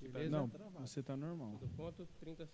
Beleza? Não, você tá normal. Do ponto 30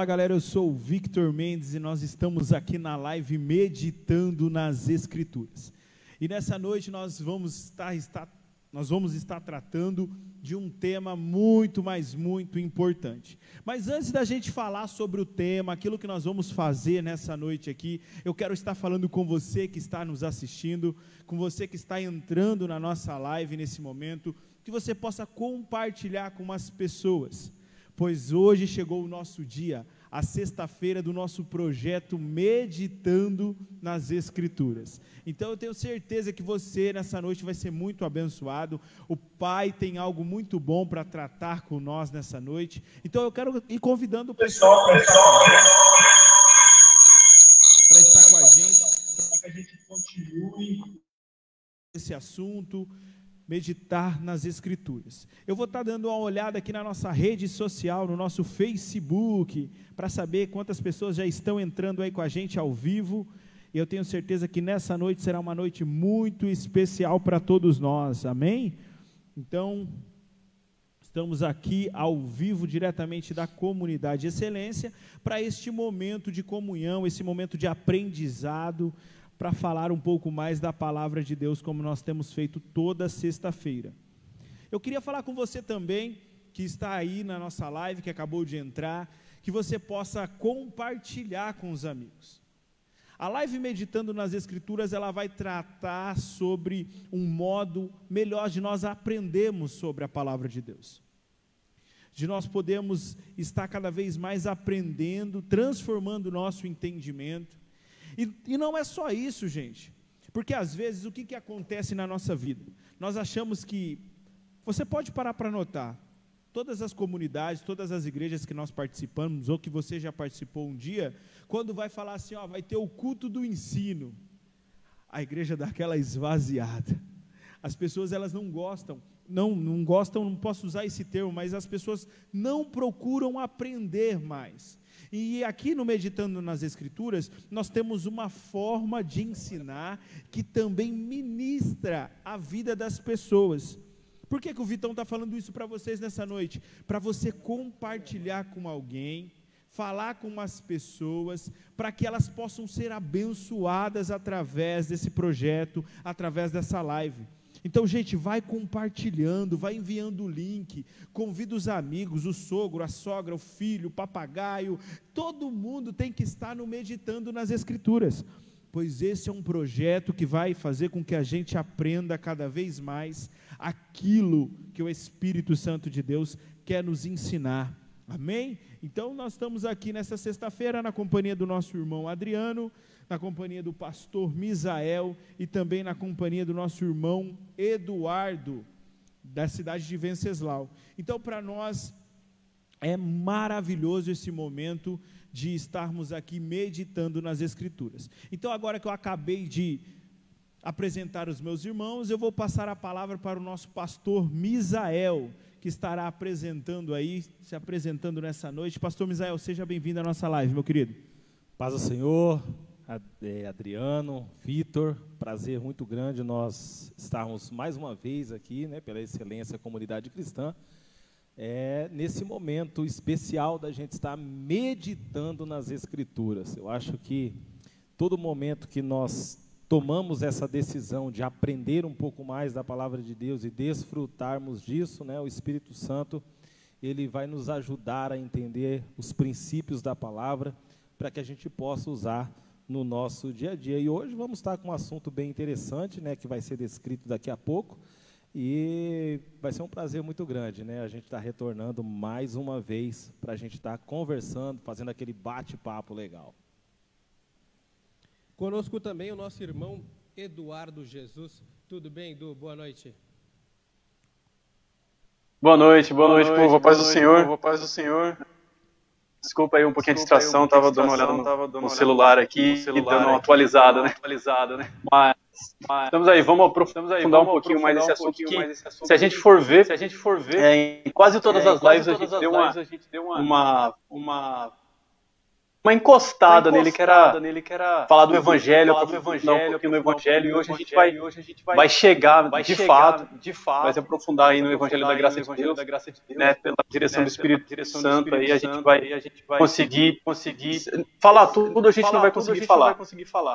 Fala galera, eu sou o Victor Mendes e nós estamos aqui na live meditando nas Escrituras. E nessa noite nós vamos estar, estar- nós vamos estar tratando de um tema muito, mas muito importante. Mas antes da gente falar sobre o tema, aquilo que nós vamos fazer nessa noite aqui, eu quero estar falando com você que está nos assistindo, com você que está entrando na nossa live nesse momento, que você possa compartilhar com as pessoas pois hoje chegou o nosso dia, a sexta-feira do nosso projeto Meditando nas Escrituras. Então eu tenho certeza que você nessa noite vai ser muito abençoado. O Pai tem algo muito bom para tratar com nós nessa noite. Então eu quero ir convidando o pessoal para estar com a gente, para que a gente continue esse assunto, meditar nas Escrituras. Eu vou estar dando uma olhada aqui na nossa rede social, no nosso Facebook, para saber quantas pessoas já estão entrando aí com a gente ao vivo. E eu tenho certeza que nessa noite será uma noite muito especial para todos nós, amém? Então, estamos aqui ao vivo, diretamente da comunidade Excelência, para este momento de comunhão, esse momento de aprendizado, para falar um pouco mais da palavra de Deus, como nós temos feito toda sexta-feira. Eu queria falar com você também, que está aí na nossa live, que acabou de entrar, que você possa compartilhar com os amigos. A live Meditando nas Escrituras, ela vai tratar sobre um modo melhor de nós aprendermos sobre a palavra de Deus. De nós podermos estar cada vez mais aprendendo, transformando o nosso entendimento. E, e não é só isso, gente. Porque às vezes o que, que acontece na nossa vida? Nós achamos que. Você pode parar para notar. Todas as comunidades, todas as igrejas que nós participamos, ou que você já participou um dia, quando vai falar assim, ó, vai ter o culto do ensino, a igreja dá aquela esvaziada. As pessoas elas não gostam, não, não gostam, não posso usar esse termo, mas as pessoas não procuram aprender mais. E aqui no Meditando nas Escrituras, nós temos uma forma de ensinar que também ministra a vida das pessoas. Por que, que o Vitão está falando isso para vocês nessa noite? Para você compartilhar com alguém, falar com umas pessoas, para que elas possam ser abençoadas através desse projeto, através dessa live. Então, gente, vai compartilhando, vai enviando o link, convida os amigos, o sogro, a sogra, o filho, o papagaio, todo mundo tem que estar no meditando nas escrituras, pois esse é um projeto que vai fazer com que a gente aprenda cada vez mais aquilo que o Espírito Santo de Deus quer nos ensinar. Amém? Então, nós estamos aqui nessa sexta-feira na companhia do nosso irmão Adriano, na companhia do pastor Misael e também na companhia do nosso irmão Eduardo, da cidade de Venceslau. Então, para nós é maravilhoso esse momento de estarmos aqui meditando nas Escrituras. Então, agora que eu acabei de apresentar os meus irmãos, eu vou passar a palavra para o nosso pastor Misael, que estará apresentando aí, se apresentando nessa noite. Pastor Misael, seja bem-vindo à nossa live, meu querido. Paz do Senhor, Adriano, Vitor, prazer muito grande nós estarmos mais uma vez aqui, né, pela excelência comunidade cristã, é, nesse momento especial da gente estar meditando nas Escrituras. Eu acho que todo momento que nós tomamos essa decisão de aprender um pouco mais da palavra de Deus e desfrutarmos disso, né, o Espírito Santo ele vai nos ajudar a entender os princípios da palavra para que a gente possa usar no nosso dia a dia. E hoje vamos estar com um assunto bem interessante, né, que vai ser descrito daqui a pouco. E vai ser um prazer muito grande, né? A gente está retornando mais uma vez para a gente estar conversando, fazendo aquele bate-papo legal. Conosco também o nosso irmão Eduardo Jesus. Tudo bem, Edu? Boa noite. Boa noite, boa, noite, povo. A paz do Senhor. Povo, paz do Senhor. Desculpa aí um pouquinho a distração, estava dando uma olhada no, dando no celular aqui celular e dando uma atualizada, né? atualizada, né? Mas, mas estamos aí, vamos aprofundar aí, vamos um pouquinho mais esse assunto que, assunto se a gente for ver, se a gente for ver, é, em quase todas é, as lives a gente, deu uma, uma, uma uma encostada, encostada nele, que era, nele que era falar do evangelho, falar do evangelho, um pouquinho do evangelho, e hoje a gente vai, hoje a gente vai, vai chegar, vai de, chegar fato, de fato, vai se aprofundar aí no evangelho da graça de Deus, da graça de Deus né, pela direção né, do Espírito direção Santo, aí a gente vai, a gente vai conseguir, conseguir falar tudo, a gente não vai conseguir falar,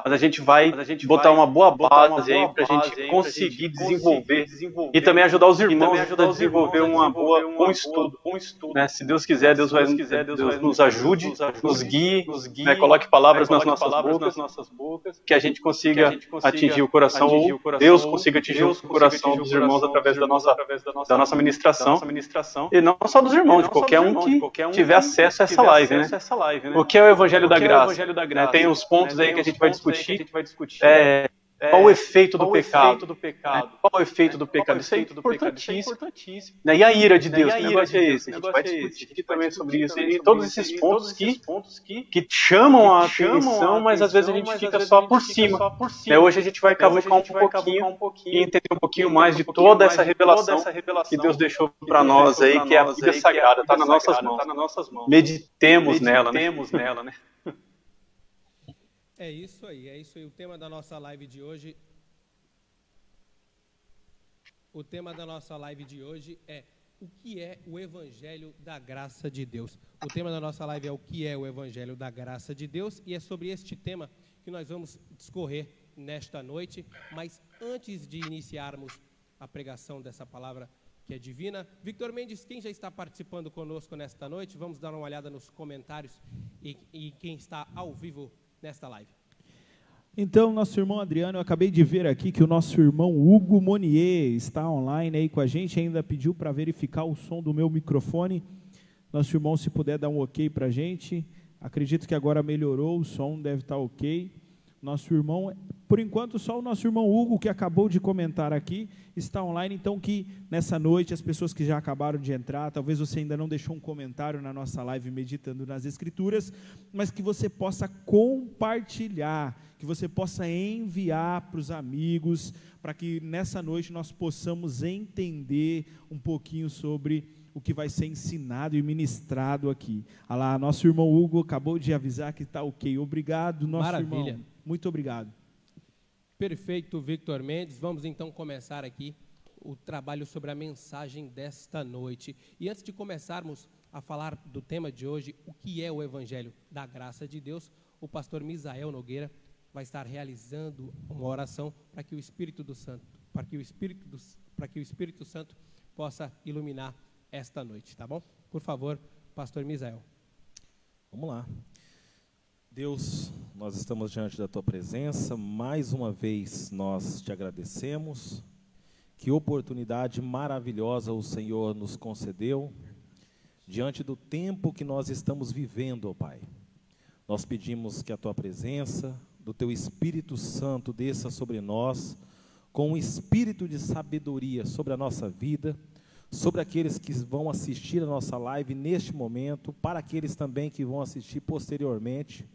mas a gente vai botar uma boa base aí para a gente conseguir desenvolver e também ajudar os irmãos a desenvolver uma boa, um estudo, né, se Deus quiser, Deus vai, Deus nos ajude, nos guie nos guie, né, coloque palavras, né, coloque nas, nossas palavras bocas, nas nossas bocas, que a gente consiga, a gente consiga atingir o coração, atingir o coração. Deus consiga atingir Deus o coração atingir dos irmãos através da nossa, da nossa ministração, e não só dos irmãos, de qualquer um que tiver acesso a essa live, né? O que é o Evangelho da Graça? Né, tem os pontos aí que a gente vai discutir. É, é, qual o efeito do, pecado? do pecado? Qual o efeito do pecado? Isso é importantíssimo. Né? E a ira de Deus? Que negócio é esse? A gente vai discutir também sobre isso. E todos esses pontos que, que chamam a atenção, mas às vezes a gente fica só por cima. Né? Hoje a gente vai cavucar um pouquinho e entender um pouquinho mais de toda essa revelação que Deus deixou para nós aí, que é a Bíblia Sagrada, está nas nossas mãos. Meditemos nela, né? É isso aí, é isso aí. O tema da nossa live de hoje. O tema da nossa live de hoje é o que é o Evangelho da Graça de Deus. O tema da nossa live é o que é o Evangelho da Graça de Deus e é sobre este tema que nós vamos discorrer nesta noite. Mas antes de iniciarmos a pregação dessa palavra que é divina, Victor Mendes, quem já está participando conosco nesta noite, vamos dar uma olhada nos comentários e, e quem está ao vivo nesta live. Então, nosso irmão Adriano, eu acabei de ver aqui que o nosso irmão Hugo Monier está online aí com a gente, ainda pediu para verificar o som do meu microfone. Nosso irmão, se puder dar um ok para a gente. Acredito que agora melhorou, o som deve estar ok nosso irmão, por enquanto só o nosso irmão Hugo, que acabou de comentar aqui, está online, então que nessa noite as pessoas que já acabaram de entrar, talvez você ainda não deixou um comentário na nossa live meditando nas escrituras, mas que você possa compartilhar, que você possa enviar para os amigos, para que nessa noite nós possamos entender um pouquinho sobre o que vai ser ensinado e ministrado aqui. Ah lá, nosso irmão Hugo acabou de avisar que está ok. Obrigado, nosso Maravilha. irmão. Muito obrigado. Perfeito, Victor Mendes. Vamos então começar aqui o trabalho sobre a mensagem desta noite. E antes de começarmos a falar do tema de hoje, o que é o Evangelho da Graça de Deus, o pastor Misael Nogueira vai estar realizando uma oração para que o Espírito do Santo, para que o Espírito do, para que o Espírito Santo possa iluminar esta noite, tá bom? Por favor, pastor Misael. Vamos lá. Deus, nós estamos diante da tua presença, mais uma vez nós te agradecemos. Que oportunidade maravilhosa o Senhor nos concedeu diante do tempo que nós estamos vivendo, ó Pai. Nós pedimos que a tua presença, do teu Espírito Santo desça sobre nós com um espírito de sabedoria sobre a nossa vida, sobre aqueles que vão assistir a nossa live neste momento, para aqueles também que vão assistir posteriormente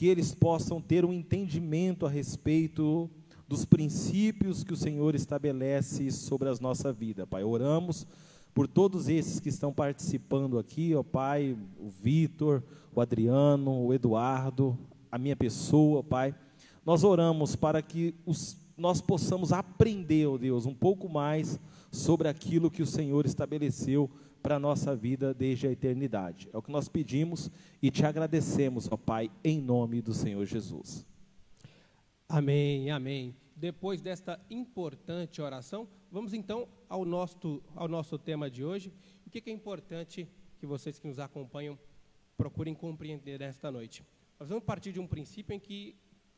que eles possam ter um entendimento a respeito dos princípios que o Senhor estabelece sobre a nossa vida, Pai. Oramos por todos esses que estão participando aqui, ó Pai, o Vitor, o Adriano, o Eduardo, a minha pessoa, Pai. Nós oramos para que os, nós possamos aprender, ó Deus, um pouco mais sobre aquilo que o Senhor estabeleceu para a nossa vida desde a eternidade. É o que nós pedimos e te agradecemos, ó Pai, em nome do Senhor Jesus. Amém, amém. Depois desta importante oração, vamos então ao nosso, ao nosso tema de hoje. O que é importante que vocês que nos acompanham procurem compreender nesta noite? Nós vamos partir de um princípio em que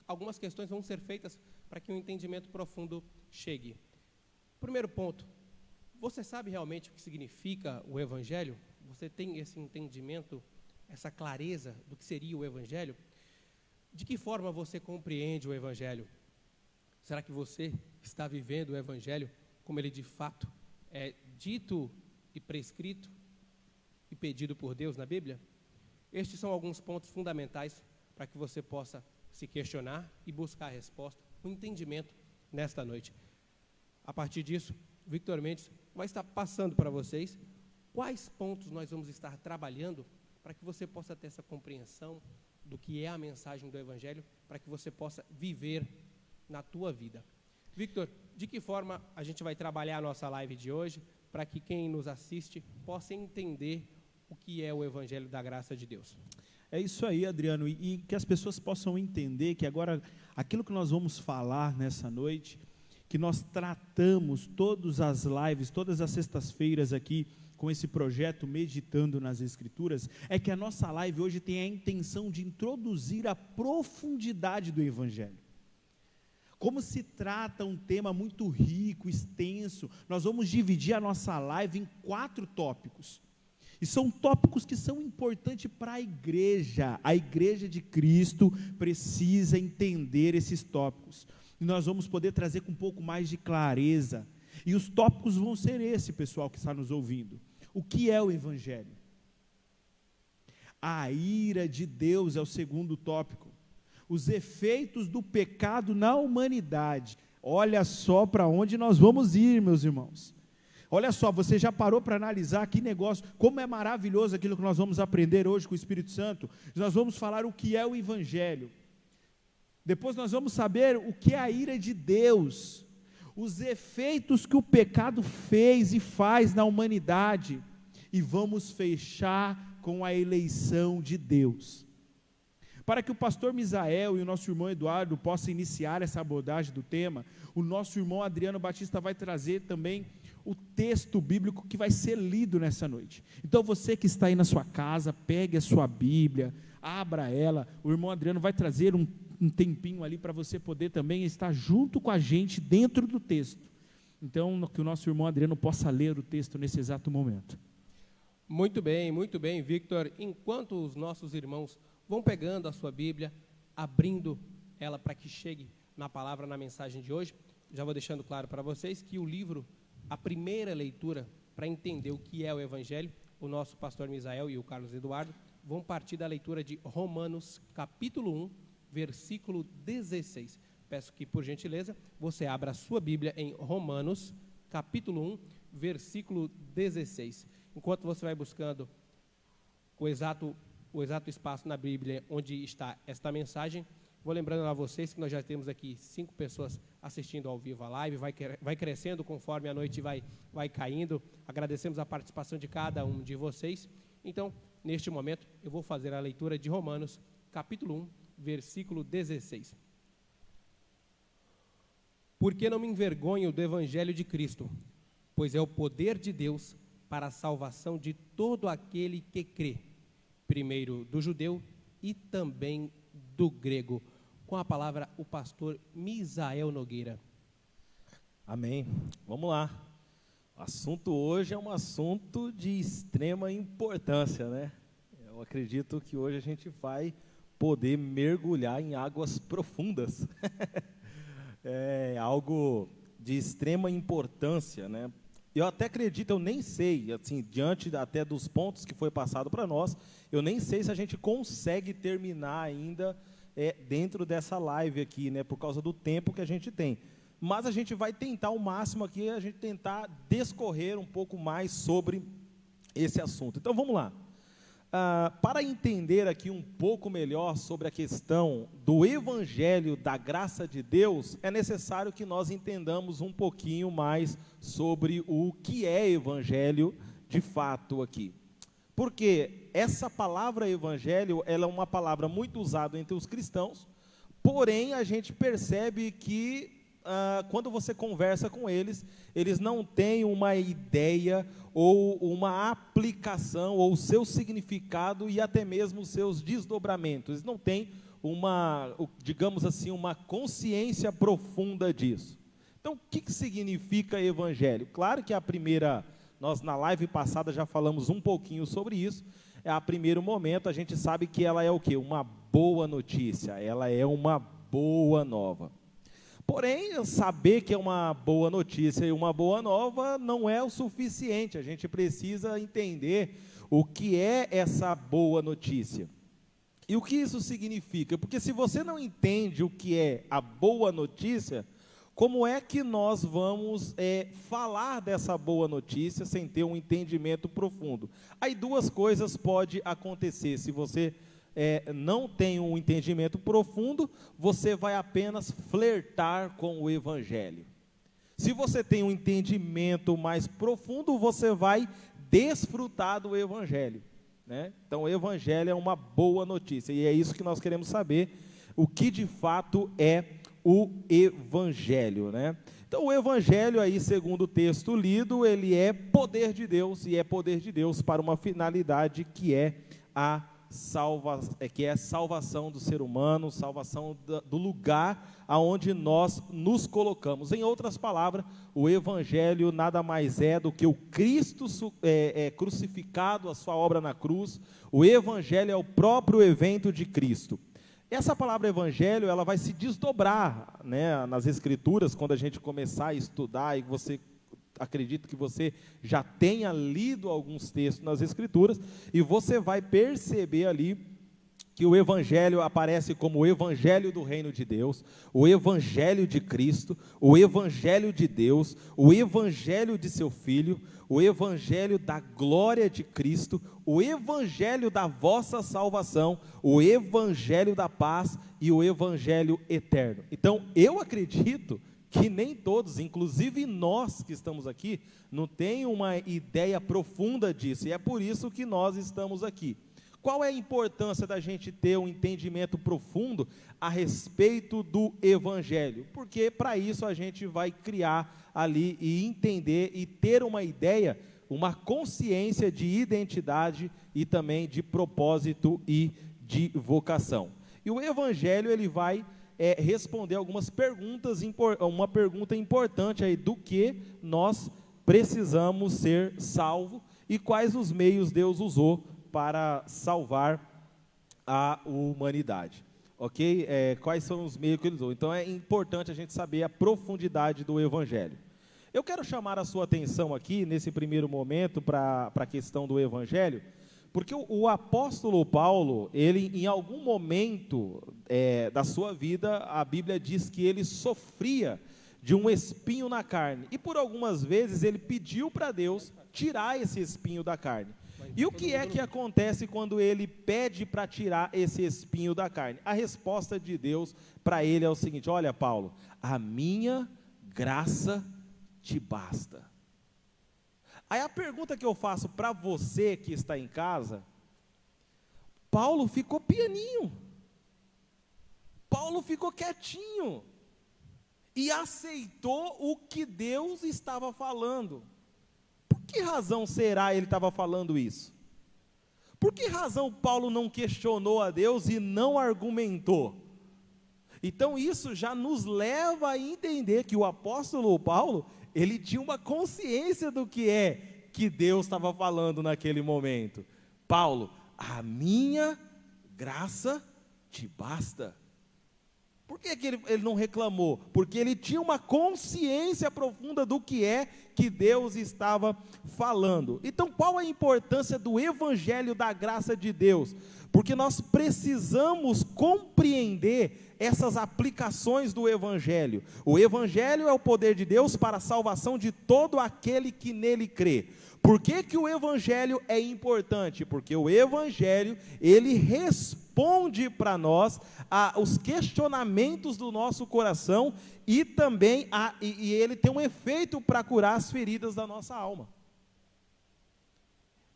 algumas questões vão ser feitas para que um entendimento profundo chegue. Primeiro ponto, você sabe realmente o que significa o Evangelho? Você tem esse entendimento, essa clareza do que seria o Evangelho? De que forma você compreende o Evangelho? Será que você está vivendo o Evangelho como ele de fato é dito e prescrito e pedido por Deus na Bíblia? Estes são alguns pontos fundamentais para que você possa se questionar e buscar a resposta, o entendimento nesta noite. A partir disso, Victor Mendes vai estar passando para vocês quais pontos nós vamos estar trabalhando para que você possa ter essa compreensão do que é a mensagem do Evangelho, para que você possa viver na tua vida. Victor, de que forma a gente vai trabalhar a nossa live de hoje, para que quem nos assiste possa entender o que é o Evangelho da graça de Deus? É isso aí, Adriano, e, e que as pessoas possam entender que agora aquilo que nós vamos falar nessa noite, que nós tratamos todas as lives, todas as sextas-feiras aqui com esse projeto Meditando nas Escrituras, é que a nossa live hoje tem a intenção de introduzir a profundidade do Evangelho. Como se trata um tema muito rico, extenso, nós vamos dividir a nossa live em quatro tópicos. E são tópicos que são importantes para a igreja. A igreja de Cristo precisa entender esses tópicos. E nós vamos poder trazer com um pouco mais de clareza. E os tópicos vão ser esse, pessoal que está nos ouvindo. O que é o Evangelho? A ira de Deus é o segundo tópico. Os efeitos do pecado na humanidade. Olha só para onde nós vamos ir, meus irmãos. Olha só, você já parou para analisar que negócio, como é maravilhoso aquilo que nós vamos aprender hoje com o Espírito Santo? Nós vamos falar o que é o Evangelho. Depois nós vamos saber o que é a ira de Deus os efeitos que o pecado fez e faz na humanidade, e vamos fechar com a eleição de Deus. Para que o pastor Misael e o nosso irmão Eduardo possam iniciar essa abordagem do tema, o nosso irmão Adriano Batista vai trazer também o texto bíblico que vai ser lido nessa noite. Então você que está aí na sua casa, pegue a sua Bíblia, abra ela. O irmão Adriano vai trazer um um tempinho ali para você poder também estar junto com a gente dentro do texto. Então, que o nosso irmão Adriano possa ler o texto nesse exato momento. Muito bem, muito bem, Victor. Enquanto os nossos irmãos vão pegando a sua Bíblia, abrindo ela para que chegue na palavra, na mensagem de hoje, já vou deixando claro para vocês que o livro, a primeira leitura para entender o que é o Evangelho, o nosso pastor Misael e o Carlos Eduardo vão partir da leitura de Romanos, capítulo 1, versículo 16. Peço que, por gentileza, você abra a sua Bíblia em Romanos, capítulo 1, versículo 16. Enquanto você vai buscando o exato, o exato espaço na Bíblia onde está esta mensagem, vou lembrando a vocês que nós já temos aqui cinco pessoas assistindo ao vivo a live, vai, vai crescendo conforme a noite vai, vai caindo. Agradecemos a participação de cada um de vocês. Então, neste momento, eu vou fazer a leitura de Romanos, capítulo 1, versículo 16. Porque não me envergonho do evangelho de Cristo, pois é o poder de Deus para a salvação de todo aquele que crê, primeiro do judeu e também do grego. Com a palavra, o pastor Misael Nogueira. Amém. Vamos lá. O assunto hoje é um assunto de extrema importância, né? Eu acredito que hoje a gente vai poder mergulhar em águas profundas. é algo de extrema importância, né? Eu até acredito, eu nem sei, assim, diante até dos pontos que foi passado para nós, eu nem sei se a gente consegue terminar ainda é, dentro dessa live aqui, né, por causa do tempo que a gente tem. Mas a gente vai tentar o máximo aqui, a gente tentar descorrer um pouco mais sobre esse assunto. Então vamos lá. Ah, para entender aqui um pouco melhor sobre a questão do Evangelho da graça de Deus, é necessário que nós entendamos um pouquinho mais sobre o que é Evangelho de fato aqui. Porque essa palavra Evangelho ela é uma palavra muito usada entre os cristãos, porém a gente percebe que ah, quando você conversa com eles, eles não têm uma ideia ou uma aplicação ou seu significado e até mesmo seus desdobramentos. Eles não têm uma, digamos assim, uma consciência profunda disso. Então, o que, que significa evangelho? Claro que a primeira, nós na live passada já falamos um pouquinho sobre isso. É a primeiro momento a gente sabe que ela é o que? Uma boa notícia. Ela é uma boa nova. Porém, saber que é uma boa notícia e uma boa nova não é o suficiente. A gente precisa entender o que é essa boa notícia. E o que isso significa? Porque se você não entende o que é a boa notícia, como é que nós vamos é, falar dessa boa notícia sem ter um entendimento profundo? Aí duas coisas podem acontecer. Se você é, não tem um entendimento profundo, você vai apenas flertar com o Evangelho. Se você tem um entendimento mais profundo, você vai desfrutar do Evangelho. Né? Então, o Evangelho é uma boa notícia, e é isso que nós queremos saber, o que de fato é o Evangelho. Né? Então, o Evangelho, aí, segundo o texto lido, ele é poder de Deus, e é poder de Deus para uma finalidade que é a salva, é, que é salvação do ser humano, salvação do lugar aonde nós nos colocamos. Em outras palavras, o Evangelho nada mais é do que o Cristo é, é, crucificado, a sua obra na cruz. O Evangelho é o próprio evento de Cristo. Essa palavra evangelho, ela vai se desdobrar, né, nas escrituras, quando a gente começar a estudar e você acredito que você já tenha lido alguns textos nas Escrituras, e você vai perceber ali que o Evangelho aparece como o Evangelho do Reino de Deus, o Evangelho de Cristo, o Evangelho de Deus, o Evangelho de seu Filho, o Evangelho da glória de Cristo, o Evangelho da vossa salvação, o Evangelho da paz e o Evangelho eterno. Então, eu acredito que nem todos, inclusive nós que estamos aqui, não tem uma ideia profunda disso, e é por isso que nós estamos aqui. Qual é a importância da gente ter um entendimento profundo a respeito do Evangelho? Porque para isso a gente vai criar ali e entender e ter uma ideia, uma consciência de identidade e também de propósito e de vocação. E o Evangelho ele vai é, responder algumas perguntas, uma pergunta importante aí do que nós precisamos ser salvo e quais os meios Deus usou para salvar a humanidade. Ok? É, quais são os meios que ele usou? Então é importante a gente saber a profundidade do Evangelho. Eu quero chamar a sua atenção aqui, nesse primeiro momento, para a questão do Evangelho, porque o, o, apóstolo Paulo, ele em algum momento é, da sua vida, a Bíblia diz que ele sofria de um espinho na carne. E por algumas vezes ele pediu para Deus tirar esse espinho da carne. E o que é que acontece quando ele pede para tirar esse espinho da carne? A resposta de Deus para ele é o seguinte: Olha, Paulo, a minha graça te basta. Aí a pergunta que eu faço para você que está em casa, Paulo ficou pianinho. Paulo ficou quietinho e aceitou o que Deus estava falando. Por que razão será ele estava falando isso? Por que razão Paulo não questionou a Deus e não argumentou? Então isso já nos leva a entender que o apóstolo Paulo, ele tinha uma consciência do que é que Deus estava falando naquele momento. Paulo, a minha graça te basta. Por que, que ele, ele, não reclamou? Porque ele tinha uma consciência profunda do que é que Deus estava falando. Então, qual a importância do evangelho da graça de Deus? Porque nós precisamos compreender essas aplicações do Evangelho. O Evangelho é o poder de Deus para a salvação de todo aquele que nele crê. Por que, que o Evangelho é importante? Porque o Evangelho, ele responde para nós a, os questionamentos do nosso coração e também a, e, e ele tem um efeito para curar as feridas da nossa alma.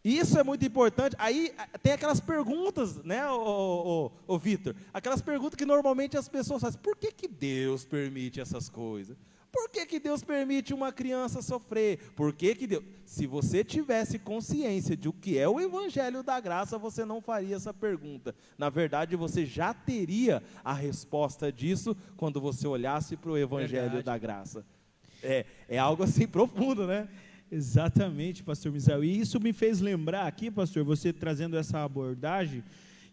Isso é muito importante. Aí tem aquelas perguntas, né, o, o, o Vitor? Aquelas perguntas que normalmente as pessoas fazem. Por que, que Deus permite essas coisas? Por que, que Deus permite uma criança sofrer? Por que, que Deus. Se você tivesse consciência de o que é o Evangelho da Graça, você não faria essa pergunta. Na verdade, você já teria a resposta disso quando você olhasse para o Evangelho verdade. da Graça. É, é algo assim profundo, né? Exatamente, pastor Misael. E isso me fez lembrar aqui, pastor, você trazendo essa abordagem,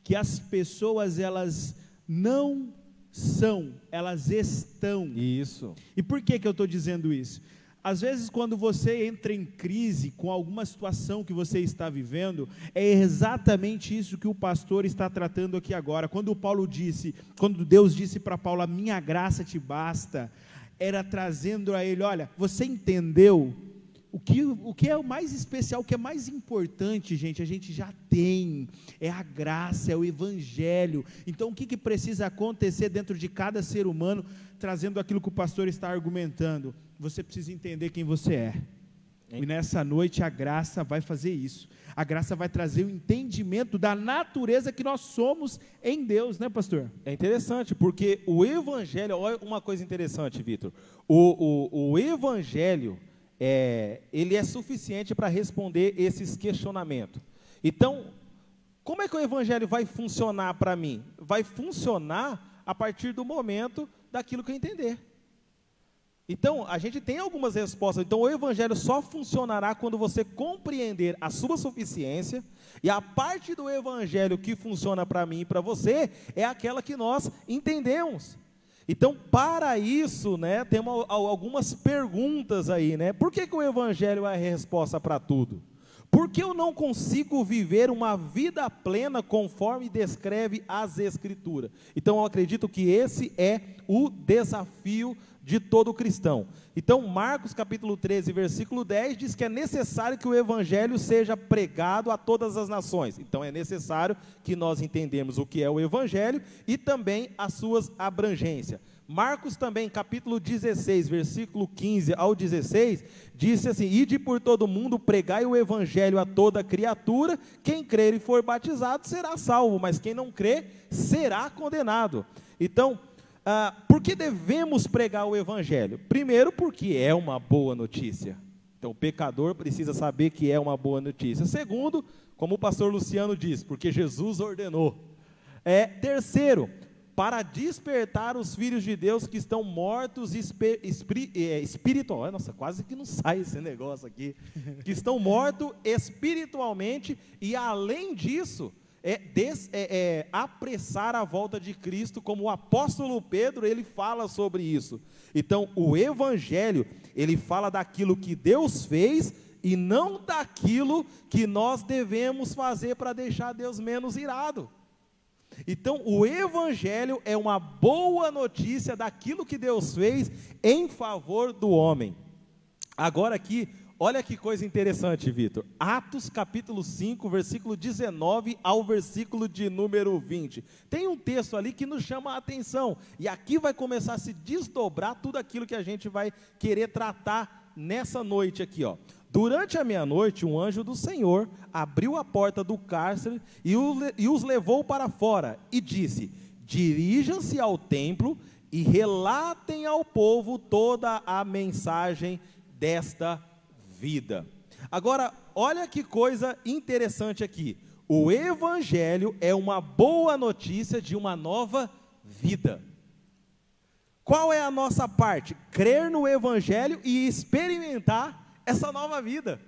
que as pessoas elas não são, elas estão. Isso. E por que, que eu estou dizendo isso? Às vezes, quando você entra em crise com alguma situação que você está vivendo, é exatamente isso que o pastor está tratando aqui agora. Quando Paulo disse, quando Deus disse para Paulo, a minha graça te basta, era trazendo a ele: olha, você entendeu o que, o que é o mais especial, o que é mais importante, gente, a gente já tem, é a graça, é o Evangelho. Então, o que, que precisa acontecer dentro de cada ser humano, trazendo aquilo que o pastor está argumentando? Você precisa entender quem você é. E nessa noite a graça vai fazer isso. A graça vai trazer o entendimento da natureza que nós somos em Deus, né, pastor? É interessante, porque o Evangelho, olha uma coisa interessante, Vitor. O, o, o Evangelho é, ele é suficiente para responder esses questionamentos. Então, como é que o evangelho vai funcionar para mim? Vai funcionar a partir do momento daquilo que eu entender. Então, a gente tem algumas respostas. Então, o evangelho só funcionará quando você compreender a sua suficiência, e a parte do evangelho que funciona para mim e para você é aquela que nós entendemos. Então, para isso, né, temos algumas perguntas aí, né? Por que, que o Evangelho é a resposta para tudo? Por que eu não consigo viver uma vida plena conforme descreve as Escrituras? Então, eu acredito que esse é o desafio de todo cristão. Então, Marcos capítulo 13, versículo 10 diz que é necessário que o evangelho seja pregado a todas as nações. Então, é necessário que nós entendamos o que é o evangelho e também as suas abrangências. Marcos também, capítulo 16, versículo 15 ao 16, disse assim: Ide por todo mundo, pregai o evangelho a toda criatura, quem crer e for batizado será salvo, mas quem não crer será condenado. Então, ah, por que devemos pregar o Evangelho? Primeiro, porque é uma boa notícia. Então, o pecador precisa saber que é uma boa notícia. Segundo, como o pastor Luciano diz, porque Jesus ordenou. É, terceiro, para despertar os filhos de Deus que estão mortos é, espiritual. Nossa, quase que não sai esse negócio aqui. Que estão mortos espiritualmente e além disso, é, des, é, é, apressar a volta de Cristo, como o apóstolo Pedro ele fala sobre isso. Então, o Evangelho ele fala daquilo que Deus fez e não daquilo que nós devemos fazer para deixar Deus menos irado. Então, o Evangelho é uma boa notícia daquilo que Deus fez em favor do homem. Agora aqui, Olha que coisa interessante, Vitor. Atos capítulo 5, versículo 19 ao versículo de número 20. Tem um texto ali que nos chama a atenção. E aqui vai começar a se desdobrar tudo aquilo que a gente vai querer tratar nessa noite aqui, ó. Durante a meia-noite, um anjo do Senhor abriu a porta do cárcere e, e os levou para fora e disse: Dirijam-se ao templo e relatem ao povo toda a mensagem desta vida. Agora, olha que coisa interessante aqui. O Evangelho é uma boa notícia de uma nova vida. Qual é a nossa parte? Crer no Evangelho e experimentar essa nova vida.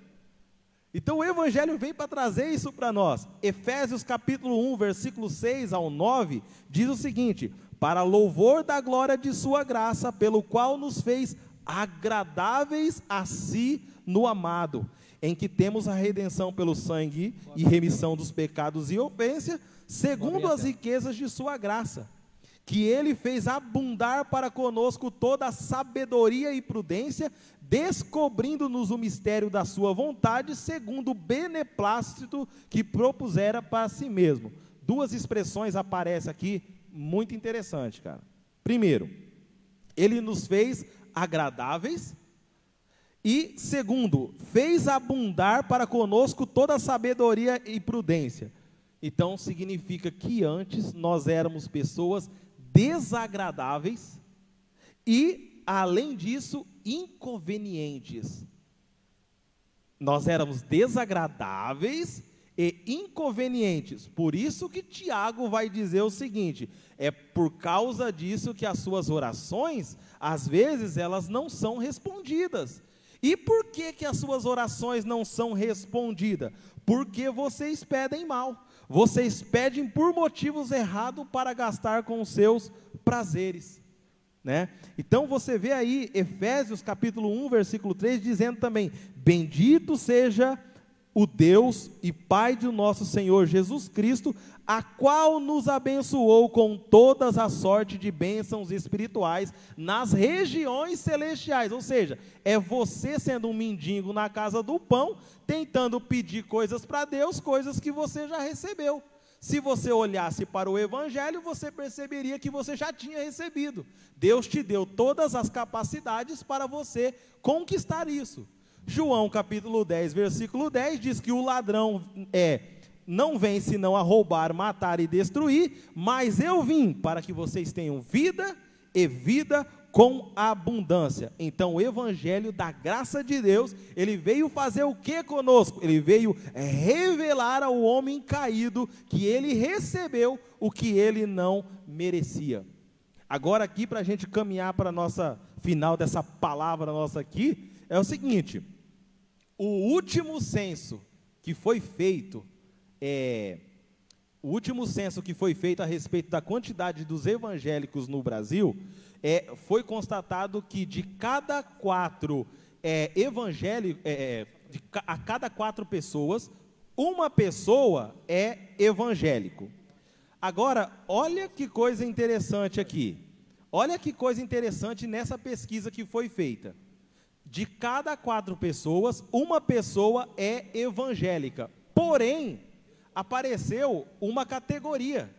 Então o Evangelho vem para trazer isso para nós. Efésios capítulo 1, versículo 6 ao 9, diz o seguinte: Para louvor da glória de Sua graça, pelo qual nos fez agradáveis a si no amado, em que temos a redenção pelo sangue e remissão dos pecados e ofensa, segundo as riquezas de sua graça, que ele fez abundar para conosco toda a sabedoria e prudência, descobrindo-nos o mistério da sua vontade, segundo o beneplácito que propusera para si mesmo. Duas expressões aparecem aqui muito interessantes, cara. Primeiro, ele nos fez agradáveis e segundo, fez abundar para conosco toda sabedoria e prudência. Então significa que antes nós éramos pessoas desagradáveis e, além disso, inconvenientes. Nós éramos desagradáveis e inconvenientes. Por isso que Tiago vai dizer o seguinte: é por causa disso que as suas orações, às vezes, elas não são respondidas. E por que, que as suas orações não são respondidas? Porque vocês pedem mal. Vocês pedem por motivos errados para gastar com os seus prazeres. Né? Então você vê aí Efésios capítulo 1, versículo 3, dizendo também: Bendito seja o Deus e Pai do nosso Senhor Jesus Cristo, a qual nos abençoou com todas as sorte de bênçãos espirituais nas regiões celestiais. Ou seja, é você sendo um mendigo na casa do pão, tentando pedir coisas para Deus, coisas que você já recebeu. Se você olhasse para o Evangelho, você perceberia que você já tinha recebido. Deus te deu todas as capacidades para você conquistar isso. João capítulo 10, versículo 10 diz que o ladrão é não vem senão a roubar, matar e destruir, mas eu vim para que vocês tenham vida e vida com abundância. Então, o evangelho da graça de Deus, ele veio fazer o que conosco? Ele veio revelar ao homem caído que ele recebeu o que ele não merecia. Agora aqui para a gente caminhar para a nossa final dessa palavra nossa aqui, é o seguinte: o último censo que foi feito é, o último censo que foi feito a respeito da quantidade dos evangélicos no Brasil, é, foi constatado que de cada quatro é, evangélicos, é, é a cada quatro pessoas, uma pessoa é evangélico. Agora, olha que coisa interessante aqui. Olha que coisa interessante nessa pesquisa que foi feita. De cada quatro pessoas, uma pessoa é evangélica. Porém, apareceu uma categoria.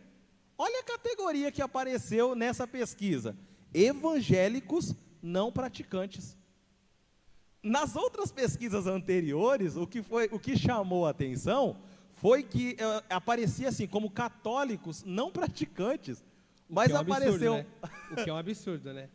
Olha a categoria que apareceu nessa pesquisa: evangélicos não praticantes. Nas outras pesquisas anteriores, o que foi, o que chamou a atenção foi que uh, aparecia assim como católicos não praticantes, mas é um apareceu absurdo, né? o que é um absurdo, né?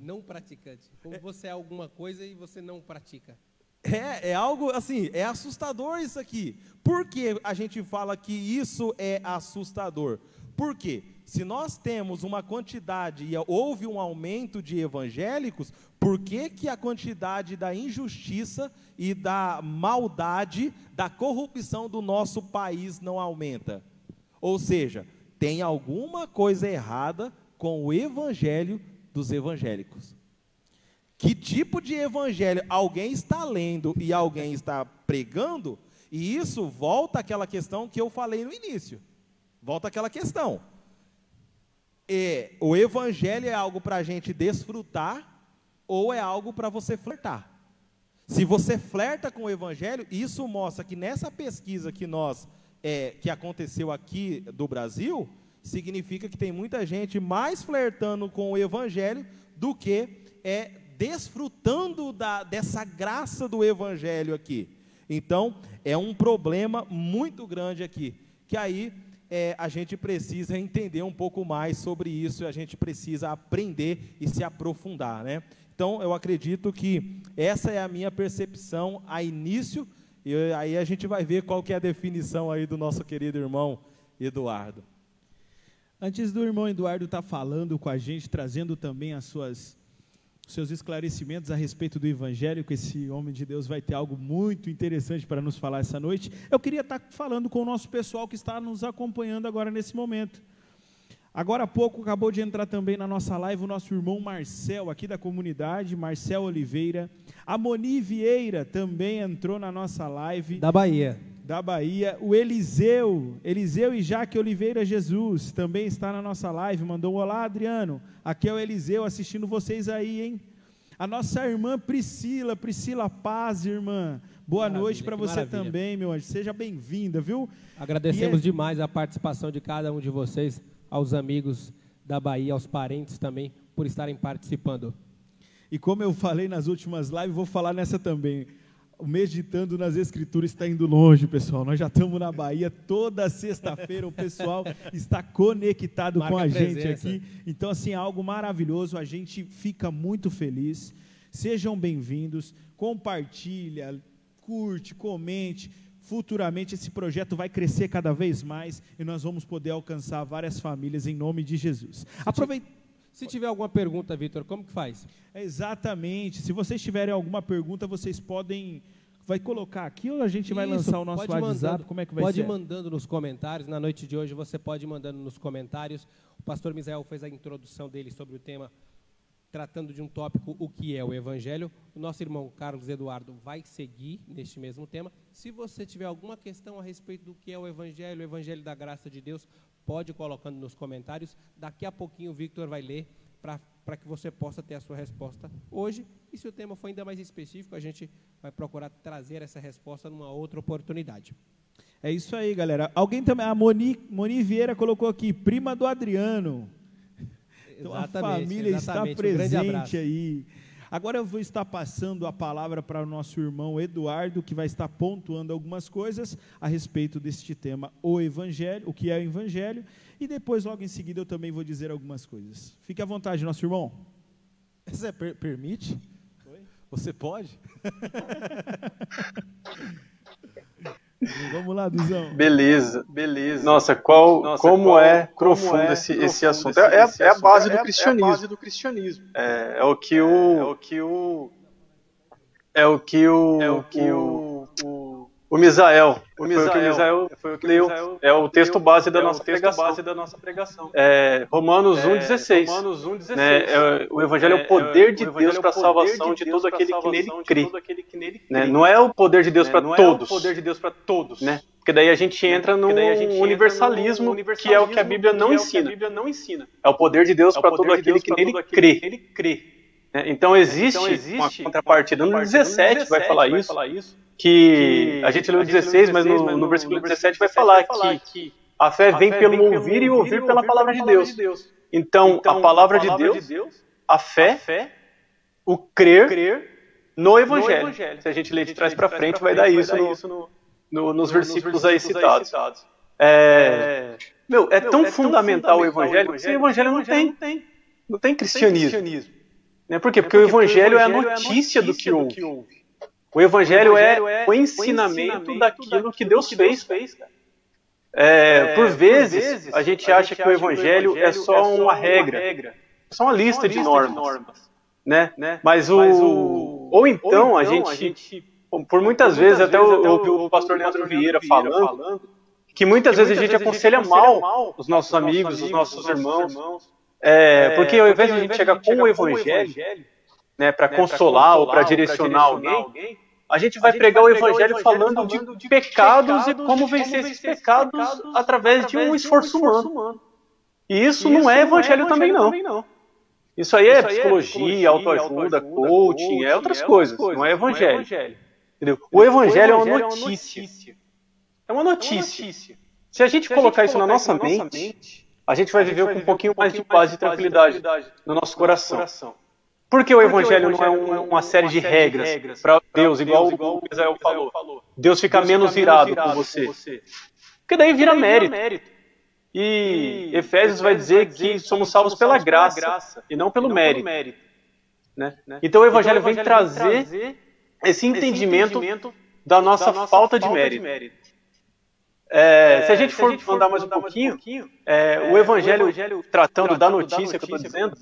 Não praticante. Como você é alguma coisa e você não pratica. É, é algo assim, é assustador isso aqui. Por que a gente fala que isso é assustador? Porque se nós temos uma quantidade e houve um aumento de evangélicos, por que, que a quantidade da injustiça e da maldade, da corrupção do nosso país não aumenta? Ou seja, tem alguma coisa errada com o evangelho dos evangélicos. Que tipo de evangelho alguém está lendo e alguém está pregando? E isso volta àquela questão que eu falei no início. Volta àquela questão. E, o evangelho é algo para a gente desfrutar ou é algo para você flertar? Se você flerta com o evangelho, isso mostra que nessa pesquisa que nós é, que aconteceu aqui do Brasil, significa que tem muita gente mais flertando com o evangelho do que é desfrutando da, dessa graça do Evangelho aqui. Então, é um problema muito grande aqui, que aí é, a gente precisa entender um pouco mais sobre isso, a gente precisa aprender e se aprofundar, né? Então, eu acredito que essa é a minha percepção a início, e aí a gente vai ver qual que é a definição aí do nosso querido irmão Eduardo. Antes do irmão Eduardo estar tá falando com a gente, trazendo também as suas seus esclarecimentos a respeito do Evangelho, que esse homem de Deus vai ter algo muito interessante para nos falar essa noite. Eu queria estar falando com o nosso pessoal que está nos acompanhando agora nesse momento. Agora há pouco acabou de entrar também na nossa live o nosso irmão Marcel, aqui da comunidade, Marcel Oliveira. A Moni Vieira também entrou na nossa live. Da Bahia. Da Bahia. O Eliseu, Eliseu e Jaque Oliveira Jesus também está na nossa live. Mandou um olá, Adriano. Aqui é o Eliseu assistindo vocês aí, hein? A nossa irmã Priscila, Priscila Paz, irmã. Boa maravilha, noite para você maravilha. também, meu anjo. Seja bem-vinda, viu? Agradecemos é... demais a participação de cada um de vocês, aos amigos da Bahia, aos parentes também, por estarem participando. E como eu falei nas últimas lives, vou falar nessa também meditando nas Escrituras está indo longe, pessoal. Nós já estamos na Bahia toda sexta-feira. O pessoal está conectado Marca com a, gente aqui. Então, assim, é algo maravilhoso. A gente fica muito feliz. Sejam bem-vindos. Compartilha, curte, comente. Futuramente esse projeto vai crescer cada vez mais e nós vamos poder alcançar várias famílias em nome de Jesus. Aproveita Se tiver alguma pergunta, Vitor, como que faz? É exatamente. Se vocês tiverem alguma pergunta, vocês podem vai colocar aqui ou a gente vai Isso, lançar o nosso WhatsApp? Mandando, Como é que vai pode ser? Pode mandando nos comentários. Na noite de hoje você pode ir mandando nos comentários. O pastor Misael fez a introdução dele sobre o tema tratando de um tópico o que é o evangelho. O nosso irmão Carlos Eduardo vai seguir neste mesmo tema. Se você tiver alguma questão a respeito do que é o evangelho, o evangelho da graça de Deus, pode ir colocando nos comentários. Daqui a pouquinho o Victor vai ler para que você possa ter a sua resposta hoje. E se o tema for ainda mais específico, a gente vai procurar trazer essa resposta numa outra oportunidade. É isso aí, galera. Alguém também, a Moni, Moni Vieira colocou aqui, prima do Adriano. Então a família exatamente. está presente um aí. Agora eu vou estar passando a palavra para o nosso irmão Eduardo, que vai estar pontuando algumas coisas a respeito deste tema, o Evangelho, o que é o Evangelho, e depois, logo em seguida, eu também vou dizer algumas coisas. Fique à vontade, nosso irmão. Você per permite? Oi? Você pode? Vamos lá, Duzão. Beleza, beleza. Nossa, qual, Nossa, como, qual, é profundo, é esse, profundo esse assunto? Esse, é, esse é, a base do cristianismo. É a base do cristianismo. É, é o que o, é, o que o é o que o, é o, que o, o, o Misael o Misael, foi o que o leu. Misael é o texto base da, é nossa, pregação. Base da nossa pregação. É, Romanos 1,16. É, Romanos 1,16. Né, é, o Evangelho é o é, poder de Deus para a salvação de todo aquele que nele crê. Né, não é o poder de Deus para todos. É o poder de Deus para todos. Né? Porque daí a gente entra no universalismo, que é o que a Bíblia não ensina. É o poder de Deus para todo aquele que nele crê. Então existe, então existe uma contrapartida. No 17 vai falar isso que a gente leu 16, mas no, no versículo 17 vai falar que a fé vem pelo ouvir e ouvir pela palavra de Deus. Então, a palavra de Deus, a fé, o crer no Evangelho. Se a gente ler de trás para frente, vai dar isso no, no, nos versículos aí citados. É, meu, é tão fundamental o Evangelho que sem o Evangelho não tem, não tem cristianismo. Né? Por quê? Porque o Evangelho é a notícia do que houve. O Evangelho, o Evangelho é, é, o ensinamento, ensinamento daquilo que Deus, que Deus fez. fez é, é, por, vezes, por vezes, a gente a acha gente que o Evangelho, o Evangelho é só é uma, uma regra, regra, só uma lista, uma de, lista normas, de normas. Né? né? Mas, o, Mas o. Ou então, ou então a, gente, a gente. Por muitas, por vezes, até ouvi o pastor Leandro Vieira falando, falando que muitas que vezes a gente aconselha mal os nossos amigos, os nossos irmãos. É, porque ao invés de a gente chegar com o Evangelho, né, para né, consolar ou para direcionar alguém a gente vai a gente pregar vai o evangelho, evangelho falando, falando de, de pecados, pecados, e como vencer esses pecados, pecados através, através de um esforço, humano. humano. E isso, isso não é evangelho, não é também, não. também, não. Isso aí é, isso psicologia, é autoajuda, coaching, é outras, é coisas, coisas, não é evangelho. Não é evangelho. Entendeu? O, evangelho é uma notícia. É uma notícia. Se a gente Se colocar a gente isso na nossa, mente, mente, a gente vai viver com um pouquinho mais de paz e tranquilidade no nosso coração. Porque o Evangelho, não é, é uma série de regras, regras para Deus, igual, igual o Israel falou. falou. Deus fica Deus menos irado, irado com, você. com você. Porque daí vira, daí mérito. vira mérito. E, e Efésios vai dizer, dizer que somos salvos pela graça, pela graça e não pelo e não mérito. Pelo mérito. Né? Né? Então o Evangelho, então, o Evangelho vem, trazer vem trazer esse entendimento, entendimento da, nossa da nossa, falta, de mérito. De mérito. É, se a gente for, a gente for andar mais um pouquinho, um pouquinho é, o, Evangelho, o Evangelho tratando, da notícia, notícia que eu estou dizendo,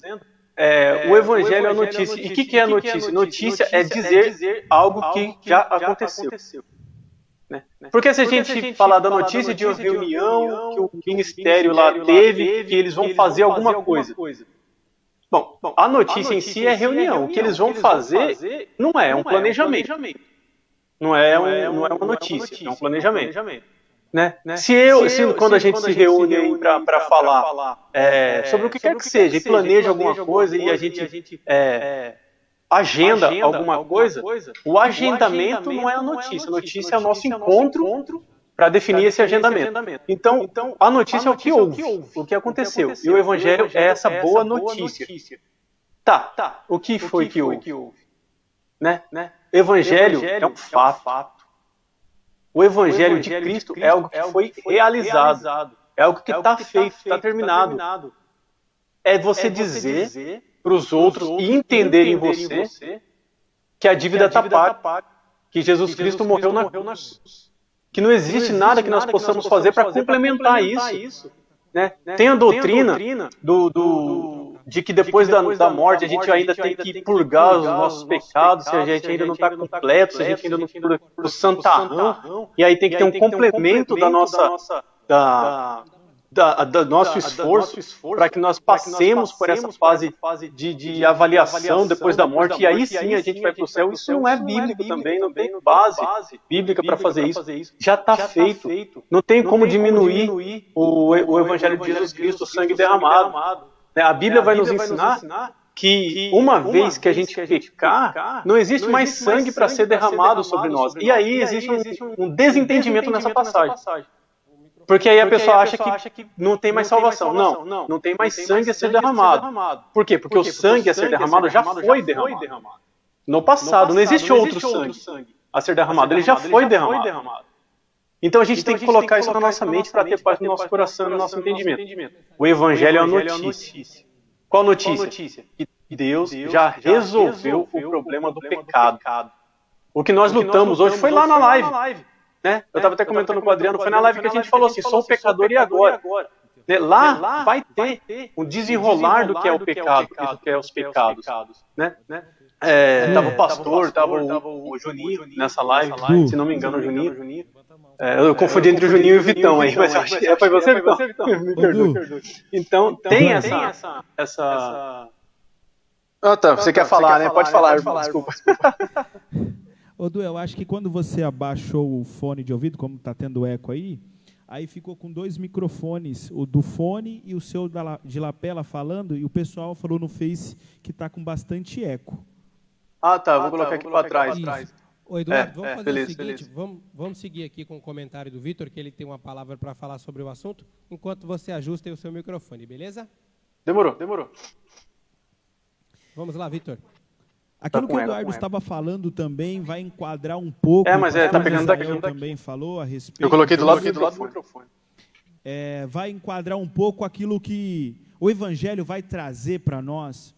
é, o, evangelho é a notícia. E o que, que, é a notícia? Notícia, é, dizer, é dizer algo que, já, aconteceu. aconteceu. Né? Porque se a gente, gente falar da notícia de uma reunião que o ministério lá teve, que eles vão fazer alguma coisa. Bom, a notícia em si é, é reunião. O que eles vão fazer não é, é um planejamento. Não é, um, não é uma notícia, é um planejamento. Né? né? Se eu, se, se quando a gente, quando se, reúne reúne para falar, falar é, é, sobre o que quer que, que seja, e planeja alguma coisa, e a gente, a gente é, é, agenda, agenda alguma, coisa, coisa, o agendamento, não é a notícia. A notícia é o nosso encontro para definir esse agendamento. agendamento. Então, então, a notícia, a notícia é o que houve, o que, houve, o que, aconteceu. o que aconteceu. E o Evangelho, é essa é boa, notícia. Tá, tá. O que foi, o que, que, houve? que houve? Né? Né? Evangelho, Evangelho é um fato. O Evangelho, o evangelho de, Cristo de, Cristo é algo que, é algo foi, foi realizado, realizado, é algo que está é tá feito, está tá terminado. terminado. É você, é dizer, dizer para os outros e entender em você, você que a dívida está paga, tá paga, que Jesus, que Jesus Cristo, morreu, na, morreu na cruz. Que não existe, não existe nada que nós possamos fazer para complementar, complementar, isso. isso né? Né? Tem, a doutrina, Tem a doutrina do, do, do de que depois, da, da, morte a gente ainda tem que purgar os nossos pecados, se a gente ainda não está completo, se a gente ainda não for o santarrão, e aí tem que ter um complemento da nossa da, da, da nosso esforço, esforço para que nós passemos por essa fase de, de avaliação depois da morte, e aí sim a gente vai para o céu. Isso não é bíblico também, não tem base bíblica para fazer isso. Já está feito. Não tem como diminuir o, o Evangelho de Jesus Cristo, o sangue derramado. Né, a Bíblia vai nos ensinar que uma vez que a gente pecar, não existe mais sangue para ser derramado sobre nós. E aí existe um, desentendimento nessa passagem. Porque aí a pessoa, acha, que não tem mais salvação. Não, não, não tem mais sangue, a ser, derramado. Por quê? Porque, o sangue a ser derramado já foi derramado. No, passado, não existe, outro sangue a ser derramado, ele já foi derramado. Então a gente então, tem que colocar isso na nossa mente para ter paz no nosso coração e no nosso entendimento. O Evangelho é a notícia. Qual notícia? Que Deus já resolveu o problema do pecado. O que nós lutamos hoje foi lá na live. Né? Eu estava até comentando com o Adriano, foi na live que a gente falou assim, sou um pecador e agora? Né? Lá vai ter um desenrolar do que é o pecado, do que é os pecados. Né? É, tava o pastor, tava o, o Juninho nessa live, se não me engano, o Juninho. É, eu confundi entre o Juninho e o Vitão aí, mas acho que foi você, Vitão? Me perdoe. Então, tem essa, essa... Ah, tá, você quer falar, né? Pode falar, desculpa. Ô, Du, eu acho que quando você abaixou o fone de ouvido, como está tendo eco aí, aí ficou com dois microfones, o do fone e o seu de lapela falando, e o pessoal falou no Face que está com bastante eco. Ah, tá, vou ah, colocar tá, aqui para trás. trás. Ô, Eduardo, é, vamos é, fazer o seguinte, vamos, vamos seguir aqui com o comentário do Vitor, que ele tem uma palavra para falar sobre o assunto, enquanto você ajusta o seu microfone, beleza? Demorou, demorou. Vamos lá, Vitor. Aquilo tá que o Eduardo estava falando também vai enquadrar um pouco. É, mas é, tá pegando daqui. também falou a respeito. Eu coloquei do lado, do, do lado do microfone. É, vai enquadrar um pouco aquilo que o Evangelho vai trazer para nós,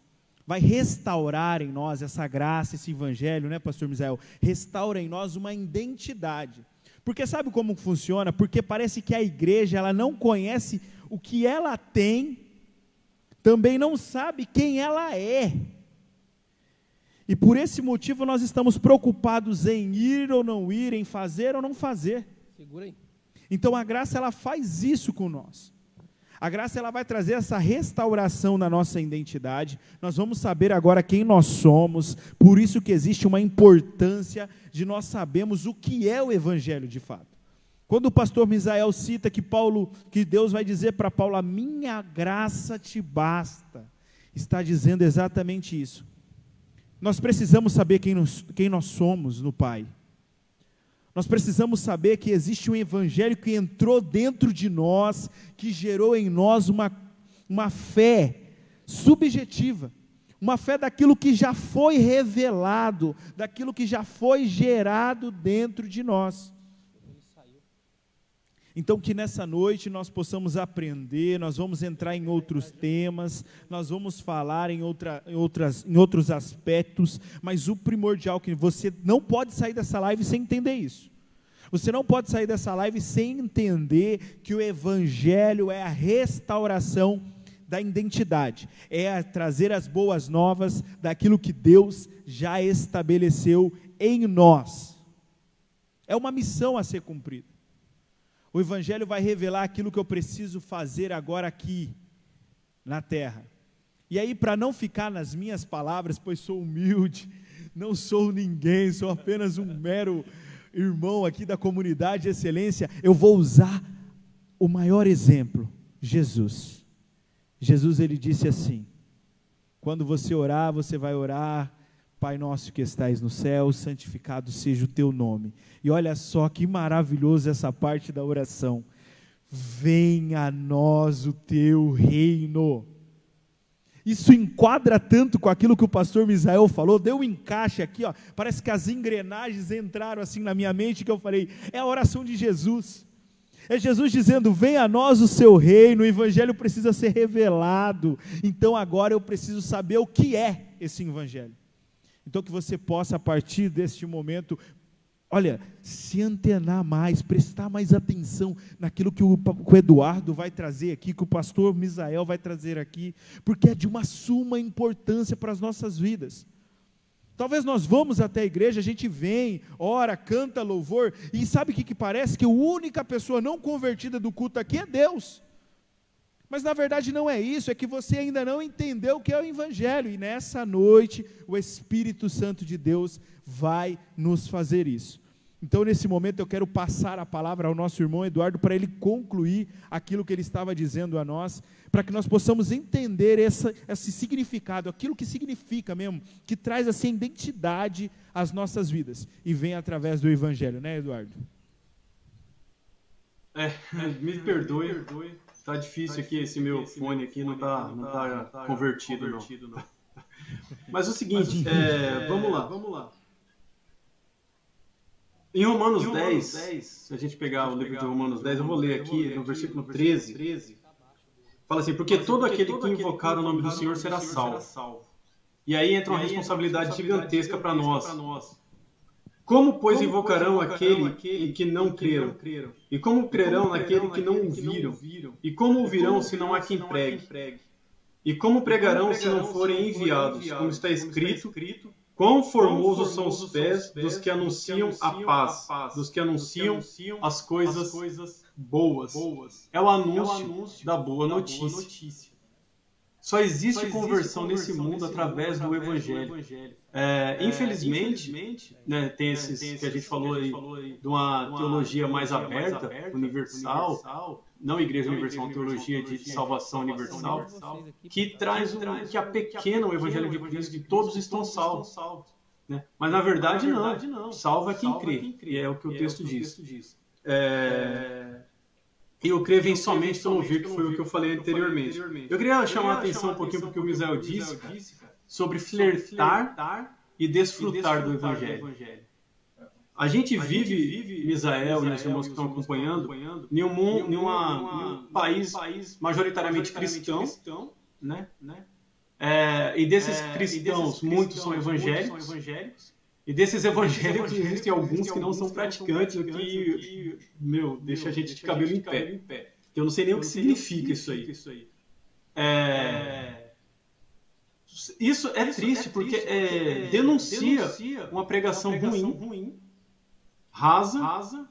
vai restaurar em nós essa graça, esse Evangelho, né, Pastor Misael? Restaura em nós uma identidade. Porque sabe como funciona? Porque parece que a igreja ela não conhece o que ela tem, também não sabe quem ela é. E por esse motivo nós estamos preocupados em ir ou não ir, em fazer ou não fazer. Segura aí. Então a graça ela faz isso com nós. A graça ela vai trazer essa restauração na nossa identidade. Nós vamos saber agora quem nós somos. Por isso que existe uma importância de nós sabermos o que é o evangelho de fato. Quando o pastor Misael cita que Paulo, que Deus vai dizer para Paulo, a minha graça te basta, está dizendo exatamente isso. Nós precisamos saber quem, nos, quem nós somos no Pai. Nós precisamos saber que existe um evangelho que entrou dentro de nós, que gerou em nós uma, uma fé subjetiva, uma fé daquilo que já foi revelado, daquilo que já foi gerado dentro de nós. Então, que nessa noite nós possamos aprender, nós vamos entrar em outros temas, nós vamos falar em, outra, em, outras, em outros aspectos, mas o primordial que você não pode sair dessa live sem entender isso. Você não pode sair dessa live sem entender que o Evangelho é a restauração da identidade, é trazer as boas novas daquilo que Deus já estabeleceu em nós. É uma missão a ser cumprida. O Evangelho vai revelar aquilo que eu preciso fazer agora aqui, na terra. E aí, para não ficar nas minhas palavras, pois sou humilde, não sou ninguém, sou apenas um mero irmão aqui da comunidade de excelência, eu vou usar o maior exemplo, Jesus. Jesus ele disse assim: quando você orar, você vai orar Pai nosso que estais no céu, santificado seja o teu nome. E olha só que maravilhoso essa parte da oração. Venha a nós o teu reino. Isso enquadra tanto com aquilo que o pastor Misael falou, deu um encaixe aqui, ó. Parece que as engrenagens entraram assim na minha mente que eu falei, é a oração de Jesus. É Jesus dizendo: Venha a nós o seu reino, o evangelho precisa ser revelado. Então agora eu preciso saber o que é esse evangelho. Então, que você possa, a partir deste momento, olha, se antenar mais, prestar mais atenção naquilo que o, o Eduardo vai trazer aqui, que o pastor Misael vai trazer aqui, porque é de uma suma importância para as nossas vidas. Talvez nós vamos até a igreja, a gente vem, ora, canta louvor, e sabe o que, que parece? Que a única pessoa não convertida do culto aqui é Deus. Mas na verdade não é isso, é que você ainda não entendeu o que é o Evangelho, e nessa noite o Espírito Santo de Deus vai nos fazer isso. Então, nesse momento, eu quero passar a palavra ao nosso irmão Eduardo para ele concluir aquilo que ele estava dizendo a nós, para que nós possamos entender essa, esse significado, aquilo que significa mesmo, que traz assim identidade às nossas vidas e vem através do Evangelho, né, Eduardo? É, me perdoe, está difícil aqui esse meu fone aqui, não está não tá convertido, não. Mas é o seguinte, é, vamos lá, vamos lá. Em Romanos, em Romanos 10, 10, se a gente pegar o livro de Romanos 10, eu vou ler aqui, no versículo 13, 13, fala assim, porque todo aquele que invocar o nome do Senhor será salvo. E aí entra uma responsabilidade gigantesca para nós. Como, pois, invocarão aquele em que não creram? E como crerão naquele que não ouviram? E como ouvirão se não há quem pregue? E como pregarão se não forem enviados? Como está escrito, Quão formosos são os pés dos que anunciam a paz, dos que anunciam as coisas boas. É o anúncio da boa notícia. Só existe conversão nesse mundo através do Evangelho. É, infelizmente, né, tem esses que a gente falou aí, de uma teologia mais aberta, universal, não Igreja Universal, uma teologia de salvação universal, que traz um, que apequena o Evangelho de Cristo de todos estão salvos. Né? Mas na verdade não, salva quem crê, e é o que o texto diz. É... E eu creio vem somente pelo ouvir, que foi o que eu falei anteriormente. Eu queria chamar a atenção um pouquinho porque o Misael disse sobre flertar e desfrutar do Evangelho. A gente, vive, Misael e os irmãos que estão acompanhando, em um, país, majoritariamente cristão, né? né? É, e desses é, cristãos, muitos são evangélicos e desses evangélicos existem alguns que não são praticantes, o que, meu, deixa a gente de cabelo em pé. Eu não sei nem o que significa isso aí. É... Isso é triste porque é, denuncia uma pregação ruim rasa, rasa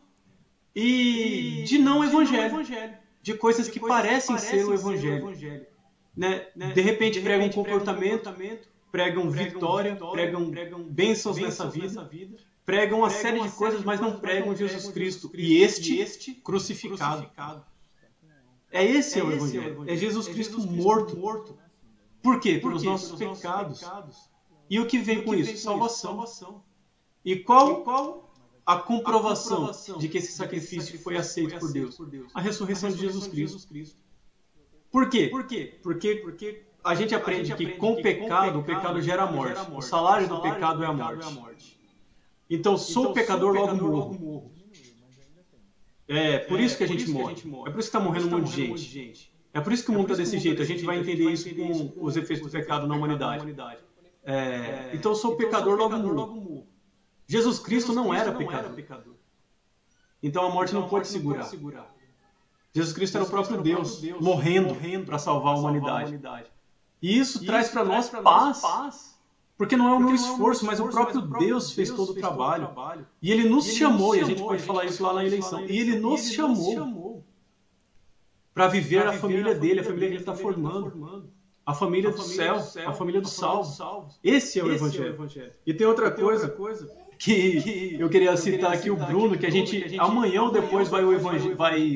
e, de não evangelho, de, evangelho, de coisas, que, parecem ser o evangelho. Né? Né? De repente, de pregam um comportamento pregam, pregam vitória, vitória, pregam, pregam bênçãos, nessa, vida, nessa vida, pregam uma série de coisas, mas não pregam Jesus Cristo. E este, este crucificado. crucificado. É esse é, é o evangelho. É Jesus Cristo, Jesus Cristo morto. morto. Por quê? Pelos nossos, Pelos pecados. pecados. E o que vem com isso? Salvação. Salvação. E qual, e qual a comprovação, a comprovação de que esse sacrifício, sacrifício foi, aceito foi, aceito por, Deus. por Deus. A ressurreição, a ressurreição de, Jesus de Jesus Cristo. Por quê? Por quê? Porque, porque a gente aprende, a gente aprende que, com, que pecado, com pecado, o pecado gera morte. morte. O salário do pecado, é, a morte. é a morte. Então, sou então, pecador, sou pecador logo, morro. morro. É, por isso que a gente, morre. É por isso que está morrendo um monte de gente. É por isso que o mundo está desse jeito. A gente vai entender isso com os efeitos do pecado na humanidade. É, então, sou pecador, logo morro. Jesus Cristo, não, era, pecador. Então a morte então, não, pode, segurar. Jesus Cristo era o próprio, Deus, morrendo, para salvar, a humanidade. E isso, isso traz para nós paz, paz. Porque não é o meu esforço, mas o próprio Deus fez todo o trabalho. E ele nos chamou, e a gente pode falar isso lá na eleição. E ele nos chamou para viver a família dele, a família que ele está tá formando. A família, do, céu, a família dos salvos. Esse é o Evangelho. E tem outra coisa que eu queria citar aqui o Bruno, que a gente amanhã ou depois vai o evangelho, vai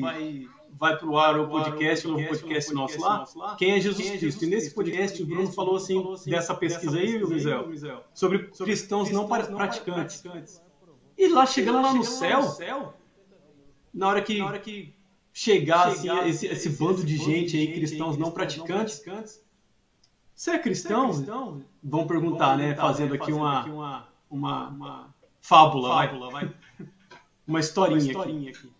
vai pro ar o podcast, o podcast nosso lá, quem é Jesus Cristo. E nesse podcast o Bruno falou assim dessa pesquisa aí, Mizel, sobre cristãos não praticantes. E lá chegando lá no céu, na hora que chegar assim, esse, esse bando de gente aí, cristãos não praticantes, você é cristão? Vão perguntar, né? Fazendo aqui uma uma, uma fábula, vai. vai. uma historinha, uma historinha aqui.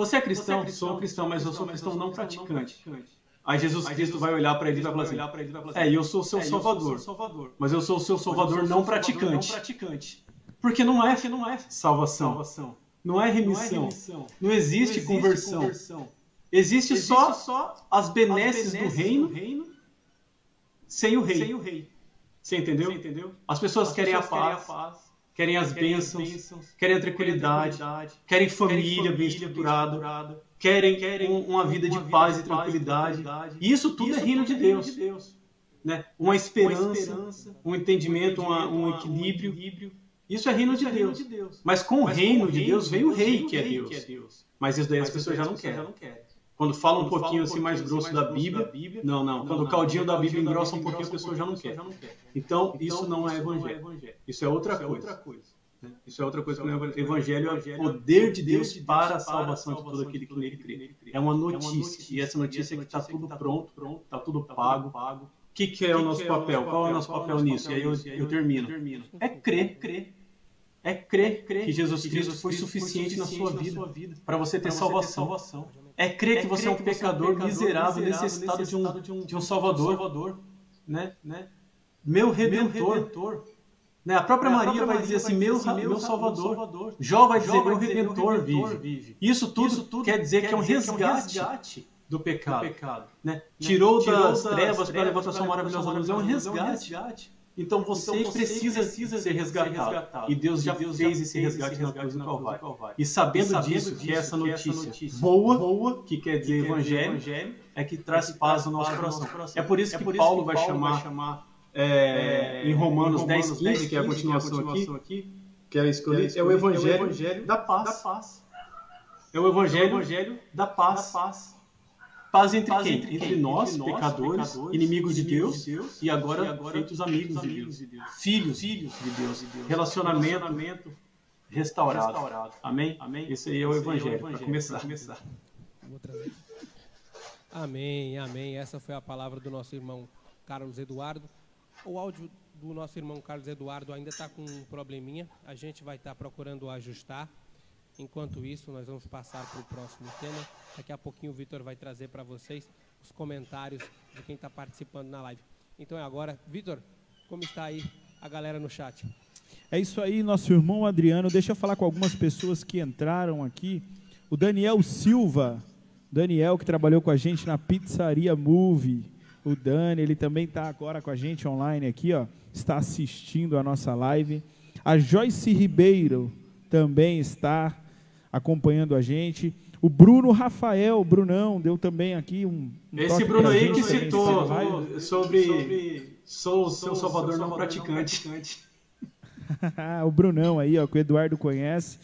Você é cristão? Você é cristão? Sou cristão, mas eu sou cristão não praticante. Aí Jesus Cristo vai olhar para ele e vai falar assim: É, eu sou o seu é, Salvador, Mas eu sou o seu Salvador não praticante. Porque não é, não é salvação. Não é remissão. Não, é remissão. não, existe, conversão. Existe, só, as benesses, do, reino, sem o rei. Você entendeu? Você entendeu? As pessoas, querem, a paz, querem as bênçãos, querem a tranquilidade, querem família, bem estruturada, querem, querem uma vida de paz, e tranquilidade. E isso tudo é reino de Deus. De Deus. Né? Uma, esperança, um entendimento, um, equilíbrio. Isso é reino, de, é Deus. de, Deus. Mas com o reino de Deus vem o rei, que é, Deus. Mas isso daí as pessoas já não querem. Quando fala um pouquinho, pouquinho assim mais grosso, da, Bíblia, da Bíblia, não, não. Quando não, o caldinho da Bíblia engrossa um pouquinho, a pessoa já não quer. Então, isso não é evangelho. Isso é outra coisa. Isso é outra coisa que o Evangelho é o poder de Deus para a salvação de todo aquele que nele crê. É uma notícia, e essa notícia é que está tudo pronto, está tudo pago. O que, que é o nosso papel? Qual é o nosso papel nisso? E aí eu, eu termino. É crer, crer. É crer que Jesus Cristo foi suficiente na sua vida para você ter salvação. É crer que é você é um pecador miserável, necessitado de um, de um, de um Salvador, né? né? Meu Redentor. Né? A própria, é, Maria, vai dizer assim, meu, meu, Salvador. Jó vai dizer, meu, Redentor, vive. Isso tudo, quer dizer que é um resgate, é resgate do pecado. Do pecado né? né? Tirou, das trevas para a levantação maravilhosa da luz. É um resgate. Então você, então você precisa, precisa, ser resgatado. Ser resgatado. E Deus já Deus fez esse resgate na cruz do Calvário. E sabendo, e sabendo disso, disso, que essa notícia, notícia boa, boa, que quer dizer que evangelho, evangelho, é que traz paz no nosso coração. É por isso é que, por isso Paulo, que Paulo vai chamar, é, em Romanos, 10, 15, que é a continuação, aqui, que é, escolhi, é o evangelho, da paz. É o evangelho, da paz. Paz entre Paz quem? Entre, entre, nós, entre nós, pecadores, pecadores inimigos, de Deus, de Deus, e, agora, e agora feitos amigos, amigos de, Deus. de Deus. Filhos, filhos de Deus. De Deus. Relacionamento, Relacionamento restaurado. restaurado. Amém? Amém? Esse aí é o Esse Evangelho, é para começar. começar. Amém, amém. Essa foi a palavra do nosso irmão Carlos Eduardo. O áudio do nosso irmão Carlos Eduardo ainda está com um probleminha. A gente vai estar tá procurando ajustar. Enquanto isso, nós vamos passar para o próximo tema. Daqui a pouquinho o Vitor vai trazer para vocês os comentários de quem está participando na live. Então é agora. Vitor, como está aí a galera no chat? É isso aí, nosso irmão Adriano. Deixa eu falar com algumas pessoas que entraram aqui. O Daniel Silva, Daniel que trabalhou com a gente na Pizzaria Move. O Dani, ele também está agora com a gente online aqui, ó. Está assistindo a nossa live. A Joyce Ribeiro também está acompanhando a gente. O Bruno Rafael, Brunão, deu também aqui um. Esse Bruno aí que citou sobre, sobre sou o seu Salvador, não praticante. praticante. o Brunão aí, ó, que o Eduardo conhece.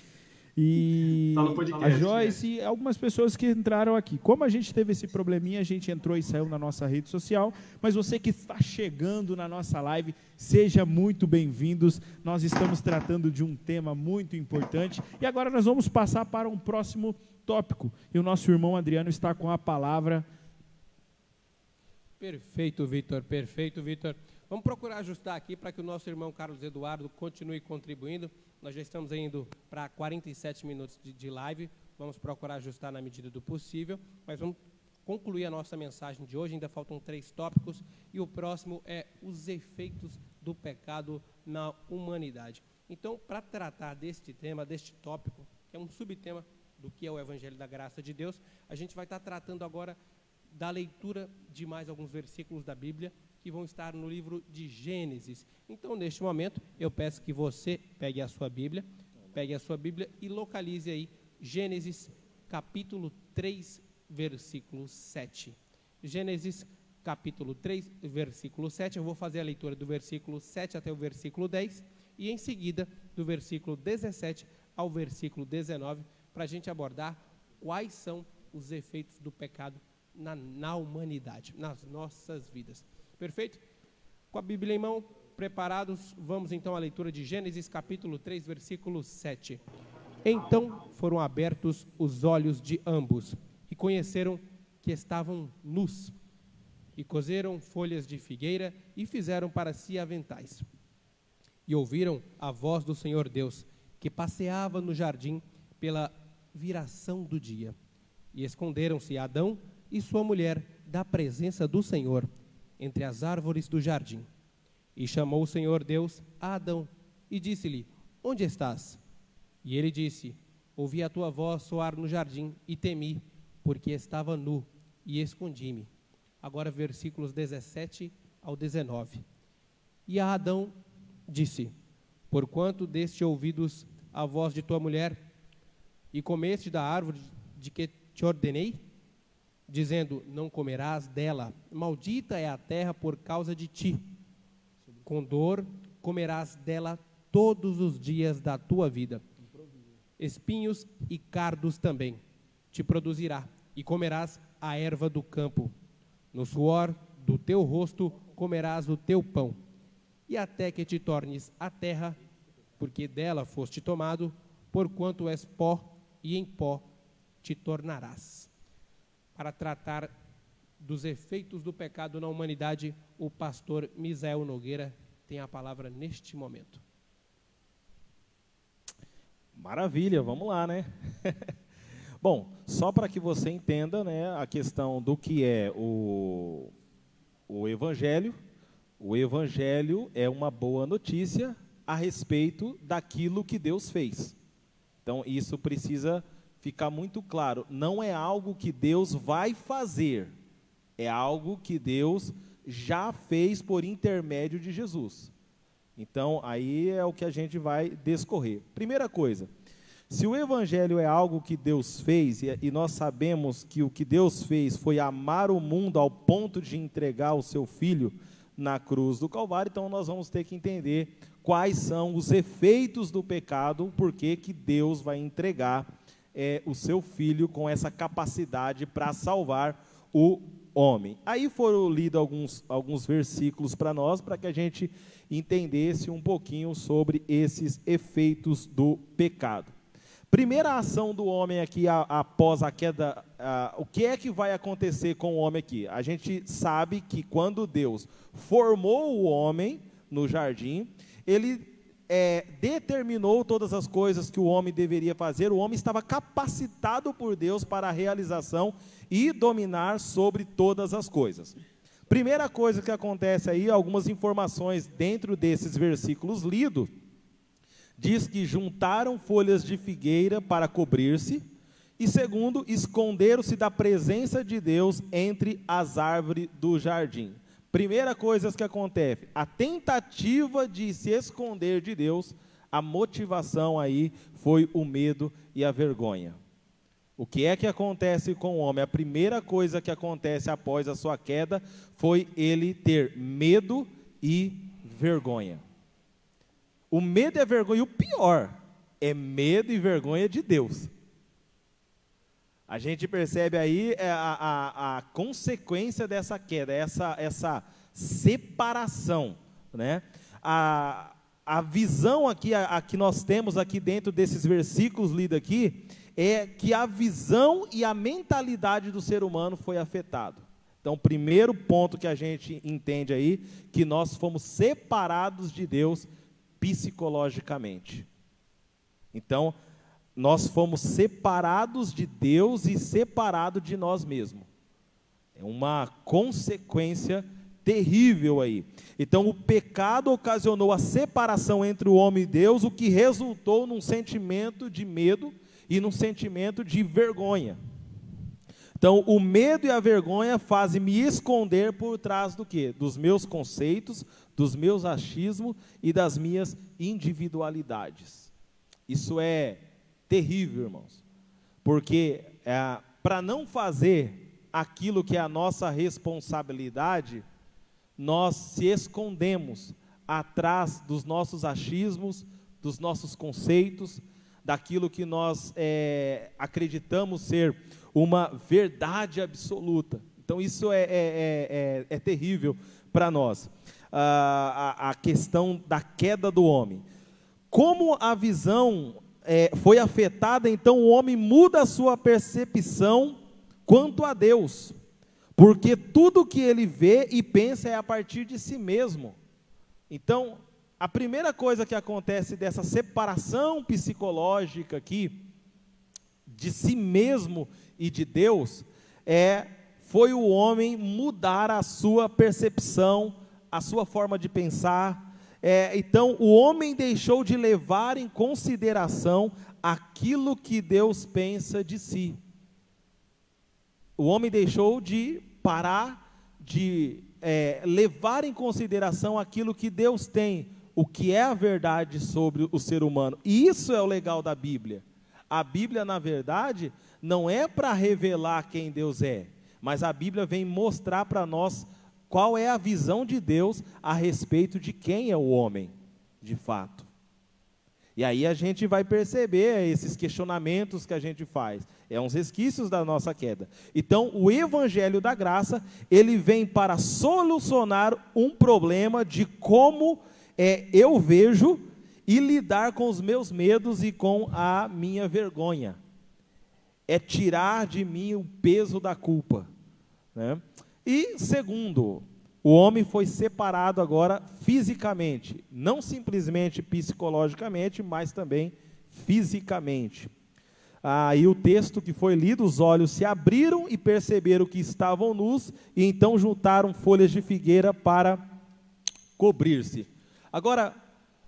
E tá podcast, a Joyce e algumas pessoas que entraram aqui. Como a gente teve esse probleminha, a gente entrou e saiu na nossa rede social. Mas você que está chegando na nossa live, seja muito bem-vindos. Nós estamos tratando de um tema muito importante. E agora nós vamos passar para um próximo tópico. E o nosso irmão Adriano está com a palavra. Perfeito, Vitor. Perfeito, Vitor. Vamos procurar ajustar aqui para que o nosso irmão Carlos Eduardo continue contribuindo. Nós já estamos indo para 47 minutos de, de live. Vamos procurar ajustar na medida do possível, mas vamos concluir a nossa mensagem de hoje. Ainda faltam três tópicos e o próximo é os efeitos do pecado na humanidade. Então, para tratar deste tema, deste tópico, que é um subtema do que é o Evangelho da Graça de Deus, a gente vai estar tratando agora da leitura de mais alguns versículos da Bíblia que vão estar no livro de Gênesis. Então, neste momento, eu peço que você pegue a sua Bíblia, pegue a sua Bíblia e localize aí Gênesis capítulo 3, versículo 7. Gênesis capítulo 3, versículo 7. Eu vou fazer a leitura do versículo 7 até o versículo 10 e em seguida do versículo 17 ao versículo 19 para a gente abordar quais são os efeitos do pecado na, na humanidade, nas nossas vidas. Perfeito? Com a Bíblia em mão, preparados, vamos então à leitura de Gênesis capítulo 3, versículo 7. Então foram abertos os olhos de ambos e conheceram que estavam nus. E cozeram folhas de figueira e fizeram para si aventais. E ouviram a voz do Senhor Deus, que passeava no jardim pela viração do dia. E esconderam-se Adão e sua mulher da presença do Senhor entre as árvores do jardim. E chamou o Senhor Deus a Adão e disse-lhe: onde estás? E ele disse: Ouvi a tua voz soar no jardim e temi, porque estava nu e escondi-me. Agora, versículos 17 ao 19. E a Adão disse: Porquanto deste ouvidos a voz de tua mulher e comeste da árvore de que te ordenei, dizendo: Não comerás dela, maldita é a terra por causa de ti. Com dor comerás dela todos os dias da tua vida. Espinhos e cardos também te produzirá, e comerás a erva do campo. No suor do teu rosto comerás o teu pão, e até que te tornes a terra, porque dela foste tomado, porquanto és pó, e em pó te tornarás. Para tratar dos efeitos do pecado na humanidade, o pastor Misael Nogueira tem a palavra neste momento. Maravilha, vamos lá, né? Bom, só para que você entenda né, a questão do que é o, o Evangelho, o Evangelho é uma boa notícia a respeito daquilo que Deus fez. Então, isso precisa ficar muito claro. Não é algo que Deus vai fazer, é algo que Deus já fez por intermédio de Jesus. Então, aí é o que a gente vai descorrer. Primeira coisa, se o Evangelho é algo que Deus fez, e nós sabemos que o que Deus fez foi amar o mundo ao ponto de entregar o seu filho na cruz do Calvário, então nós vamos ter que entender quais são os efeitos do pecado, porque que Deus vai entregar é, o seu filho com essa capacidade para salvar o homem. Aí foram lidos alguns, alguns versículos para nós, para que a gente entendesse um pouquinho sobre esses efeitos do pecado. Primeira ação do homem aqui a, após a queda, a, o que é que vai acontecer com o homem aqui? A gente sabe que quando Deus formou o homem no jardim, ele é, determinou todas as coisas que o homem deveria fazer, o homem estava capacitado por Deus para a realização e dominar sobre todas as coisas. Primeira coisa que acontece aí, algumas informações dentro desses versículos lidos, diz que juntaram folhas de figueira para cobrir-se, e segundo, esconderam-se da presença de Deus entre as árvores do jardim. Primeira coisa que acontece, a tentativa de se esconder de Deus, a motivação aí foi o medo e a vergonha. O que é que acontece com o homem? A primeira coisa que acontece após a sua queda foi ele ter medo e vergonha. O medo e a vergonha, e o pior, é medo e vergonha de Deus. A gente percebe aí é, a, a, a consequência dessa queda, essa, essa separação. Né? A, a visão aqui, a, a, que nós temos aqui dentro desses versículos lidos aqui, é que a visão e a mentalidade do ser humano foi afetado. Então, o primeiro ponto que a gente entende aí, que nós fomos separados de Deus psicologicamente. Então, nós fomos separados de Deus e separados de nós mesmos. É uma consequência terrível aí. Então, o pecado ocasionou a separação entre o homem e Deus, o que resultou num sentimento de medo e num sentimento de vergonha. Então, o medo e a vergonha fazem me esconder por trás do quê? Dos meus conceitos, dos meus achismos e das minhas individualidades. Isso é terrível, irmãos, porque é, para não fazer aquilo que é a nossa responsabilidade, nós se escondemos atrás dos nossos achismos, dos nossos conceitos, daquilo que nós é, acreditamos ser uma verdade absoluta. Então, isso é, é, é, é terrível para nós a, a questão da queda do homem. Como a visão é, foi afetada, então o homem muda a sua percepção quanto a Deus, porque tudo que ele vê e pensa é a partir de si mesmo. Então, a primeira coisa que acontece dessa separação psicológica aqui, de si mesmo e de Deus, é foi o homem mudar a sua percepção a sua forma de pensar É, então, o homem deixou de levar em consideração aquilo que Deus pensa de si. O homem deixou de parar de é, levar em consideração aquilo que Deus tem, o que é a verdade sobre o ser humano. E isso é o legal da Bíblia. A Bíblia, na verdade, não é para revelar quem Deus é, mas a Bíblia vem mostrar para nós qual é a visão de Deus a respeito de quem é o homem, de fato. E aí a gente vai perceber esses questionamentos que a gente faz. É uns resquícios da nossa queda. Então, o evangelho da graça, ele vem para solucionar um problema de como é, eu vejo e lidar com os meus medos e com a minha vergonha. É tirar de mim o peso da culpa. Né? E segundo, o homem foi separado agora fisicamente, não simplesmente psicologicamente, mas também fisicamente. Aí o texto que foi lido, os olhos se abriram e perceberam que estavam nus, e então juntaram folhas de figueira para cobrir-se. Agora,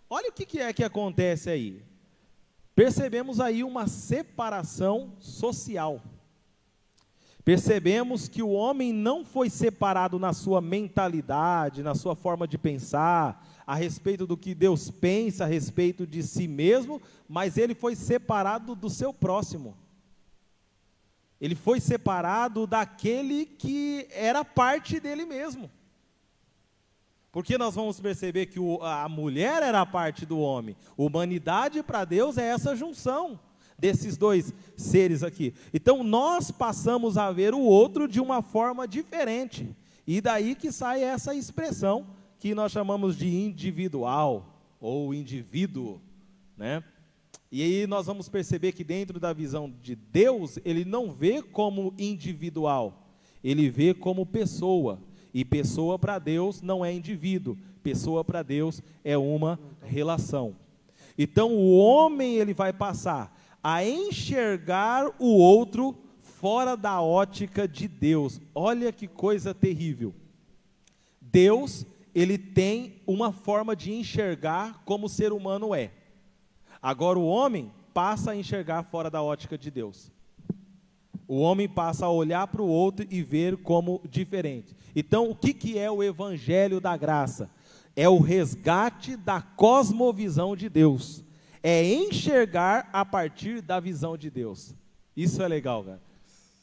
olha o que é que acontece aí. Percebemos aí uma separação social percebemos que o homem não foi separado na sua mentalidade, na sua forma de pensar, a respeito do que Deus pensa a respeito de si mesmo, mas ele foi separado do seu próximo. Ele foi separado daquele que era parte dele mesmo. Porque nós vamos perceber que a mulher era parte do homem. Humanidade para Deus é essa junção desses dois seres aqui. Então nós passamos a ver o outro de uma forma diferente. E daí que sai essa expressão que nós chamamos de individual ou indivíduo, né? E aí nós vamos perceber que dentro da visão de Deus, ele não vê como individual, ele vê como pessoa. E pessoa para Deus não é indivíduo, pessoa para Deus é uma relação. Então o homem ele vai passar a enxergar o outro fora da ótica de Deus. Olha que coisa terrível. Deus, ele tem uma forma de enxergar como o ser humano é. Agora o homem passa a enxergar fora da ótica de Deus. O homem passa a olhar para o outro e ver como diferente. Então, o que, que é o evangelho da graça? É o resgate da cosmovisão de Deus é enxergar a partir da visão de Deus. Isso é legal, cara.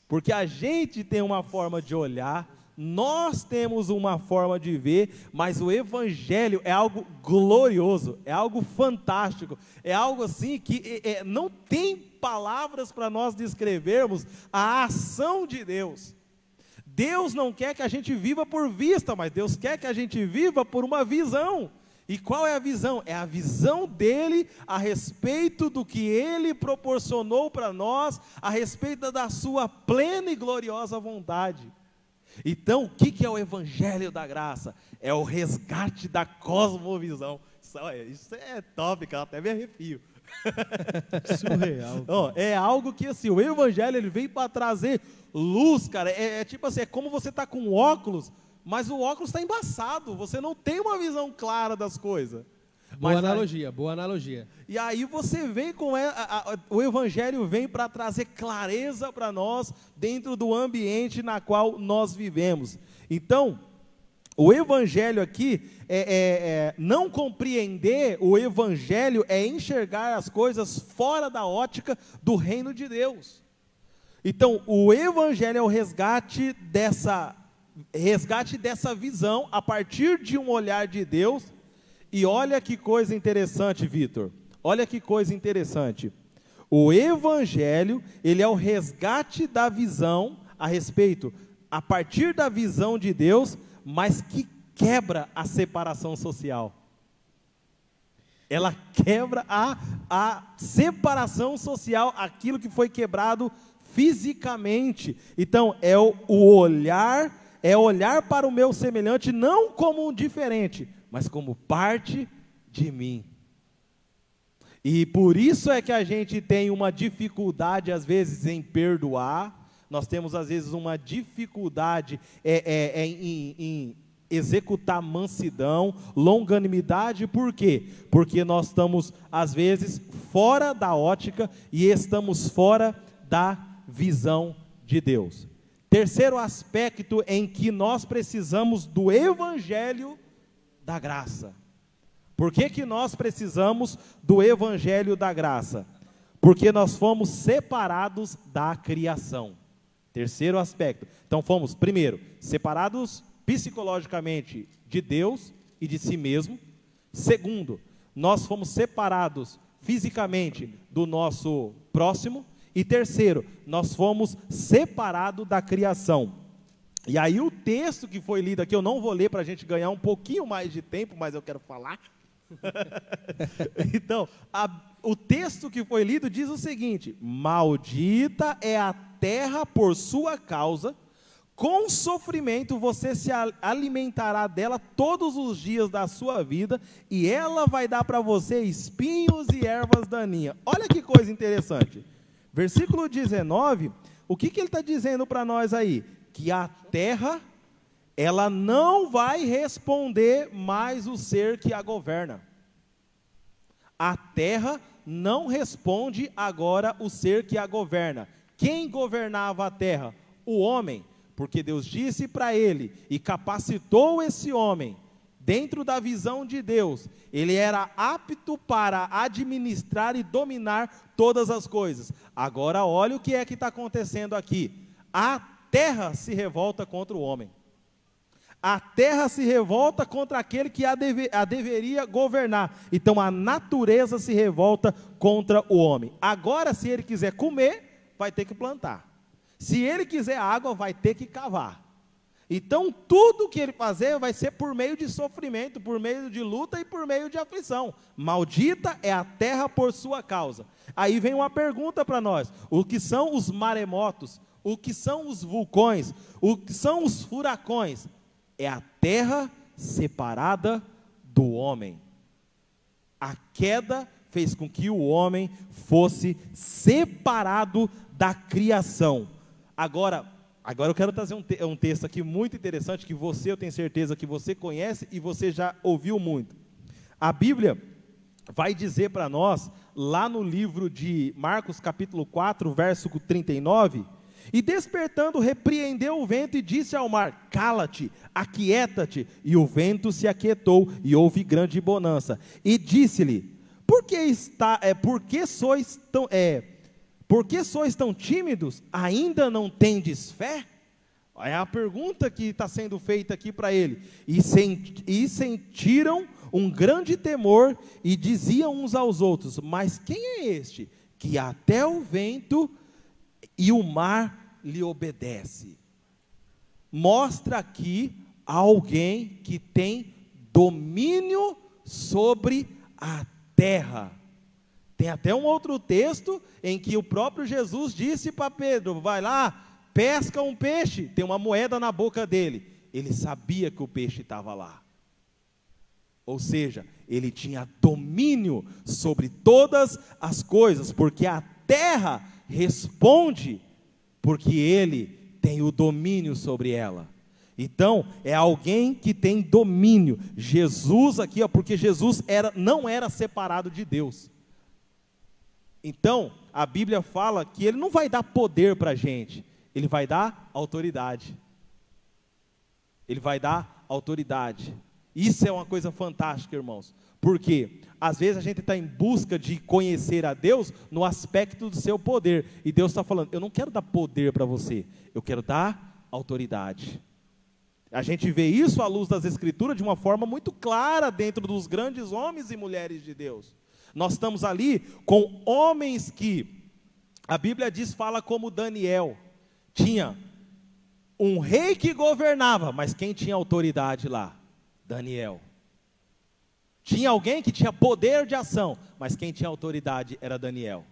Porque a gente tem uma forma de olhar, nós temos uma forma de ver, mas o Evangelho é algo glorioso, é algo fantástico, é algo assim que é, é não tem palavras para nós descrevermos a ação de Deus. Deus não quer que a gente viva por vista, mas Deus quer que a gente viva por uma visão. E qual é a visão? É a visão dele a respeito do que ele proporcionou para nós, a respeito da sua plena e gloriosa vontade. Então, o que é o Evangelho da Graça? É o resgate da cosmovisão. Isso é top, cara, até me arrepio. Surreal. oh, é algo que assim, o Evangelho ele vem para trazer luz, cara. É, é tipo assim, é como você está com óculos mas o óculos está embaçado, você não tem uma visão clara das coisas. Boa mas, analogia, boa analogia. E aí você vem com a, a, a, o evangelho vem para trazer clareza para nós dentro do ambiente na qual nós vivemos. Então, o evangelho aqui é, é, é, não compreender o evangelho é enxergar as coisas fora da ótica do reino de Deus. Então, o evangelho é o resgate dessa resgate dessa visão a partir de um olhar de Deus. E olha que coisa interessante, Vitor. Olha que coisa interessante. O evangelho, ele é o resgate da visão a respeito a partir da visão de Deus, mas que quebra a separação social. Ela quebra a, a separação social, aquilo que foi quebrado fisicamente. Então, é o, o olhar é olhar para o meu semelhante não como um diferente, mas como parte de mim. E por isso é que a gente tem uma dificuldade, às vezes, em perdoar, nós temos, às vezes, uma dificuldade é, é, é, em, em executar mansidão, longanimidade, por quê? Porque nós estamos, às vezes, fora da ótica e estamos fora da visão de Deus. Terceiro aspecto em que nós precisamos do evangelho da graça. Por que, que nós precisamos do evangelho da graça? Porque nós fomos separados da criação. Terceiro aspecto. Então fomos, primeiro, separados psicologicamente de Deus e de si mesmo. Segundo, nós fomos separados fisicamente do nosso próximo. E terceiro, nós fomos separados da criação. E aí o texto que foi lido aqui, eu não vou ler para a gente ganhar um pouquinho mais de tempo, mas eu quero falar. então, a, o texto que foi lido diz o seguinte: Maldita é a terra por sua causa, com sofrimento você se alimentará dela todos os dias da sua vida, e ela vai dar para você espinhos e ervas daninhas. Olha que coisa interessante. Versículo 19, o que, que ele está dizendo para nós aí? Que a terra, ela não vai responder mais o ser que a governa. A terra não responde agora o ser que a governa. Quem governava a terra? O homem porque Deus disse para ele e capacitou esse homem, dentro da visão de Deus, ele era apto para administrar e dominar todas as coisas. Agora, olha o que é que está acontecendo aqui: a terra se revolta contra o homem. A terra se revolta contra aquele que a, deve, a deveria governar. Então a natureza se revolta contra o homem. Agora, se ele quiser comer, vai ter que plantar. Se ele quiser água, vai ter que cavar. Então, tudo que ele fazer vai ser por meio de sofrimento, por meio de luta e por meio de aflição. Maldita é a terra por sua causa. Aí vem uma pergunta para nós: o que são os maremotos? O que são os vulcões? O que são os furacões? É a terra separada do homem. A queda fez com que o homem fosse separado da criação. Agora, agora eu quero trazer um, te um texto aqui muito interessante que você, eu tenho certeza que você conhece e você já ouviu muito. A Bíblia vai dizer para nós, lá no livro de Marcos, capítulo 4, verso 39, e despertando, repreendeu o vento e disse ao mar: Cala-te, aquieta-te. E o vento se aquietou e houve grande bonança. E disse-lhe: Por que está, é, por que sois tão, é, por que sois tão tímidos? Ainda não tendes fé? É a pergunta que está sendo feita aqui para ele. E, e sentiram um grande temor e diziam uns aos outros: Mas quem é este que até o vento e o mar lhe obedece? Mostra aqui alguém que tem domínio sobre a terra. Tem até um outro texto em que o próprio Jesus disse para Pedro: vai lá, pesca um peixe, tem uma moeda na boca dele. Ele sabia que o peixe estava lá. Ou seja, ele tinha domínio sobre todas as coisas, porque a terra responde, porque ele tem o domínio sobre ela. Então, é alguém que tem domínio. Jesus aqui, ó, porque Jesus era, não era separado de Deus. Então, a Bíblia fala que ele não vai dar poder para a gente, ele vai dar autoridade. Ele vai dar autoridade. Isso é uma coisa fantástica, irmãos. Porque às vezes a gente está em busca de conhecer a Deus no aspecto do seu poder. E Deus está falando: eu não quero dar poder para você, eu quero dar autoridade. A gente vê isso à luz das Escrituras de uma forma muito clara dentro dos grandes homens e mulheres de Deus. Nós estamos ali com homens que a Bíblia diz, fala como Daniel. Tinha um rei que governava, mas quem tinha autoridade lá? Daniel. Tinha alguém que tinha poder de ação, mas quem tinha autoridade era Daniel.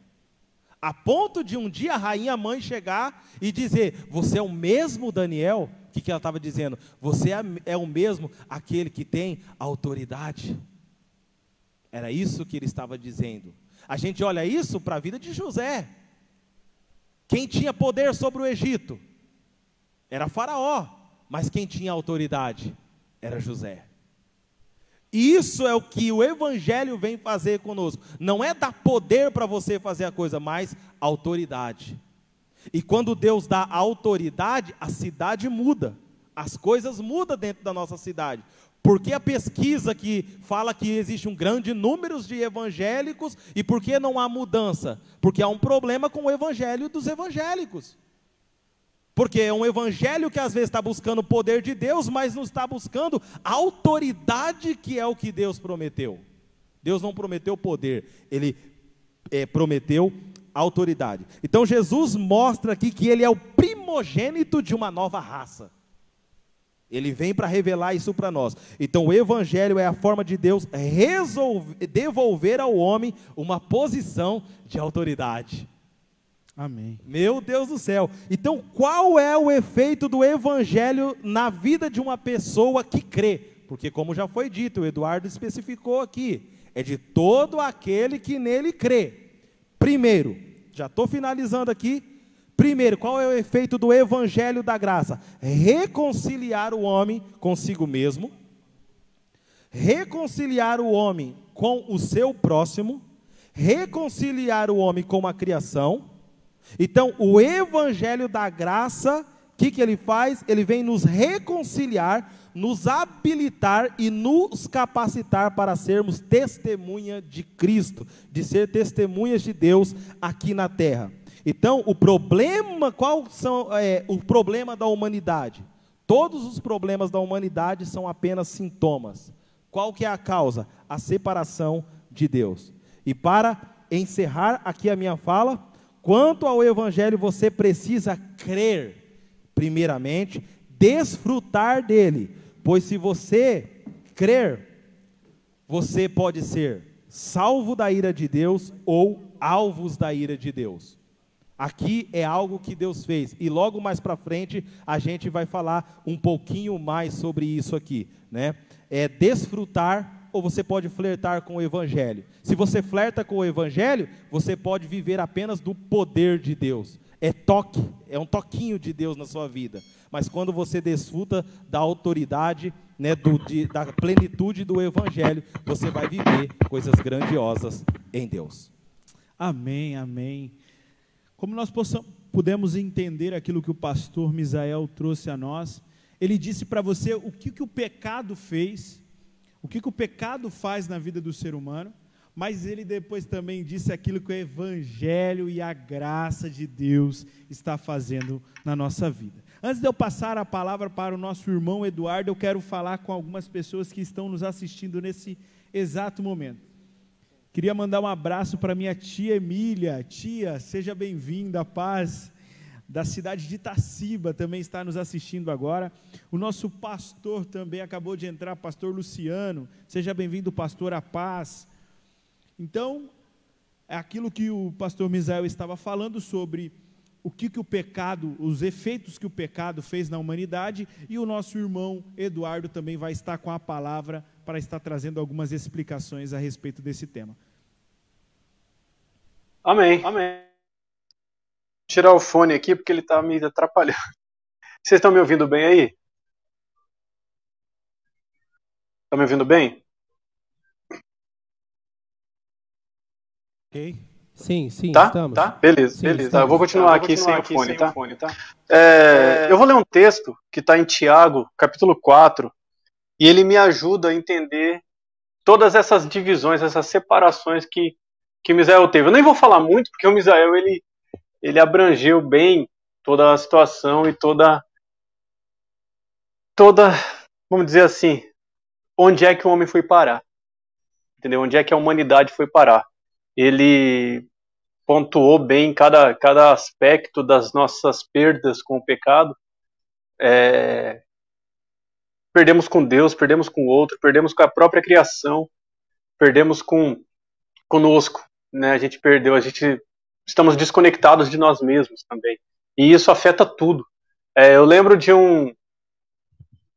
A ponto de um dia a rainha mãe chegar e dizer: Você é o mesmo Daniel? O que, que ela estava dizendo? Você é, é o mesmo aquele que tem autoridade. Era isso que ele estava dizendo. A gente olha isso para a vida de José. Quem tinha poder sobre o Egito? Era Faraó. Mas quem tinha autoridade? Era José. Isso é o que o Evangelho vem fazer conosco. Não é dar poder para você fazer a coisa, mas autoridade. E quando Deus dá autoridade, a cidade muda. As coisas mudam dentro da nossa cidade. Porque a pesquisa que fala que existe um grande número de evangélicos e por que não há mudança? Porque há um problema com o evangelho dos evangélicos. Porque é um evangelho que às vezes está buscando o poder de Deus, mas não está buscando a autoridade que é o que Deus prometeu. Deus não prometeu poder, ele é, prometeu autoridade. Então Jesus mostra aqui que ele é o primogênito de uma nova raça. Ele vem para revelar isso para nós. Então, o Evangelho é a forma de Deus resolver, devolver ao homem uma posição de autoridade. Amém. Meu Deus do céu. Então, qual é o efeito do Evangelho na vida de uma pessoa que crê? Porque, como já foi dito, o Eduardo especificou aqui, é de todo aquele que nele crê. Primeiro, já estou finalizando aqui, Primeiro, qual é o efeito do evangelho da graça? Reconciliar o homem consigo mesmo, reconciliar o homem com o seu próximo, reconciliar o homem com a criação. Então, o evangelho da graça, o que, que ele faz? Ele vem nos reconciliar, nos habilitar e nos capacitar para sermos testemunha de Cristo, de ser testemunhas de Deus aqui na terra. Então, o problema, qual são é, o problema da humanidade? Todos os problemas da humanidade são apenas sintomas. Qual que é a causa? A separação de Deus. E para encerrar aqui a minha fala, quanto ao evangelho você precisa crer, primeiramente, desfrutar dele, pois se você crer, você pode ser salvo da ira de Deus ou alvos da ira de Deus. Aqui é algo que Deus fez. E logo mais para frente a gente vai falar um pouquinho mais sobre isso aqui, né? É desfrutar ou você pode flertar com o evangelho. Se você flerta com o evangelho, você pode viver apenas do poder de Deus. É toque, é um toquinho de Deus na sua vida. Mas quando você desfruta da autoridade, né, do, de, da plenitude do evangelho, você vai viver coisas grandiosas em Deus. Amém, amém. Como nós possamos, pudemos entender aquilo que o pastor Misael trouxe a nós, ele disse para você o que, que o pecado fez, o que, que o pecado faz na vida do ser humano, mas ele depois também disse aquilo que o Evangelho e a graça de Deus está fazendo na nossa vida. Antes de eu passar a palavra para o nosso irmão Eduardo, eu quero falar com algumas pessoas que estão nos assistindo nesse exato momento. Queria mandar um abraço para minha tia Emília. Tia, seja bem-vinda, paz. Da cidade de Itaciba também está nos assistindo agora. O nosso pastor também acabou de entrar, pastor Luciano. Seja bem-vindo, pastor A Paz. Então, é aquilo que o pastor Misael estava falando sobre o que, que o pecado, os efeitos que o pecado fez na humanidade, e o nosso irmão Eduardo também vai estar com a palavra para estar trazendo algumas explicações a respeito desse tema. Amém. Amém. Vou tirar o fone aqui porque ele está me atrapalhando. Vocês estão me ouvindo bem aí? Estão me ouvindo bem? Ok. Sim, sim, tá? estamos. Tá? Beleza, sim, beleza. Estamos. Eu vou continuar, tá, aqui, continuar sem, aqui o fone, sem tá? o fone, tá? É, eu vou ler um texto que está em Tiago, capítulo 4, e ele me ajuda a entender todas essas divisões, essas separações que, que Misael teve. Eu nem vou falar muito, porque o Misael ele, ele abrangeu bem toda a situação e toda. toda. vamos dizer assim, onde é que o homem foi parar. Entendeu? Onde é que a humanidade foi parar. Ele pontuou bem cada, cada aspecto das nossas perdas com o pecado. É, perdemos com Deus, perdemos com o outro, perdemos com a própria criação, perdemos com conosco, né? A gente perdeu, a gente estamos desconectados de nós mesmos também. E isso afeta tudo. É, eu lembro de um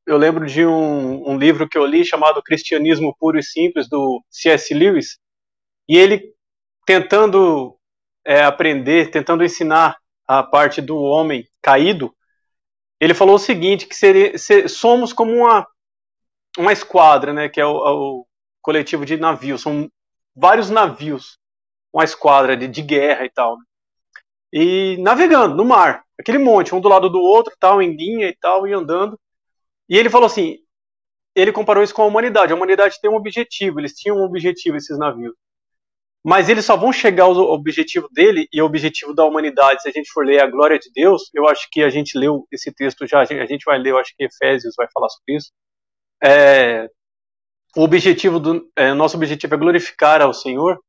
eu lembro de um, um livro que eu li chamado Cristianismo Puro e Simples do C.S. Lewis e ele tentando é, aprender, tentando ensinar a parte do homem caído, ele falou o seguinte, que seria, ser, somos como uma, uma esquadra, né, que é o, o coletivo de navios, são vários navios, uma esquadra de, de guerra e tal. Né? E navegando no mar, aquele monte, um do lado do outro, tal, em linha e tal, e andando. E ele falou assim, ele comparou isso com a humanidade. A humanidade tem um objetivo, eles tinham um objetivo, esses navios. Mas eles só vão chegar ao objetivo dele e ao objetivo da humanidade, se a gente for ler a glória de Deus. Eu acho que a gente leu esse texto já, a gente vai ler, eu acho que Efésios vai falar sobre isso. É, o objetivo do é, nosso objetivo é glorificar ao Senhor,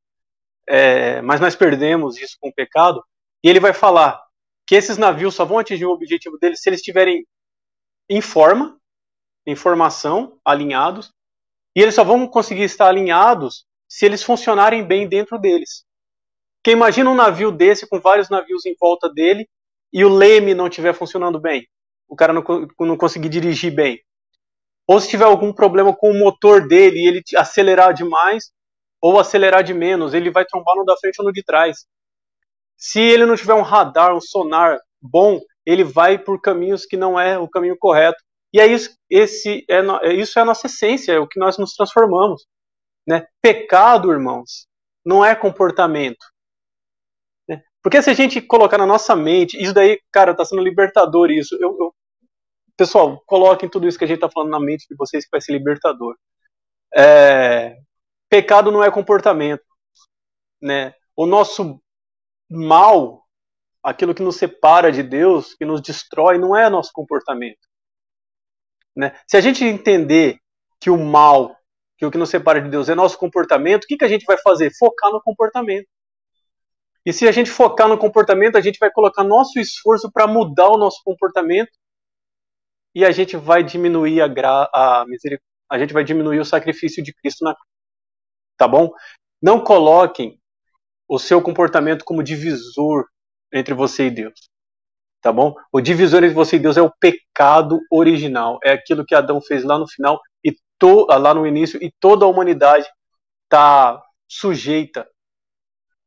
é, mas nós perdemos isso com o pecado. E ele vai falar que esses navios só vão atingir o objetivo deles se eles estiverem em forma, em formação, alinhados, e eles só vão conseguir estar alinhados se eles funcionarem bem dentro deles. Porque imagina um navio desse com vários navios em volta dele e o leme não estiver funcionando bem, o cara não, não conseguir dirigir bem. Ou se tiver algum problema com o motor dele e ele acelerar demais ou acelerar de menos, ele vai trombar no da frente ou no de trás. Se ele não tiver um radar, um sonar bom, ele vai por caminhos que não é o caminho correto. E é isso, esse é, é, isso é a nossa essência, é o que nós nos transformamos. Né? Pecado, irmãos, não é comportamento. Né? Porque se a gente colocar na nossa mente, isso daí, cara, está sendo libertador isso. Eu, eu, pessoal, coloquem tudo isso que a gente está falando na mente de vocês que vai ser libertador. É, pecado não é comportamento. Né? O nosso mal, aquilo que nos separa de Deus, que nos destrói, não é nosso comportamento. Né? Se a gente entender que o mal, que o que nos separa de Deus é nosso comportamento, o que, que a gente vai fazer? Focar no comportamento. E se a gente focar no comportamento, a gente vai colocar nosso esforço para mudar o nosso comportamento e a gente vai diminuir a, gra a misericórdia, a gente vai diminuir o sacrifício de Cristo na tá bom? Não coloquem o seu comportamento como divisor entre você e Deus tá bom? O divisor entre você e Deus é o pecado original, é aquilo que Adão fez lá no final e to, lá no início e toda a humanidade está sujeita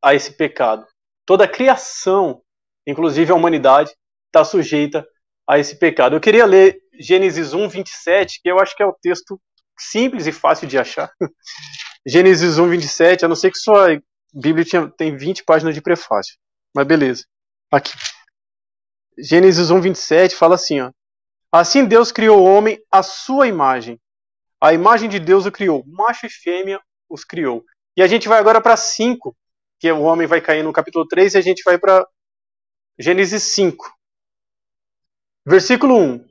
a esse pecado. Toda a criação, inclusive a humanidade, está sujeita a esse pecado. Eu queria ler Gênesis 1, 27, que eu acho que é o texto simples e fácil de achar. Gênesis 1, 27, a não ser que sua Bíblia tinha, tem 20 páginas de prefácio. Mas beleza. Aqui. Gênesis 1, 27 fala assim: ó, Assim Deus criou o homem à sua imagem. A imagem de Deus o criou. Macho e fêmea os criou. E a gente vai agora para 5, que o homem vai cair no capítulo 3, e a gente vai para Gênesis 5. Versículo 1.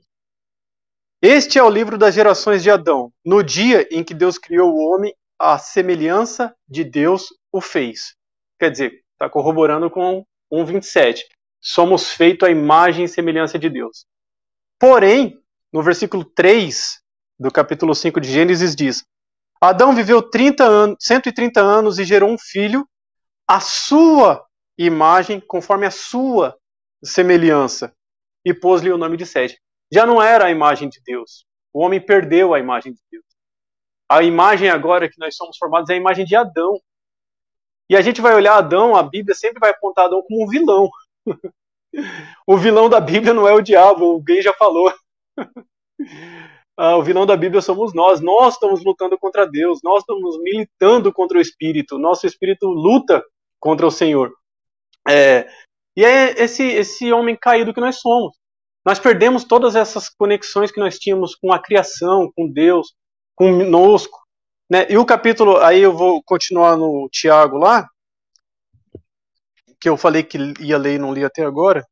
Este é o livro das gerações de Adão. No dia em que Deus criou o homem, a semelhança de Deus o fez. Quer dizer, está corroborando com 1,27 somos feitos à imagem e semelhança de Deus. Porém, no versículo 3 do capítulo 5 de Gênesis diz: Adão viveu 30 anos, 130 anos e gerou um filho à sua imagem, conforme a sua semelhança, e pôs-lhe o nome de Sete. Já não era a imagem de Deus. O homem perdeu a imagem de Deus. A imagem agora que nós somos formados é a imagem de Adão. E a gente vai olhar Adão, a Bíblia sempre vai apontar Adão como um vilão o vilão da Bíblia não é o diabo, Gay já falou. ah, o vilão da Bíblia somos nós. Nós estamos lutando contra Deus, nós estamos militando contra o Espírito. Nosso Espírito luta contra o Senhor. É, e é esse, esse homem caído que nós somos. Nós perdemos todas essas conexões que nós tínhamos com a criação, com Deus, conosco. Né? E o capítulo, aí eu vou continuar no Tiago lá, que eu falei que ia ler e não li até agora.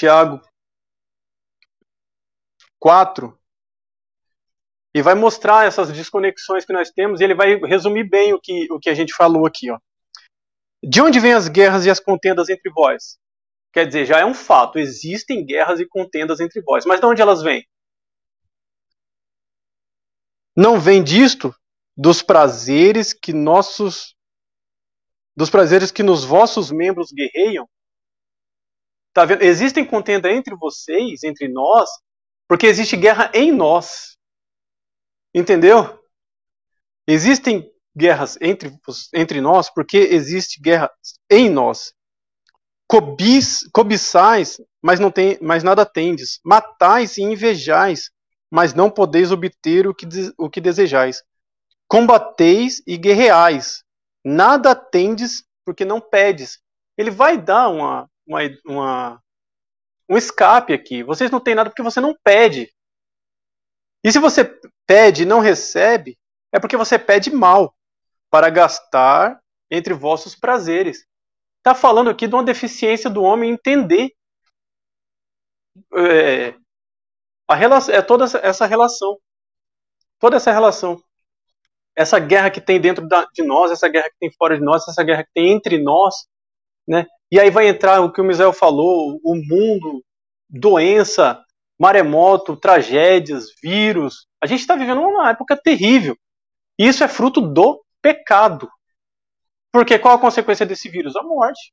Tiago 4. E vai mostrar essas desconexões que nós temos e ele vai resumir bem o que, o que a gente falou aqui. Ó. De onde vêm as guerras e as contendas entre vós? Quer dizer, já é um fato, existem guerras e contendas entre vós. Mas de onde elas vêm? Não vem disto dos prazeres que nossos dos prazeres que nos vossos membros guerreiam? Tá vendo? Existem contenda entre vocês, entre nós, porque existe guerra em nós. Entendeu? Existem guerras entre, entre nós porque existe guerra em nós. Cobiçais, mas, não tem, mas nada tendes. Matais e invejais, mas não podeis obter o que, o que desejais. Combateis e guerreais, nada tendes porque não pedes. Ele vai dar uma, uma, uma, um escape aqui. Vocês não têm nada porque você não pede. E se você pede e não recebe, é porque você pede mal, para gastar entre vossos prazeres. Está falando aqui de uma deficiência do homem entender é, a relação, é toda essa relação. Toda essa relação. Essa guerra que tem dentro da, de nós, essa guerra que tem fora de nós, essa guerra que tem entre nós. Né? E aí vai entrar o que o Misael falou: o mundo, doença, maremoto, tragédias, vírus. A gente está vivendo uma época terrível. E isso é fruto do pecado. Porque qual a consequência desse vírus? A morte.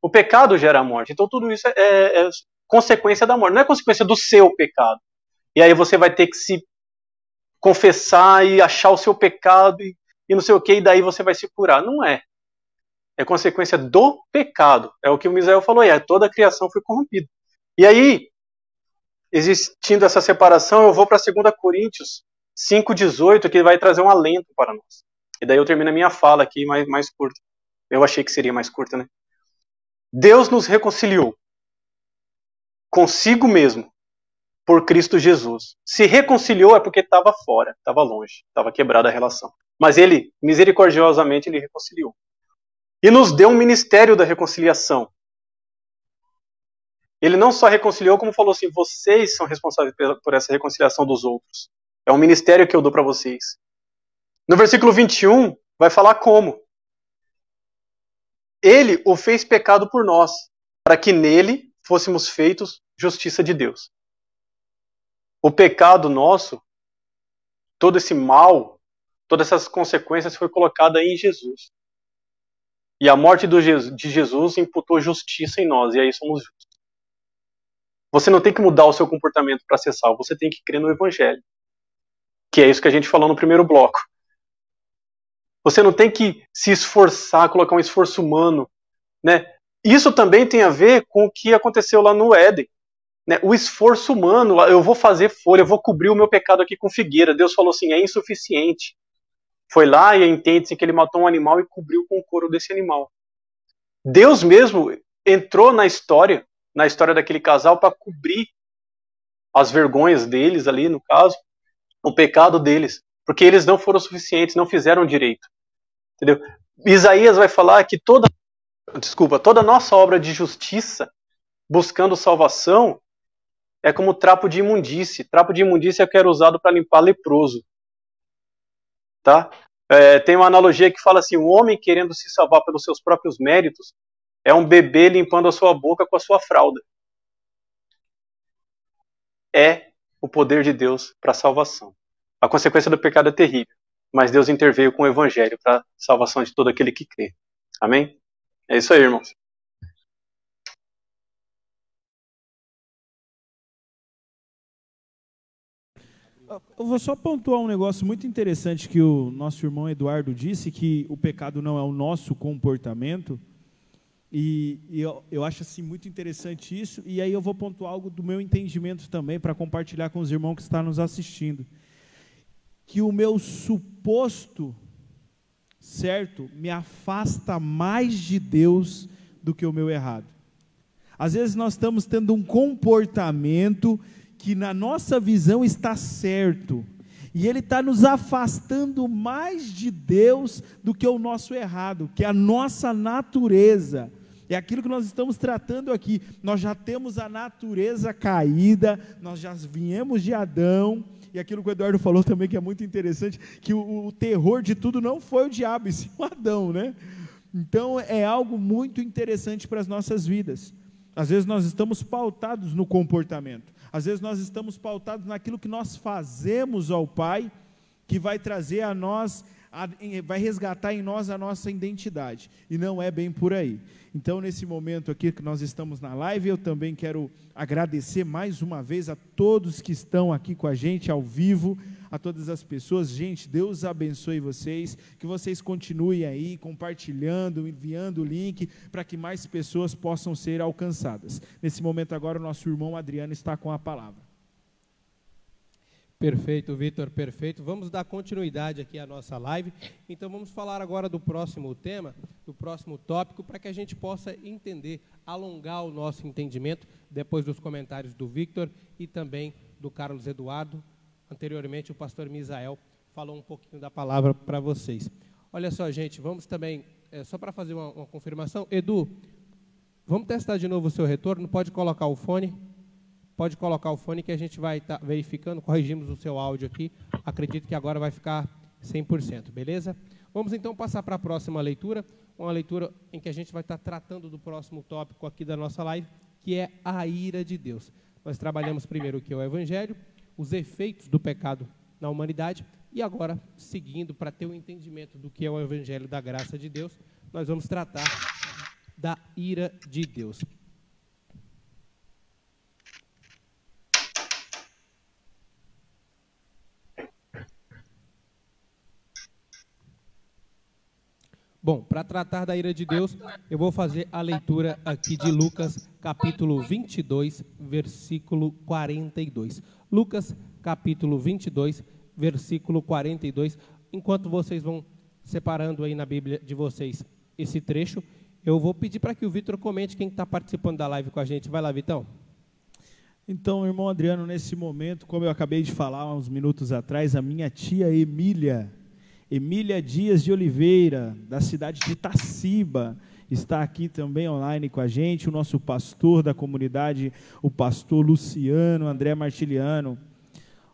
O pecado gera a morte. Então tudo isso é, é, consequência da morte, não é consequência do seu pecado. E aí você vai ter que se confessar e achar o seu pecado e, e não sei o que, e daí você vai se curar. Não é. É consequência do pecado. É o que o Misael falou, é toda a criação foi corrompida. E aí, existindo essa separação, eu vou para 2 Coríntios 5,18, que vai trazer um alento para nós. E daí eu termino a minha fala aqui mais, mais curta. Eu achei que seria mais curta, né? Deus nos reconciliou consigo mesmo por Cristo Jesus. Se reconciliou é porque estava fora, estava longe, estava quebrada a relação. Mas ele, misericordiosamente, ele reconciliou. E nos deu um ministério da reconciliação. Ele não só reconciliou, como falou assim: vocês são responsáveis por essa reconciliação dos outros. É um ministério que eu dou para vocês. No versículo 21, vai falar como. Ele o fez pecado por nós, para que nele fôssemos feitos justiça de Deus. O pecado nosso, todo esse mal, todas essas consequências foi colocada em Jesus. E a morte de Jesus imputou justiça em nós, e aí somos justos. Você não tem que mudar o seu comportamento para ser salvo, você tem que crer no Evangelho. Que é isso que a gente falou no primeiro bloco. Você não tem que se esforçar, colocar um esforço humano, né? Isso também tem a ver com o que aconteceu lá no Éden. Né? O esforço humano, eu vou fazer folha, eu vou cobrir o meu pecado aqui com figueira. Deus falou assim, é insuficiente. Foi lá e entende-se que ele matou um animal e cobriu com o couro desse animal. Deus mesmo entrou na história, na história daquele casal, para cobrir as vergonhas deles ali, no caso, o pecado deles. Porque eles não foram suficientes, não fizeram direito. Entendeu? Isaías vai falar que toda, desculpa, toda nossa obra de justiça, buscando salvação, é como trapo de imundície. Trapo de imundície é que era usado para limpar leproso. Tá? É, tem uma analogia que fala assim: o homem querendo se salvar pelos seus próprios méritos é um bebê limpando a sua boca com a sua fralda. É o poder de Deus para a salvação. A consequência do pecado é terrível mas Deus interveio com o evangelho para a salvação de todo aquele que crê. Amém? É isso aí, irmãos. Eu vou só pontuar um negócio muito interessante que o nosso irmão Eduardo disse, que o pecado não é o nosso comportamento. E, e eu, eu, acho assim muito interessante isso. E aí eu vou pontuar algo do meu entendimento também para compartilhar com os irmãos que estão nos assistindo que o meu suposto certo me afasta mais de Deus do que o meu errado. Às vezes nós estamos tendo um comportamento que na nossa visão está certo, e ele está nos afastando mais de Deus do que o nosso errado, que é a nossa natureza. É aquilo que nós estamos tratando aqui. Nós já temos a natureza caída, nós já viemos de Adão, e aquilo que o Eduardo falou também, que é muito interessante, que o, o terror de tudo não foi o diabo, e sim o Adão, né? Então é algo muito interessante para as nossas vidas. Às vezes nós estamos pautados no comportamento, às vezes nós estamos pautados naquilo que nós fazemos ao Pai, que vai trazer a nós vai resgatar em nós a nossa identidade. E não é bem por aí. Então, nesse momento aqui que nós estamos na live, eu também quero agradecer mais uma vez a todos que estão aqui com a gente ao vivo, a todas as pessoas. Gente, Deus abençoe vocês, que vocês continuem aí compartilhando, enviando o link para que mais pessoas possam ser alcançadas. Nesse momento agora, o nosso irmão Adriano está com a palavra. Perfeito, Vitor, perfeito. Vamos dar continuidade aqui à nossa live. Então vamos falar agora do próximo tema, do próximo tópico, para que a gente possa entender, alongar o nosso entendimento depois dos comentários do Victor e também do Carlos Eduardo. Anteriormente o pastor Misael falou um pouquinho da palavra para vocês. Olha só, gente, vamos também, é, só para fazer uma, uma confirmação, Edu, vamos testar de novo o seu retorno, pode colocar o fone. Pode colocar o fone que a gente vai estar tá verificando, corrigimos o seu áudio aqui. Acredito que agora vai ficar 100%, beleza? Vamos então passar para a próxima leitura, uma leitura em que a gente vai estar tá tratando do próximo tópico aqui da nossa live, que é a ira de Deus. Nós trabalhamos primeiro o que é o Evangelho, os efeitos do pecado na humanidade, e agora, seguindo para ter o um entendimento do que é o Evangelho da graça de Deus, nós vamos tratar da ira de Deus. Bom, para tratar da ira de Deus, eu vou fazer a leitura aqui de Lucas, capítulo 22, versículo 42. Lucas, capítulo 22, versículo 42. Enquanto vocês vão separando aí na Bíblia de vocês esse trecho, eu vou pedir para que o Vitor comente quem está participando da live com a gente. Vai lá, Vitão. Então, irmão Adriano, nesse momento, como eu acabei de falar uns minutos atrás, a minha tia Emília Emília Dias de Oliveira, da cidade de Itaciba, está aqui também online com a gente, o nosso pastor da comunidade, o pastor Luciano André Martiliano,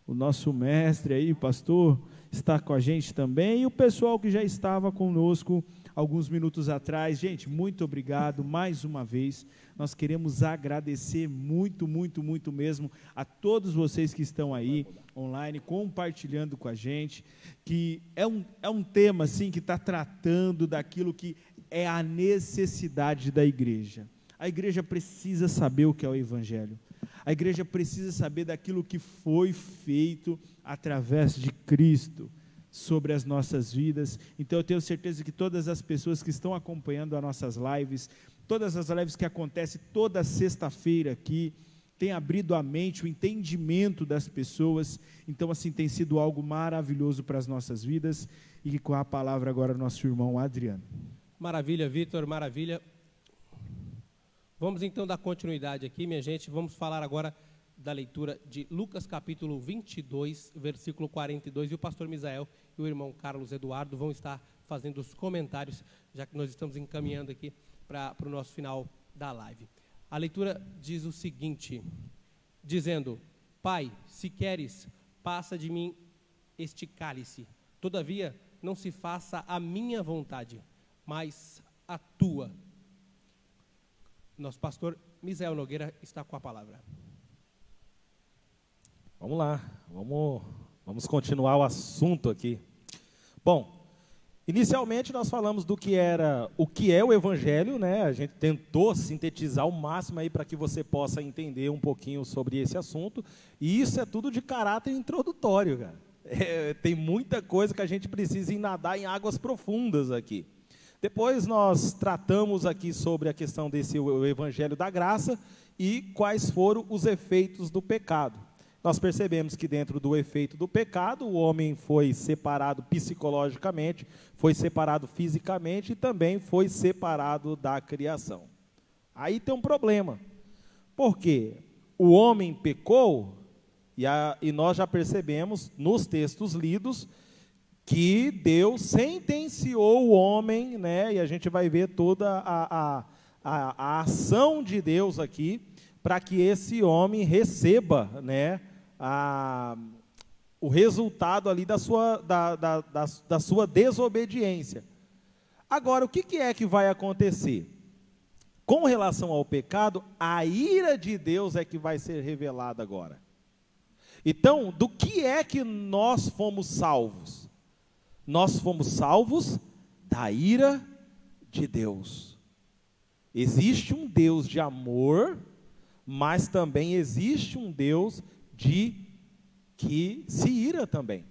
o nosso mestre aí, pastor, está com a gente também, e o pessoal que já estava conosco alguns minutos atrás. Gente, muito obrigado mais uma vez. Nós queremos agradecer muito, muito, muito mesmo a todos vocês que estão aí online compartilhando com a gente, que é um, é um tema assim que está tratando daquilo que é a necessidade da igreja. A igreja precisa saber o que é o Evangelho. A igreja precisa saber daquilo que foi feito através de Cristo sobre as nossas vidas. Então eu tenho certeza que todas as pessoas que estão acompanhando as nossas lives, todas as lives que acontecem toda sexta-feira aqui, tem abrido a mente, o entendimento das pessoas. Então, assim, tem sido algo maravilhoso para as nossas vidas. E com a palavra agora, nosso irmão Adriano. Maravilha, Vitor, maravilha. Vamos então dar continuidade aqui, minha gente. Vamos falar agora da leitura de Lucas capítulo 22, versículo 42. E o pastor Misael e o irmão Carlos Eduardo vão estar fazendo os comentários, já que nós estamos encaminhando aqui para o nosso final da live. A leitura diz o seguinte: dizendo, Pai, se queres, passa de mim este cálice. Todavia, não se faça a minha vontade, mas a tua. Nosso pastor Misael Nogueira está com a palavra. Vamos lá, vamos, vamos continuar o assunto aqui. Bom, Inicialmente nós falamos do que era, o que é o evangelho, né? A gente tentou sintetizar o máximo aí para que você possa entender um pouquinho sobre esse assunto. E isso é tudo de caráter introdutório, cara. É, tem muita coisa que a gente precisa nadar em águas profundas aqui. Depois nós tratamos aqui sobre a questão desse evangelho da graça e quais foram os efeitos do pecado nós percebemos que dentro do efeito do pecado, o homem foi separado psicologicamente, foi separado fisicamente e também foi separado da criação. Aí tem um problema. Porque o homem pecou, e, a, e nós já percebemos nos textos lidos que Deus sentenciou o homem, né, e a gente vai ver toda a, a, a, a ação de Deus aqui, para que esse homem receba né, a, o resultado ali da sua, da, da, da, da sua desobediência. Agora, o que, que é que vai acontecer? Com relação ao pecado, a ira de Deus é que vai ser revelada agora. Então, do que é que nós fomos salvos? Nós fomos salvos da ira de Deus. Existe um Deus de amor, mas também existe um Deus de que se ira também.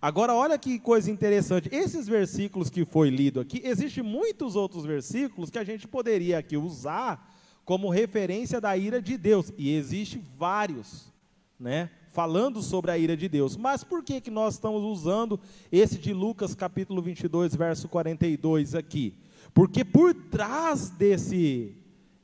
Agora, olha que coisa interessante. Esses versículos que foi lido aqui, existem muitos outros versículos que a gente poderia aqui usar como referência da ira de Deus. E existem vários, né? Falando sobre a ira de Deus. Mas por que, que nós estamos usando esse de Lucas capítulo 22, verso 42 aqui? Porque por trás desse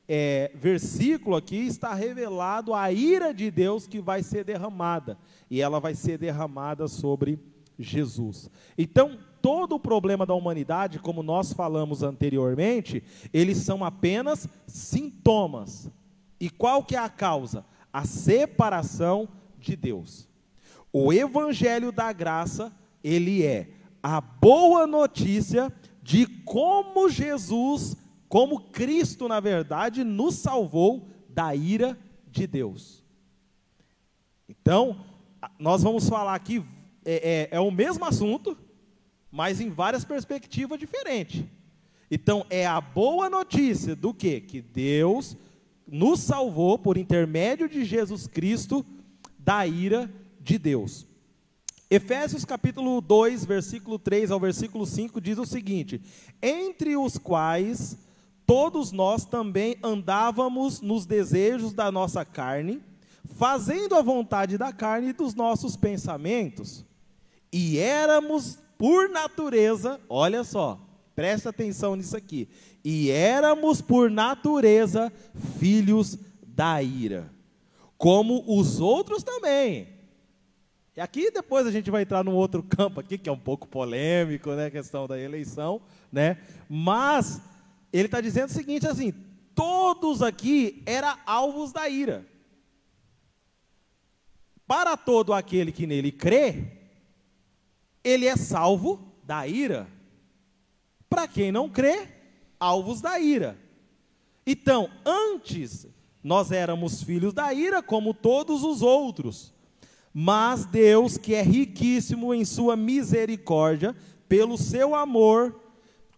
é, versículo aqui está revelado a ira de Deus que vai ser derramada. E ela vai ser derramada sobre Jesus. Então, todo o problema da humanidade, como nós falamos anteriormente, eles são apenas sintomas. E qual que é a causa? A separação de Deus. O evangelho da graça, ele é a boa notícia de como Jesus, como Cristo, na verdade, nos salvou da ira de Deus. Então, nós vamos falar aqui, é, é, é o mesmo assunto, mas em várias perspectivas diferentes. Então, é a boa notícia do que? Que Deus nos salvou por intermédio de Jesus Cristo da ira de Deus. Efésios capítulo 2, versículo 3 ao versículo 5 diz o seguinte: Entre os quais todos nós também andávamos nos desejos da nossa carne, fazendo a vontade da carne e dos nossos pensamentos, e éramos por natureza, olha só, presta atenção nisso aqui, e éramos por natureza filhos da ira, como os outros também. E aqui depois a gente vai entrar num outro campo aqui, que é um pouco polêmico, né, a questão da eleição, né? Mas ele está dizendo o seguinte assim, todos aqui eram alvos da ira. Para todo aquele que nele crê, ele é salvo da ira. Para quem não crê, alvos da ira. Então, antes nós éramos filhos da ira como todos os outros. Mas Deus, que é riquíssimo em sua misericórdia, pelo seu amor,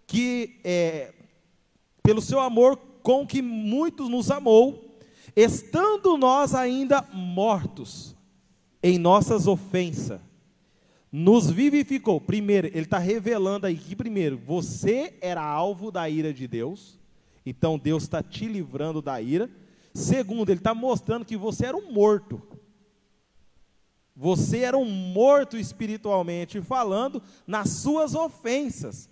que é, pelo seu amor com que muitos nos amou, estando nós ainda mortos em nossas ofensas, nos vivificou. Primeiro, ele está revelando aí que, primeiro, você era alvo da ira de Deus, então Deus está te livrando da ira. Segundo, ele está mostrando que você era um morto. Você era um morto espiritualmente falando nas suas ofensas.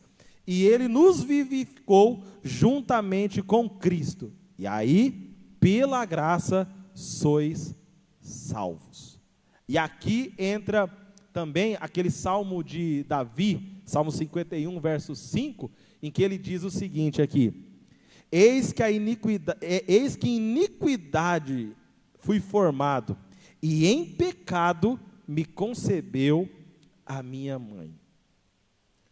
E ele nos vivificou juntamente com Cristo. E aí, pela graça, sois salvos. E aqui entra também aquele salmo de Davi, Salmo 51, verso 5, em que ele diz o seguinte aqui: Eis que a iniquidade, é, eis que iniquidade fui formado e em pecado me concebeu a minha mãe.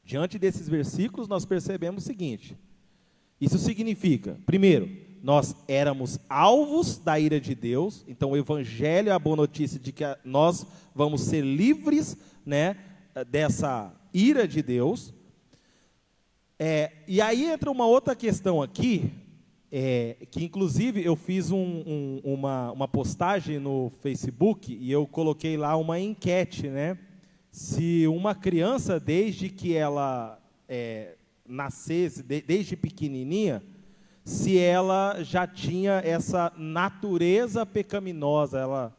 Diante desses versículos, nós percebemos o seguinte: isso significa, primeiro, nós éramos alvos da ira de Deus, então o Evangelho é a boa notícia de que nós vamos ser livres né, dessa ira de Deus. É, e aí entra uma outra questão aqui, é, que inclusive eu fiz um, um, uma, uma postagem no Facebook e eu coloquei lá uma enquete, né? Se uma criança, desde que ela é, nascesse, de, desde pequenininha, se ela já tinha essa natureza pecaminosa, ela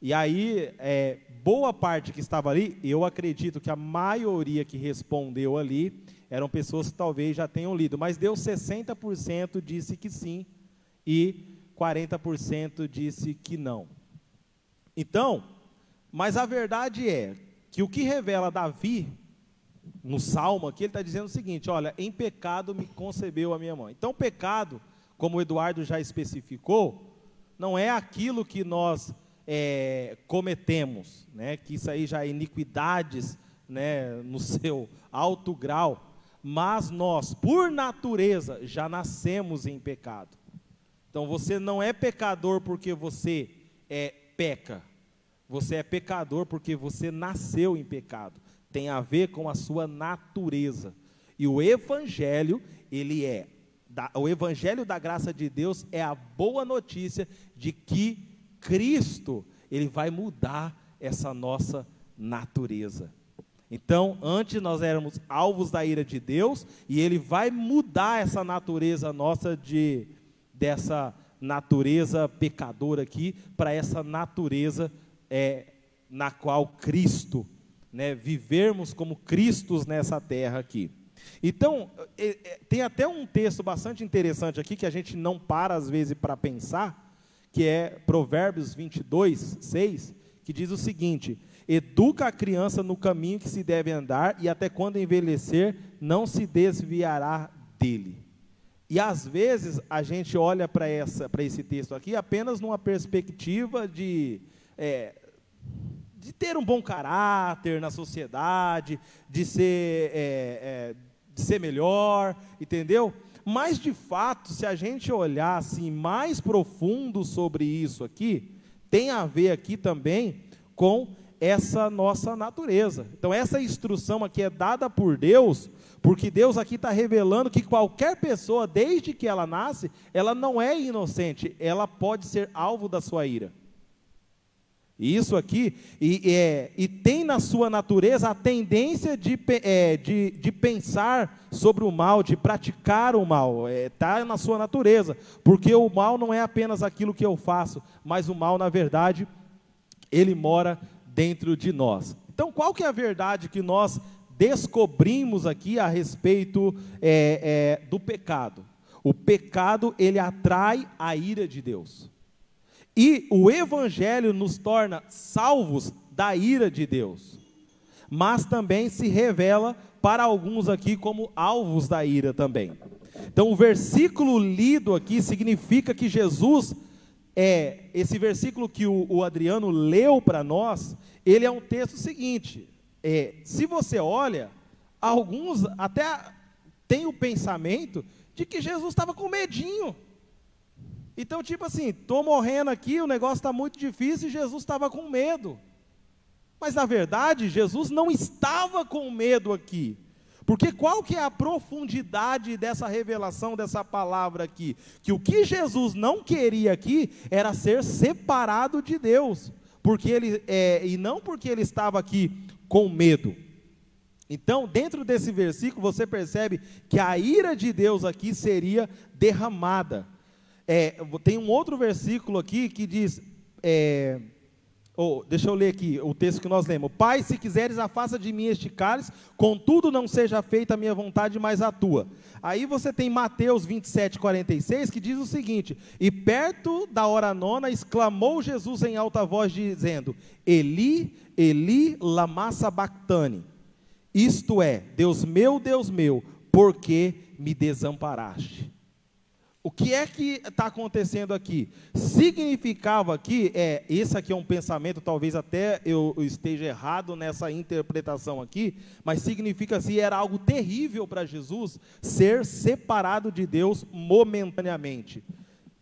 e aí é, boa parte que estava ali, eu acredito que a maioria que respondeu ali eram pessoas que talvez já tenham lido, mas deu 60% disse que sim e 40% disse que não. Então, mas a verdade é que o que revela Davi no Salmo aqui, ele está dizendo o seguinte: olha, em pecado me concebeu a minha mãe. Então, pecado, como o Eduardo já especificou, não é aquilo que nós é, cometemos, né, que isso aí já é iniquidades né, no seu alto grau, mas nós, por natureza, já nascemos em pecado. Então você não é pecador porque você é peca. Você é pecador porque você nasceu em pecado. tem a ver com a sua natureza. E o evangelho, ele é o evangelho da graça de Deus é a boa notícia de que Cristo, ele vai mudar essa nossa natureza. Então, antes nós éramos alvos da ira de Deus, e ele vai mudar essa natureza nossa de dessa natureza pecadora aqui para essa natureza é, na qual Cristo, né, vivermos como Cristos nessa terra aqui. Então, é, é, tem até um texto bastante interessante aqui que a gente não para às vezes para pensar, que é Provérbios 22, 6, que diz o seguinte: Educa a criança no caminho que se deve andar, e até quando envelhecer, não se desviará dele. E às vezes a gente olha para esse texto aqui apenas numa perspectiva de, é, de ter um bom caráter na sociedade, de ser, é, é, de ser melhor, entendeu? Mas de fato, se a gente olhar assim mais profundo sobre isso aqui, tem a ver aqui também com essa nossa natureza. Então, essa instrução aqui é dada por Deus, porque Deus aqui está revelando que qualquer pessoa, desde que ela nasce, ela não é inocente, ela pode ser alvo da sua ira. Isso aqui, e, é, e tem na sua natureza a tendência de, é, de, de pensar sobre o mal, de praticar o mal, está é, na sua natureza, porque o mal não é apenas aquilo que eu faço, mas o mal, na verdade, ele mora dentro de nós. Então, qual que é a verdade que nós descobrimos aqui a respeito é, é, do pecado? O pecado, ele atrai a ira de Deus. E o Evangelho nos torna salvos da ira de Deus, mas também se revela para alguns aqui como alvos da ira também. Então, o versículo lido aqui significa que Jesus é esse versículo que o, o Adriano leu para nós. Ele é um texto seguinte: é, se você olha, alguns até têm o pensamento de que Jesus estava com medinho. Então, tipo assim, estou morrendo aqui, o negócio está muito difícil e Jesus estava com medo. Mas na verdade, Jesus não estava com medo aqui. Porque qual que é a profundidade dessa revelação dessa palavra aqui? Que o que Jesus não queria aqui era ser separado de Deus, porque ele é, e não porque ele estava aqui com medo. Então, dentro desse versículo, você percebe que a ira de Deus aqui seria derramada. É, tem um outro versículo aqui que diz. É, oh, deixa eu ler aqui o texto que nós lemos. Pai, se quiseres, afasta de mim este cálice, contudo não seja feita a minha vontade, mas a tua. Aí você tem Mateus 27, 46, que diz o seguinte: E perto da hora nona, exclamou Jesus em alta voz, dizendo: Eli, Eli, lama sabachthani. Isto é, Deus meu, Deus meu, por que me desamparaste? O que é que está acontecendo aqui? Significava aqui, é, esse aqui é um pensamento, talvez até eu esteja errado nessa interpretação aqui, mas significa assim, era algo terrível para Jesus ser separado de Deus momentaneamente,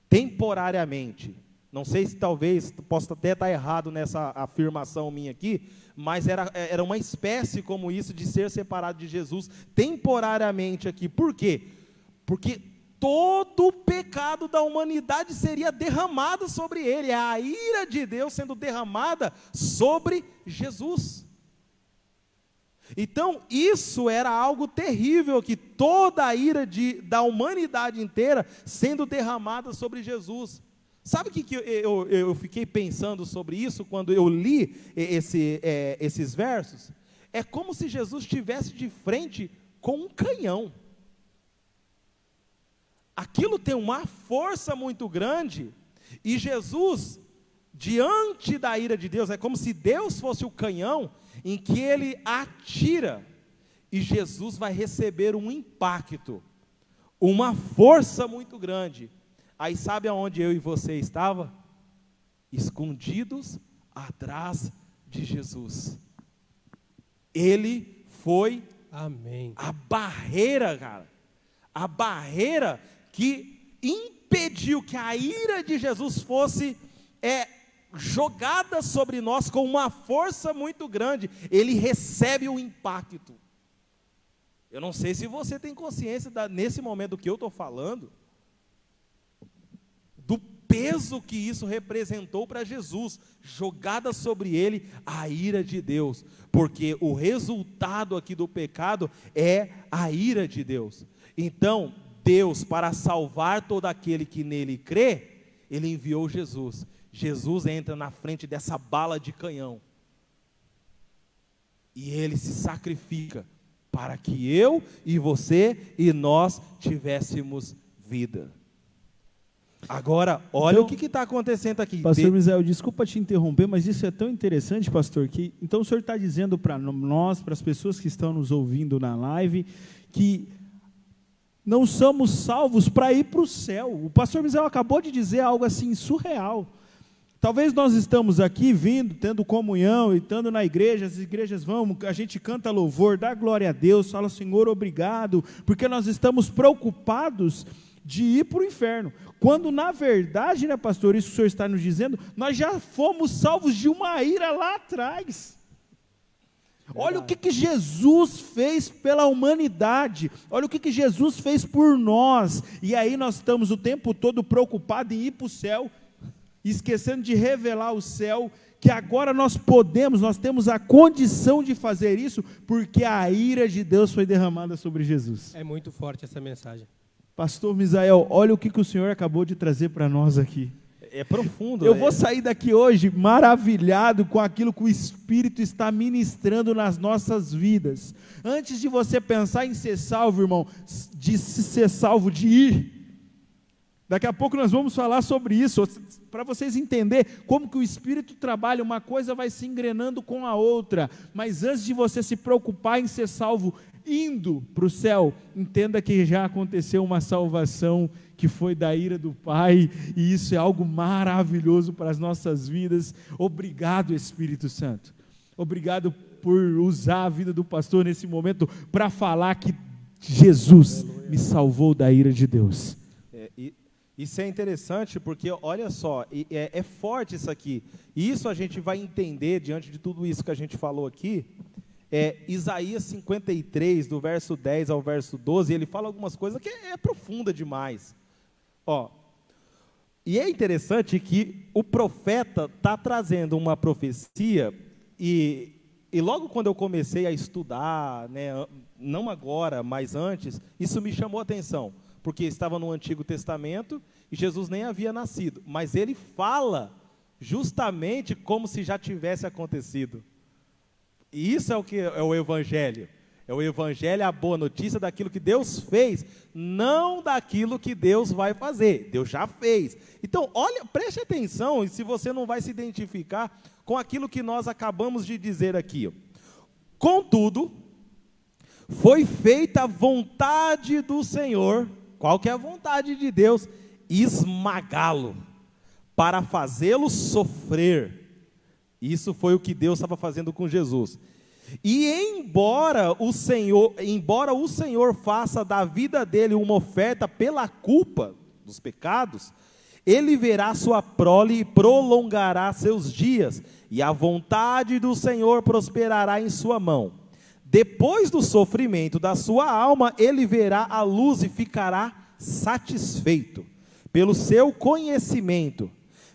temporariamente. Não sei se talvez, possa até estar errado nessa afirmação minha aqui, mas era, era uma espécie como isso de ser separado de Jesus temporariamente aqui. Por quê? Porque todo o pecado da humanidade seria derramado sobre ele, é a ira de Deus sendo derramada sobre Jesus. Então, isso era algo terrível, que toda a ira de, da humanidade inteira sendo derramada sobre Jesus. Sabe o que, que eu, eu, eu, fiquei pensando sobre isso quando eu li esse, é, esses versos? É como se Jesus estivesse de frente com um canhão aquilo tem uma força muito grande, e Jesus, diante da ira de Deus, é como se Deus fosse o canhão em que ele atira, e Jesus vai receber um impacto, uma força muito grande. Aí sabe aonde eu e você estava? Escondidos atrás de Jesus. Ele foi Amém. a barreira, cara. A barreira que impediu que a ira de Jesus fosse é, jogada sobre nós com uma força muito grande, ele recebe o impacto. Eu não sei se você tem consciência da, nesse momento que eu estou falando, do peso que isso representou para Jesus, jogada sobre ele a ira de Deus, porque o resultado aqui do pecado é a ira de Deus. Então, Deus, para salvar todo aquele que nele crê, ele enviou Jesus. Jesus entra na frente dessa bala de canhão. E ele se sacrifica para que eu e você e nós tivéssemos vida. Agora, olha então, o que está acontecendo aqui. Pastor. Misael, desculpa te interromper, mas isso é tão interessante, pastor, que então o senhor está dizendo para nós, para as pessoas que estão nos ouvindo na live, que não somos salvos para ir para o céu. O pastor Misael acabou de dizer algo assim surreal. Talvez nós estamos aqui vindo, tendo comunhão e estando na igreja, as igrejas vão, a gente canta louvor, dá glória a Deus, fala Senhor, obrigado, porque nós estamos preocupados de ir para o inferno. Quando na verdade, né, pastor, isso que o senhor está nos dizendo, nós já fomos salvos de uma ira lá atrás. Olha o que, que Jesus fez pela humanidade, olha o que, que Jesus fez por nós, e aí nós estamos o tempo todo preocupados em ir para o céu, esquecendo de revelar o céu, que agora nós podemos, nós temos a condição de fazer isso, porque a ira de Deus foi derramada sobre Jesus. É muito forte essa mensagem. Pastor Misael, olha o que, que o Senhor acabou de trazer para nós aqui é profundo. Eu é... vou sair daqui hoje maravilhado com aquilo que o Espírito está ministrando nas nossas vidas. Antes de você pensar em ser salvo, irmão, de ser salvo, de ir. Daqui a pouco nós vamos falar sobre isso, para vocês entenderem como que o Espírito trabalha, uma coisa vai se engrenando com a outra. Mas antes de você se preocupar em ser salvo, indo para o céu, entenda que já aconteceu uma salvação que foi da ira do Pai, e isso é algo maravilhoso para as nossas vidas. Obrigado, Espírito Santo. Obrigado por usar a vida do pastor nesse momento para falar que Jesus Aleluia. me salvou da ira de Deus. É, e, isso é interessante porque, olha só, é, é forte isso aqui. E isso a gente vai entender diante de tudo isso que a gente falou aqui é, Isaías 53, do verso 10 ao verso 12, ele fala algumas coisas que é, é profunda demais. Ó, e é interessante que o profeta está trazendo uma profecia, e, e logo quando eu comecei a estudar, né, não agora, mas antes, isso me chamou a atenção, porque estava no Antigo Testamento e Jesus nem havia nascido, mas ele fala justamente como se já tivesse acontecido. E isso é o que é o Evangelho. É o Evangelho, a boa notícia daquilo que Deus fez, não daquilo que Deus vai fazer. Deus já fez. Então, olha, preste atenção, e se você não vai se identificar com aquilo que nós acabamos de dizer aqui. Contudo, foi feita a vontade do Senhor, qual que é a vontade de Deus? Esmagá-lo, para fazê-lo sofrer isso foi o que Deus estava fazendo com Jesus. E embora o Senhor, embora o Senhor faça da vida dele uma oferta pela culpa dos pecados, ele verá sua prole e prolongará seus dias, e a vontade do Senhor prosperará em sua mão. Depois do sofrimento da sua alma, ele verá a luz e ficará satisfeito. Pelo seu conhecimento,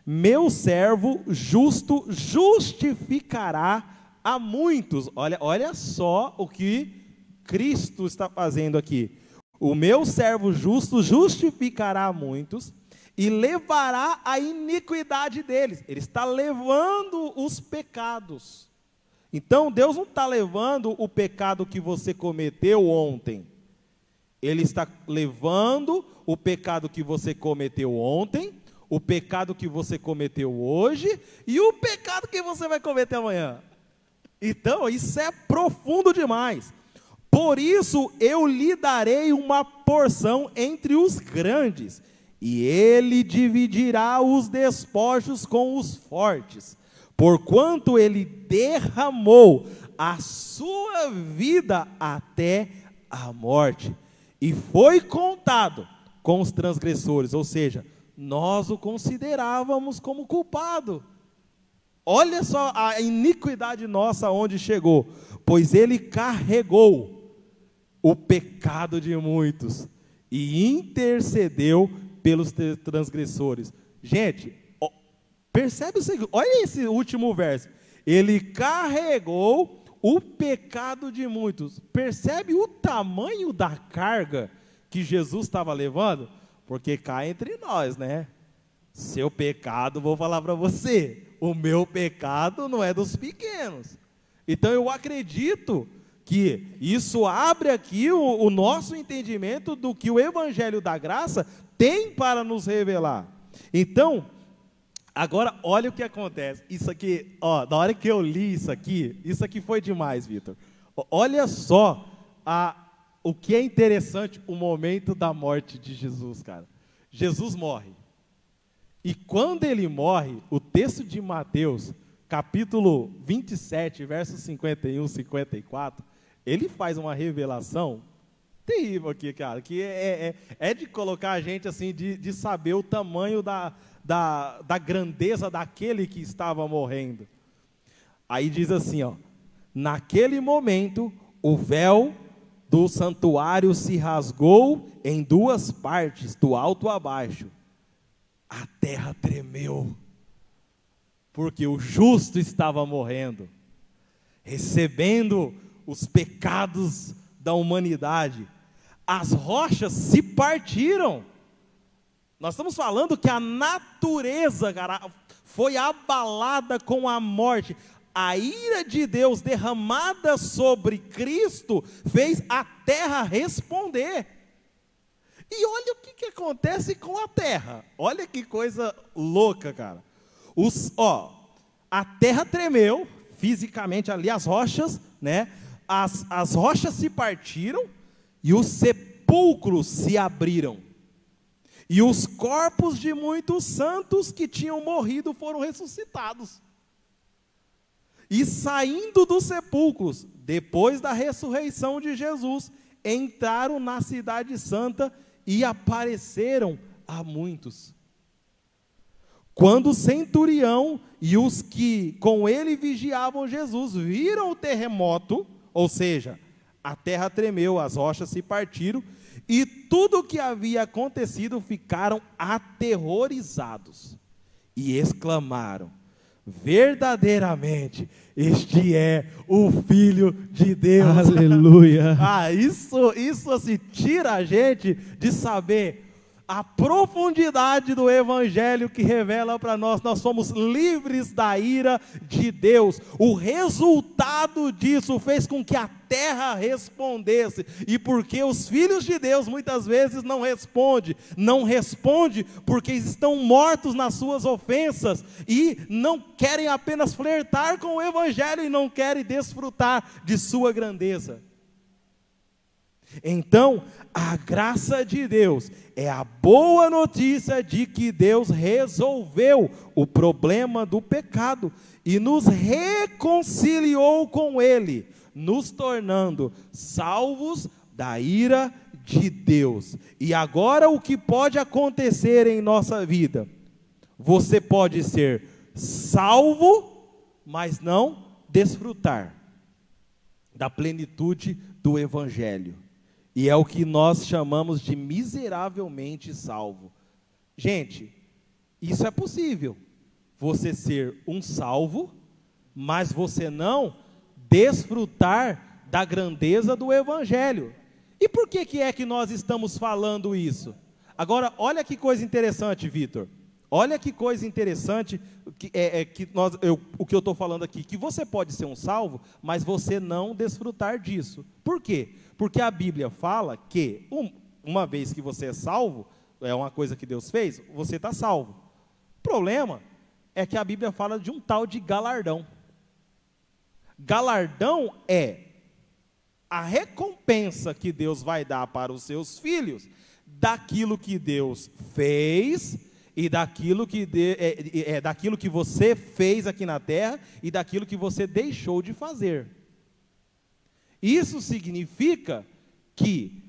meu servo justo justificará a muitos. Olha, olha só o que Cristo está fazendo aqui. O meu servo justo justificará a muitos e levará a iniquidade deles. Ele está levando os pecados. Então Deus não está levando o pecado que você cometeu ontem. Ele está levando o pecado que você cometeu ontem o pecado que você cometeu hoje e o pecado que você vai cometer amanhã. Então, isso é profundo demais. Por isso eu lhe darei uma porção entre os grandes, e ele dividirá os despojos com os fortes, porquanto ele derramou a sua vida até a morte, e foi contado com os transgressores, ou seja, nós o considerávamos como culpado. Olha só a iniquidade nossa onde chegou. Pois ele carregou o pecado de muitos e intercedeu pelos transgressores. Gente, percebe o seguinte: olha esse último verso. Ele carregou o pecado de muitos. Percebe o tamanho da carga que Jesus estava levando? Porque cá entre nós, né? Seu pecado, vou falar para você, o meu pecado não é dos pequenos. Então eu acredito que isso abre aqui o, o nosso entendimento do que o Evangelho da Graça tem para nos revelar. Então, agora olha o que acontece. Isso aqui, ó, na hora que eu li isso aqui, isso aqui foi demais, Vitor. Olha só a, o que é interessante, o momento da morte de Jesus, cara. Jesus morre. E quando ele morre, o texto de Mateus, capítulo 27, versos 51 54, ele faz uma revelação terrível aqui, cara, que é, é, é de colocar a gente assim, de, de saber o tamanho da, da, da grandeza daquele que estava morrendo. Aí diz assim, ó, naquele momento o véu do santuário se rasgou em duas partes, do alto a baixo. A terra tremeu, porque o justo estava morrendo, recebendo os pecados da humanidade. As rochas se partiram. Nós estamos falando que a natureza, cara, foi abalada com a morte. A ira de Deus derramada sobre Cristo fez a terra responder. E olha o que, que acontece com a terra. Olha que coisa louca, cara. Os, ó, a terra tremeu fisicamente ali, as rochas, né? as, as rochas se partiram e os sepulcros se abriram. E os corpos de muitos santos que tinham morrido foram ressuscitados. E saindo dos sepulcros, depois da ressurreição de Jesus, entraram na Cidade Santa e apareceram a muitos. Quando o centurião e os que com ele vigiavam Jesus viram o terremoto, ou seja, a terra tremeu, as rochas se partiram, e tudo o que havia acontecido ficaram aterrorizados e exclamaram: Verdadeiramente, este é o Filho de Deus. Aleluia. ah, isso, isso assim, tira a gente de saber a profundidade do Evangelho que revela para nós, nós somos livres da ira de Deus. O resultado disso fez com que a terra respondesse, e porque os filhos de Deus muitas vezes não respondem, não responde porque estão mortos nas suas ofensas e não querem apenas flertar com o Evangelho e não querem desfrutar de sua grandeza. Então, a graça de Deus é a boa notícia de que Deus resolveu o problema do pecado e nos reconciliou com Ele, nos tornando salvos da ira de Deus. E agora o que pode acontecer em nossa vida? Você pode ser salvo, mas não desfrutar da plenitude do Evangelho. E é o que nós chamamos de miseravelmente salvo. Gente, isso é possível. Você ser um salvo, mas você não desfrutar da grandeza do evangelho. E por que que é que nós estamos falando isso? Agora, olha que coisa interessante, Vitor. Olha que coisa interessante que, é, é que nós, eu, o que eu estou falando aqui, que você pode ser um salvo, mas você não desfrutar disso. Por quê? Porque a Bíblia fala que, um, uma vez que você é salvo, é uma coisa que Deus fez, você está salvo. O problema é que a Bíblia fala de um tal de galardão. Galardão é a recompensa que Deus vai dar para os seus filhos daquilo que Deus fez e daquilo que, de, é, é, daquilo que você fez aqui na terra e daquilo que você deixou de fazer. Isso significa que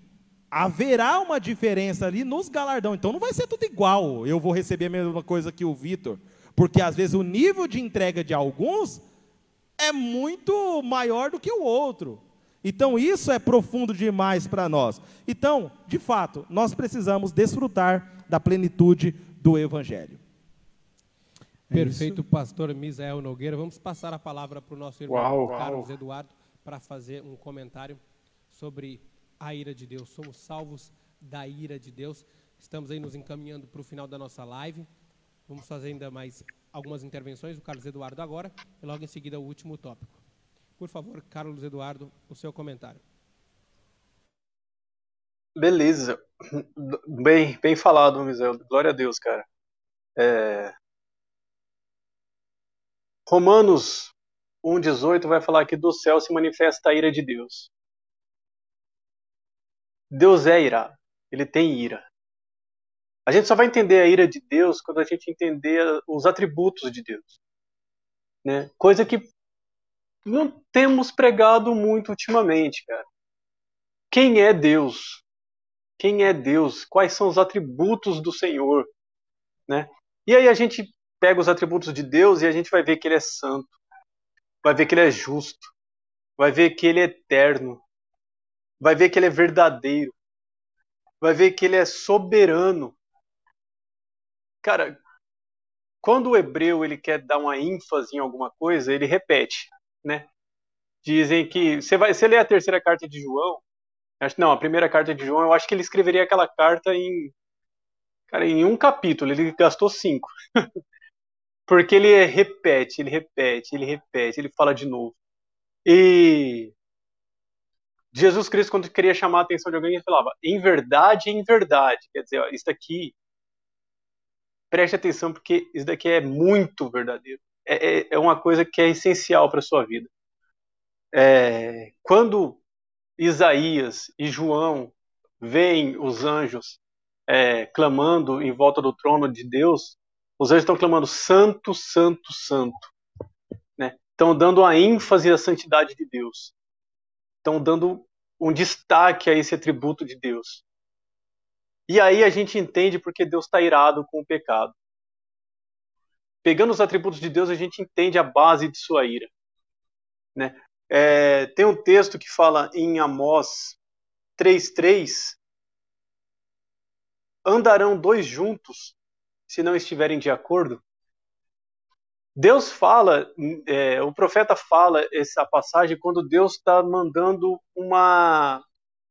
haverá uma diferença ali nos galardões. Então não vai ser tudo igual. Eu vou receber a mesma coisa que o Vitor. Porque às vezes o nível de entrega de alguns é muito maior do que o outro. Então isso é profundo demais para nós. Então, de fato, nós precisamos desfrutar da plenitude do Evangelho. É Perfeito, isso? pastor Misael Nogueira. Vamos passar a palavra para o nosso irmão uau, Carlos uau. Eduardo para fazer um comentário sobre a ira de Deus. Somos salvos da ira de Deus. Estamos aí nos encaminhando para o final da nossa live. Vamos fazer ainda mais algumas intervenções. O Carlos Eduardo agora e logo em seguida o último tópico. Por favor, Carlos Eduardo, o seu comentário. Beleza. Bem, bem falado, Misael. Glória a Deus, cara. É... Romanos 1,18 vai falar que do céu se manifesta a ira de Deus. Deus é irado, ele tem ira. A gente só vai entender a ira de Deus quando a gente entender os atributos de Deus. Né? Coisa que não temos pregado muito ultimamente, cara. Quem é Deus? Quem é Deus? Quais são os atributos do Senhor? Né? E aí a gente pega os atributos de Deus e a gente vai ver que ele é santo, vai ver que ele é justo, vai ver que ele é eterno, vai ver que ele é verdadeiro, vai ver que ele é soberano. Cara, quando o hebreu ele quer dar uma ênfase em alguma coisa, ele repete, né? Dizem que você vai, você lê a terceira carta de João, acho não, a primeira carta de João, eu acho que ele escreveria aquela carta em cara, em um capítulo, ele gastou cinco. Porque ele repete, ele repete, ele repete, ele fala de novo. E Jesus Cristo, quando queria chamar a atenção de alguém, ele falava, em verdade, em verdade. Quer dizer, ó, isso daqui, preste atenção, porque isso daqui é muito verdadeiro. É, é, é uma coisa que é essencial para a sua vida. É, quando Isaías e João veem os anjos é, clamando em volta do trono de Deus, os anjos estão clamando santo, santo, santo. Né? Estão dando a ênfase à santidade de Deus. Estão dando um destaque a esse atributo de Deus. E aí a gente entende porque Deus está irado com o pecado. Pegando os atributos de Deus, a gente entende a base de sua ira. Né? É, tem um texto que fala em Amós 3,3: Andarão dois juntos se não estiverem de acordo? Deus fala, é, o profeta fala essa passagem quando Deus está mandando uma,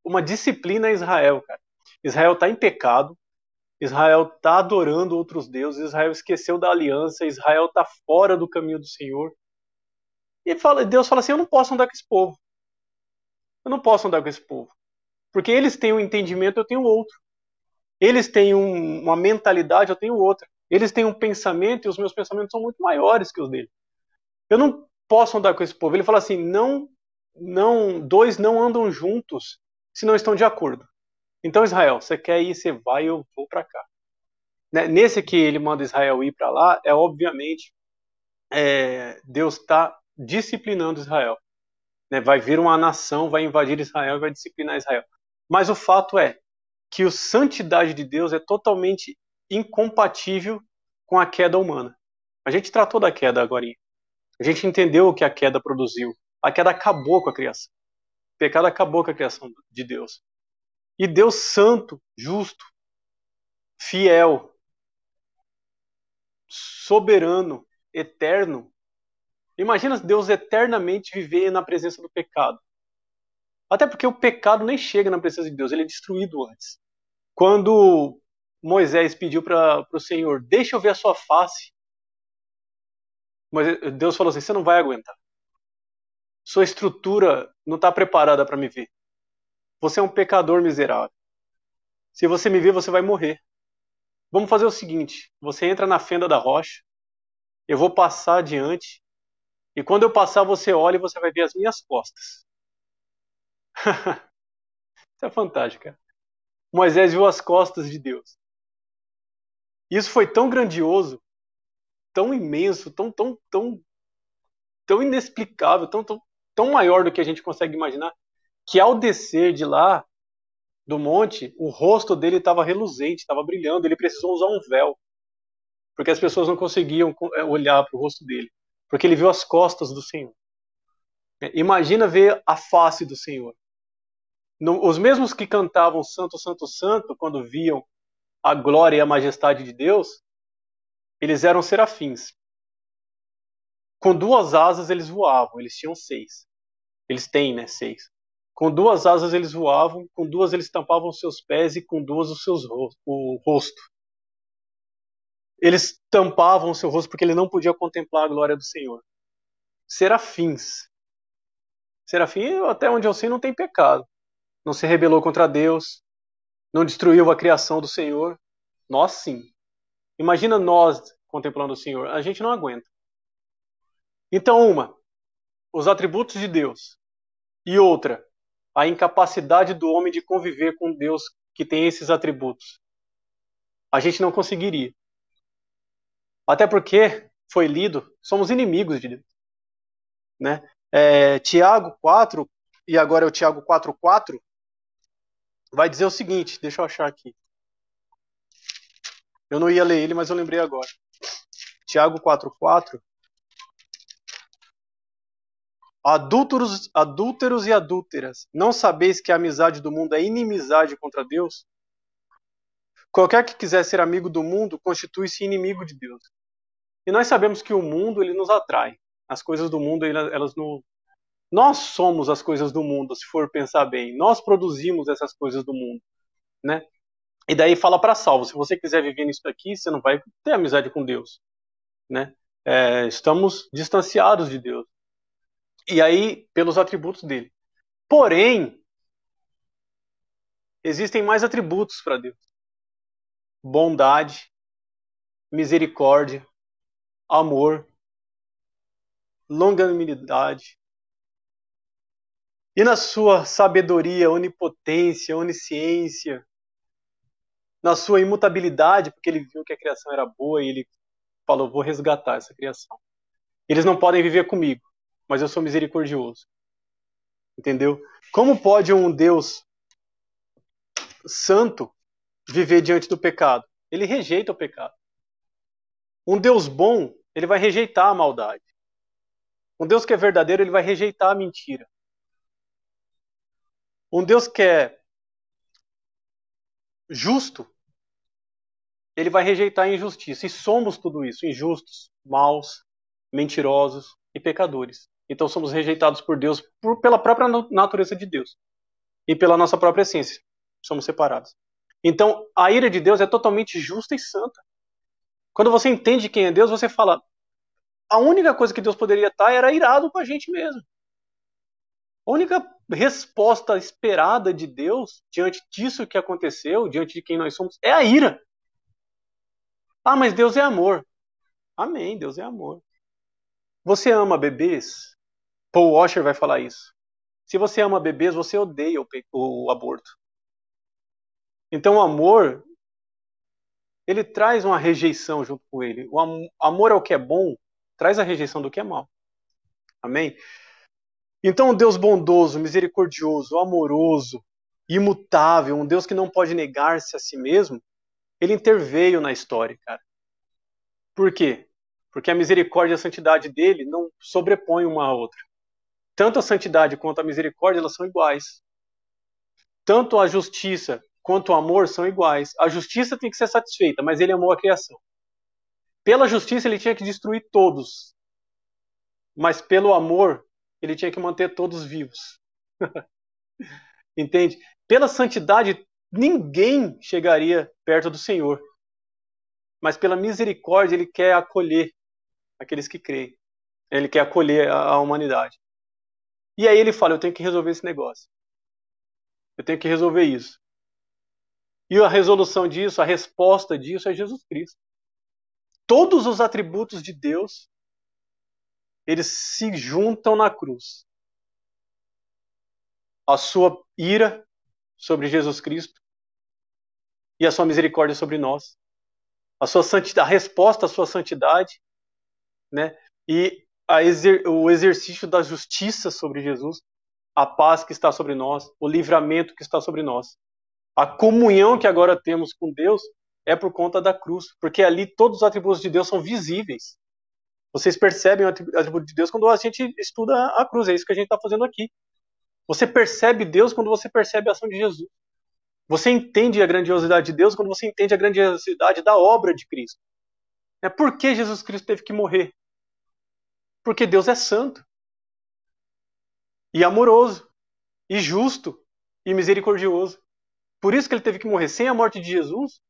uma disciplina a Israel, cara. Israel está em pecado, Israel está adorando outros deuses, Israel esqueceu da aliança, Israel está fora do caminho do Senhor. E fala, Deus fala assim: Eu não posso andar com esse povo. Eu não posso andar com esse povo. Porque eles têm um entendimento, eu tenho outro. Eles têm um, uma mentalidade, eu tenho outra. Eles têm um pensamento e os meus pensamentos são muito maiores que os dele. Eu não posso andar com esse povo. Ele fala assim: não, não, dois não andam juntos se não estão de acordo. Então, Israel, você quer ir, você vai, eu vou para cá. Né, nesse que ele manda Israel ir para lá, é obviamente é, Deus está disciplinando Israel. Né, vai vir uma nação, vai invadir Israel e vai disciplinar Israel. Mas o fato é, que a santidade de Deus é totalmente incompatível com a queda humana. A gente tratou da queda agora. A gente entendeu o que a queda produziu. A queda acabou com a criação. O pecado acabou com a criação de Deus. E Deus santo, justo, fiel, soberano, eterno. Imagina Deus eternamente viver na presença do pecado. Até porque o pecado nem chega na presença de Deus, ele é destruído antes. Quando Moisés pediu para o Senhor, deixa eu ver a sua face. Mas Deus falou assim: você não vai aguentar. Sua estrutura não está preparada para me ver. Você é um pecador miserável. Se você me ver, você vai morrer. Vamos fazer o seguinte: você entra na fenda da rocha, eu vou passar adiante, e quando eu passar, você olha e você vai ver as minhas costas. Isso é fantástico, cara. Moisés viu as costas de Deus. Isso foi tão grandioso, tão imenso, tão, tão, tão, tão inexplicável, tão, tão, tão maior do que a gente consegue imaginar, que ao descer de lá, do monte, o rosto dele estava reluzente, estava brilhando, ele precisou usar um véu. porque as pessoas não conseguiam é, olhar para o rosto dele, porque ele viu as costas do Senhor. Imagina ver a face do Senhor. Os mesmos que cantavam Santo, Santo, Santo, quando viam a glória e a majestade de Deus, eles eram serafins. Com duas asas eles voavam, eles tinham seis. Eles têm, né, seis. Com duas asas eles voavam, com duas eles tampavam seus pés e com duas os seus o rosto. Eles tampavam o seu rosto porque ele não podia contemplar a glória do Senhor. Serafins. Serafim, até onde eu sei, não tem pecado. Não se rebelou contra Deus, não destruiu a criação do Senhor. Nós sim. Imagina nós contemplando o Senhor. A gente não aguenta. Então, uma, os atributos de Deus. E outra, a incapacidade do homem de conviver com Deus que tem esses atributos. A gente não conseguiria. Até porque foi lido, somos inimigos de Deus. Né? É, Tiago 4, e agora é o Tiago 4,4, vai dizer o seguinte: deixa eu achar aqui. Eu não ia ler ele, mas eu lembrei agora. Tiago 4,4. Adúlteros, adúlteros e adúlteras, não sabeis que a amizade do mundo é inimizade contra Deus? Qualquer que quiser ser amigo do mundo constitui-se inimigo de Deus. E nós sabemos que o mundo ele nos atrai. As coisas do mundo elas não nós somos as coisas do mundo, se for pensar bem. Nós produzimos essas coisas do mundo, né? E daí fala para salvo, se você quiser viver nisso aqui, você não vai ter amizade com Deus, né? É, estamos distanciados de Deus. E aí, pelos atributos dele. Porém, existem mais atributos para Deus: bondade, misericórdia, amor, longanimidade. E na sua sabedoria, onipotência, onisciência, na sua imutabilidade, porque ele viu que a criação era boa e ele falou: vou resgatar essa criação. Eles não podem viver comigo, mas eu sou misericordioso. Entendeu? Como pode um Deus santo viver diante do pecado? Ele rejeita o pecado. Um Deus bom ele vai rejeitar a maldade. Um Deus que é verdadeiro, ele vai rejeitar a mentira. Um Deus que é justo, ele vai rejeitar a injustiça. E somos tudo isso: injustos, maus, mentirosos e pecadores. Então somos rejeitados por Deus por, pela própria natureza de Deus e pela nossa própria essência. Somos separados. Então a ira de Deus é totalmente justa e santa. Quando você entende quem é Deus, você fala: a única coisa que Deus poderia estar era irado com a gente mesmo. A única resposta esperada de Deus diante disso que aconteceu, diante de quem nós somos, é a ira. Ah, mas Deus é amor. Amém, Deus é amor. Você ama bebês? Paul Washer vai falar isso. Se você ama bebês, você odeia o, o aborto. Então, o amor ele traz uma rejeição junto com ele. O amor ao que é bom traz a rejeição do que é mal. Amém? Então, um Deus bondoso, misericordioso, amoroso, imutável, um Deus que não pode negar-se a si mesmo, ele interveio na história, cara. Por quê? Porque a misericórdia e a santidade dele não sobrepõem uma à outra. Tanto a santidade quanto a misericórdia, elas são iguais. Tanto a justiça quanto o amor são iguais. A justiça tem que ser satisfeita, mas ele amou a criação. Pela justiça ele tinha que destruir todos. Mas pelo amor ele tinha que manter todos vivos. Entende? Pela santidade ninguém chegaria perto do Senhor. Mas pela misericórdia ele quer acolher aqueles que creem. Ele quer acolher a humanidade. E aí ele fala: Eu tenho que resolver esse negócio. Eu tenho que resolver isso. E a resolução disso, a resposta disso é Jesus Cristo. Todos os atributos de Deus, eles se juntam na cruz. A sua ira sobre Jesus Cristo e a sua misericórdia sobre nós. A sua santidade, a resposta à sua santidade, né? E exer, o exercício da justiça sobre Jesus, a paz que está sobre nós, o livramento que está sobre nós a comunhão que agora temos com Deus é por conta da cruz, porque ali todos os atributos de Deus são visíveis. Vocês percebem o atributo de Deus quando a gente estuda a cruz, é isso que a gente está fazendo aqui. Você percebe Deus quando você percebe a ação de Jesus. Você entende a grandiosidade de Deus quando você entende a grandiosidade da obra de Cristo. É por que Jesus Cristo teve que morrer? Porque Deus é santo, e amoroso, e justo, e misericordioso. Por isso que ele teve que morrer. Sem a morte de Jesus,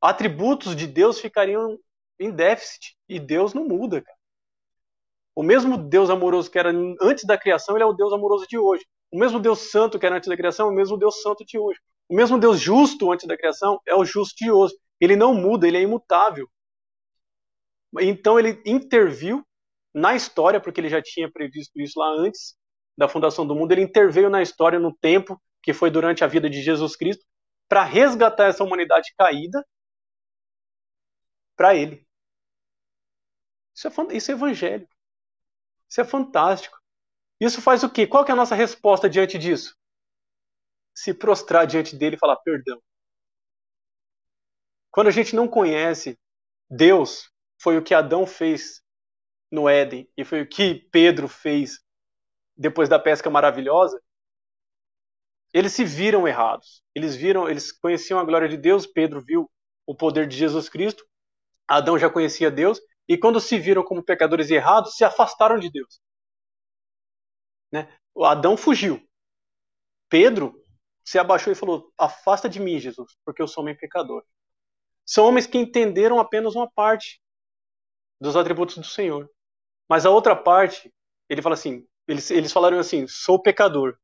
atributos de Deus ficariam em déficit. E Deus não muda, cara. O mesmo Deus amoroso que era antes da criação, ele é o Deus amoroso de hoje. O mesmo Deus santo que era antes da criação, é o mesmo Deus santo de hoje. O mesmo Deus justo antes da criação é o justo de hoje. Ele não muda, ele é imutável. Então ele interviu na história, porque ele já tinha previsto isso lá antes da fundação do mundo. Ele interveio na história, no tempo, que foi durante a vida de Jesus Cristo, para resgatar essa humanidade caída para ele. Isso é, isso é evangelho. Isso é fantástico. Isso faz o quê? Qual que é a nossa resposta diante disso? Se prostrar diante dele e falar perdão. Quando a gente não conhece Deus, foi o que Adão fez no Éden e foi o que Pedro fez depois da pesca maravilhosa. Eles se viram errados. Eles viram, eles conheciam a glória de Deus, Pedro viu o poder de Jesus Cristo, Adão já conhecia Deus e quando se viram como pecadores errados, se afastaram de Deus. Né? O Adão fugiu. Pedro se abaixou e falou: Afasta de mim, Jesus, porque eu sou homem pecador. São homens que entenderam apenas uma parte dos atributos do Senhor. Mas a outra parte, ele fala assim: eles, eles falaram assim: Sou pecador,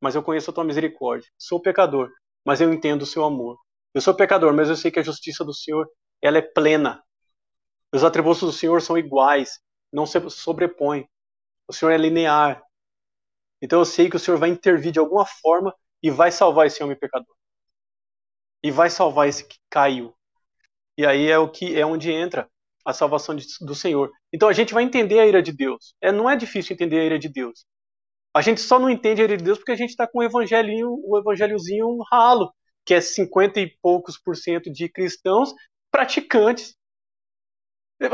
mas eu conheço a tua misericórdia. Sou pecador, mas eu entendo o seu amor. Eu sou pecador, mas eu sei que a justiça do Senhor ela é plena. Os atributos do Senhor são iguais, não se sobrepõem. O Senhor é linear. Então eu sei que o Senhor vai intervir de alguma forma e vai salvar esse homem pecador. E vai salvar esse que caiu. E aí é o que é onde entra a salvação de, do Senhor. Então a gente vai entender a ira de Deus. É, não é difícil entender a ira de Deus. A gente só não entende a ira de Deus porque a gente está com o evangelinho, o evangelhozinho ralo, que é 50 e poucos por cento de cristãos praticantes.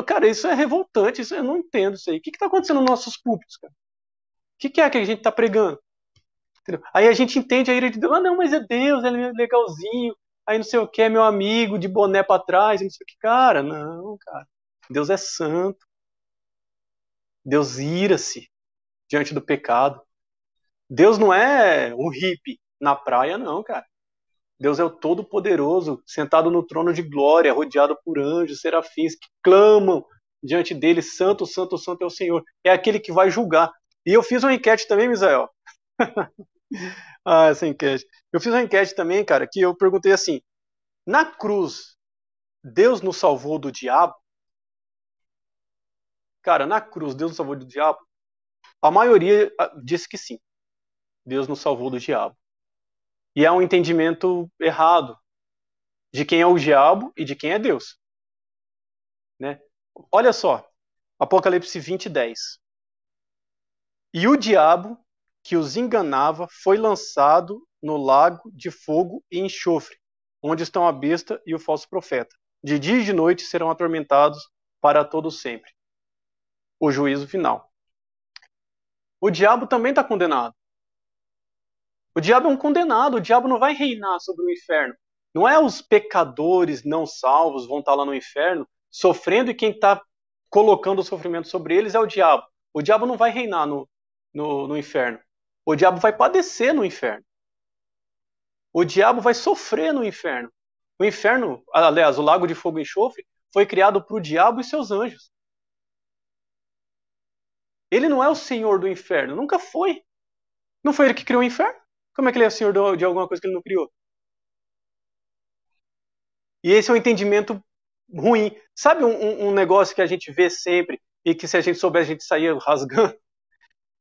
Cara, isso é revoltante, isso, eu não entendo isso aí. O que está acontecendo nos nossos púlpitos, cara? O que, que é que a gente está pregando? Entendeu? Aí a gente entende a ira de Deus. Ah, não, mas é Deus, ele é legalzinho. Aí não sei o que, é meu amigo, de boné para trás, não sei o que. Cara, não, cara. Deus é santo. Deus ira-se diante do pecado. Deus não é um hippie na praia, não, cara. Deus é o Todo-Poderoso, sentado no trono de glória, rodeado por anjos, serafins, que clamam diante dele: Santo, Santo, Santo é o Senhor. É aquele que vai julgar. E eu fiz uma enquete também, Misael. ah, essa enquete. Eu fiz uma enquete também, cara, que eu perguntei assim: na cruz, Deus nos salvou do diabo? Cara, na cruz, Deus nos salvou do diabo? A maioria ah, disse que sim. Deus nos salvou do diabo. E é um entendimento errado de quem é o diabo e de quem é Deus. Né? Olha só, Apocalipse 20, 10. E o diabo que os enganava foi lançado no lago de fogo e enxofre, onde estão a besta e o falso profeta. De dia e de noite serão atormentados para todo sempre o juízo final. O diabo também está condenado. O diabo é um condenado, o diabo não vai reinar sobre o inferno. Não é os pecadores não salvos vão estar tá lá no inferno sofrendo e quem está colocando o sofrimento sobre eles é o diabo. O diabo não vai reinar no, no, no inferno. O diabo vai padecer no inferno. O diabo vai sofrer no inferno. O inferno, aliás, o lago de fogo e enxofre, foi criado para o diabo e seus anjos. Ele não é o senhor do inferno, nunca foi. Não foi ele que criou o inferno? Como é que ele é senhor de alguma coisa que ele não criou? E esse é um entendimento ruim. Sabe um, um negócio que a gente vê sempre e que se a gente souber a gente saía rasgando?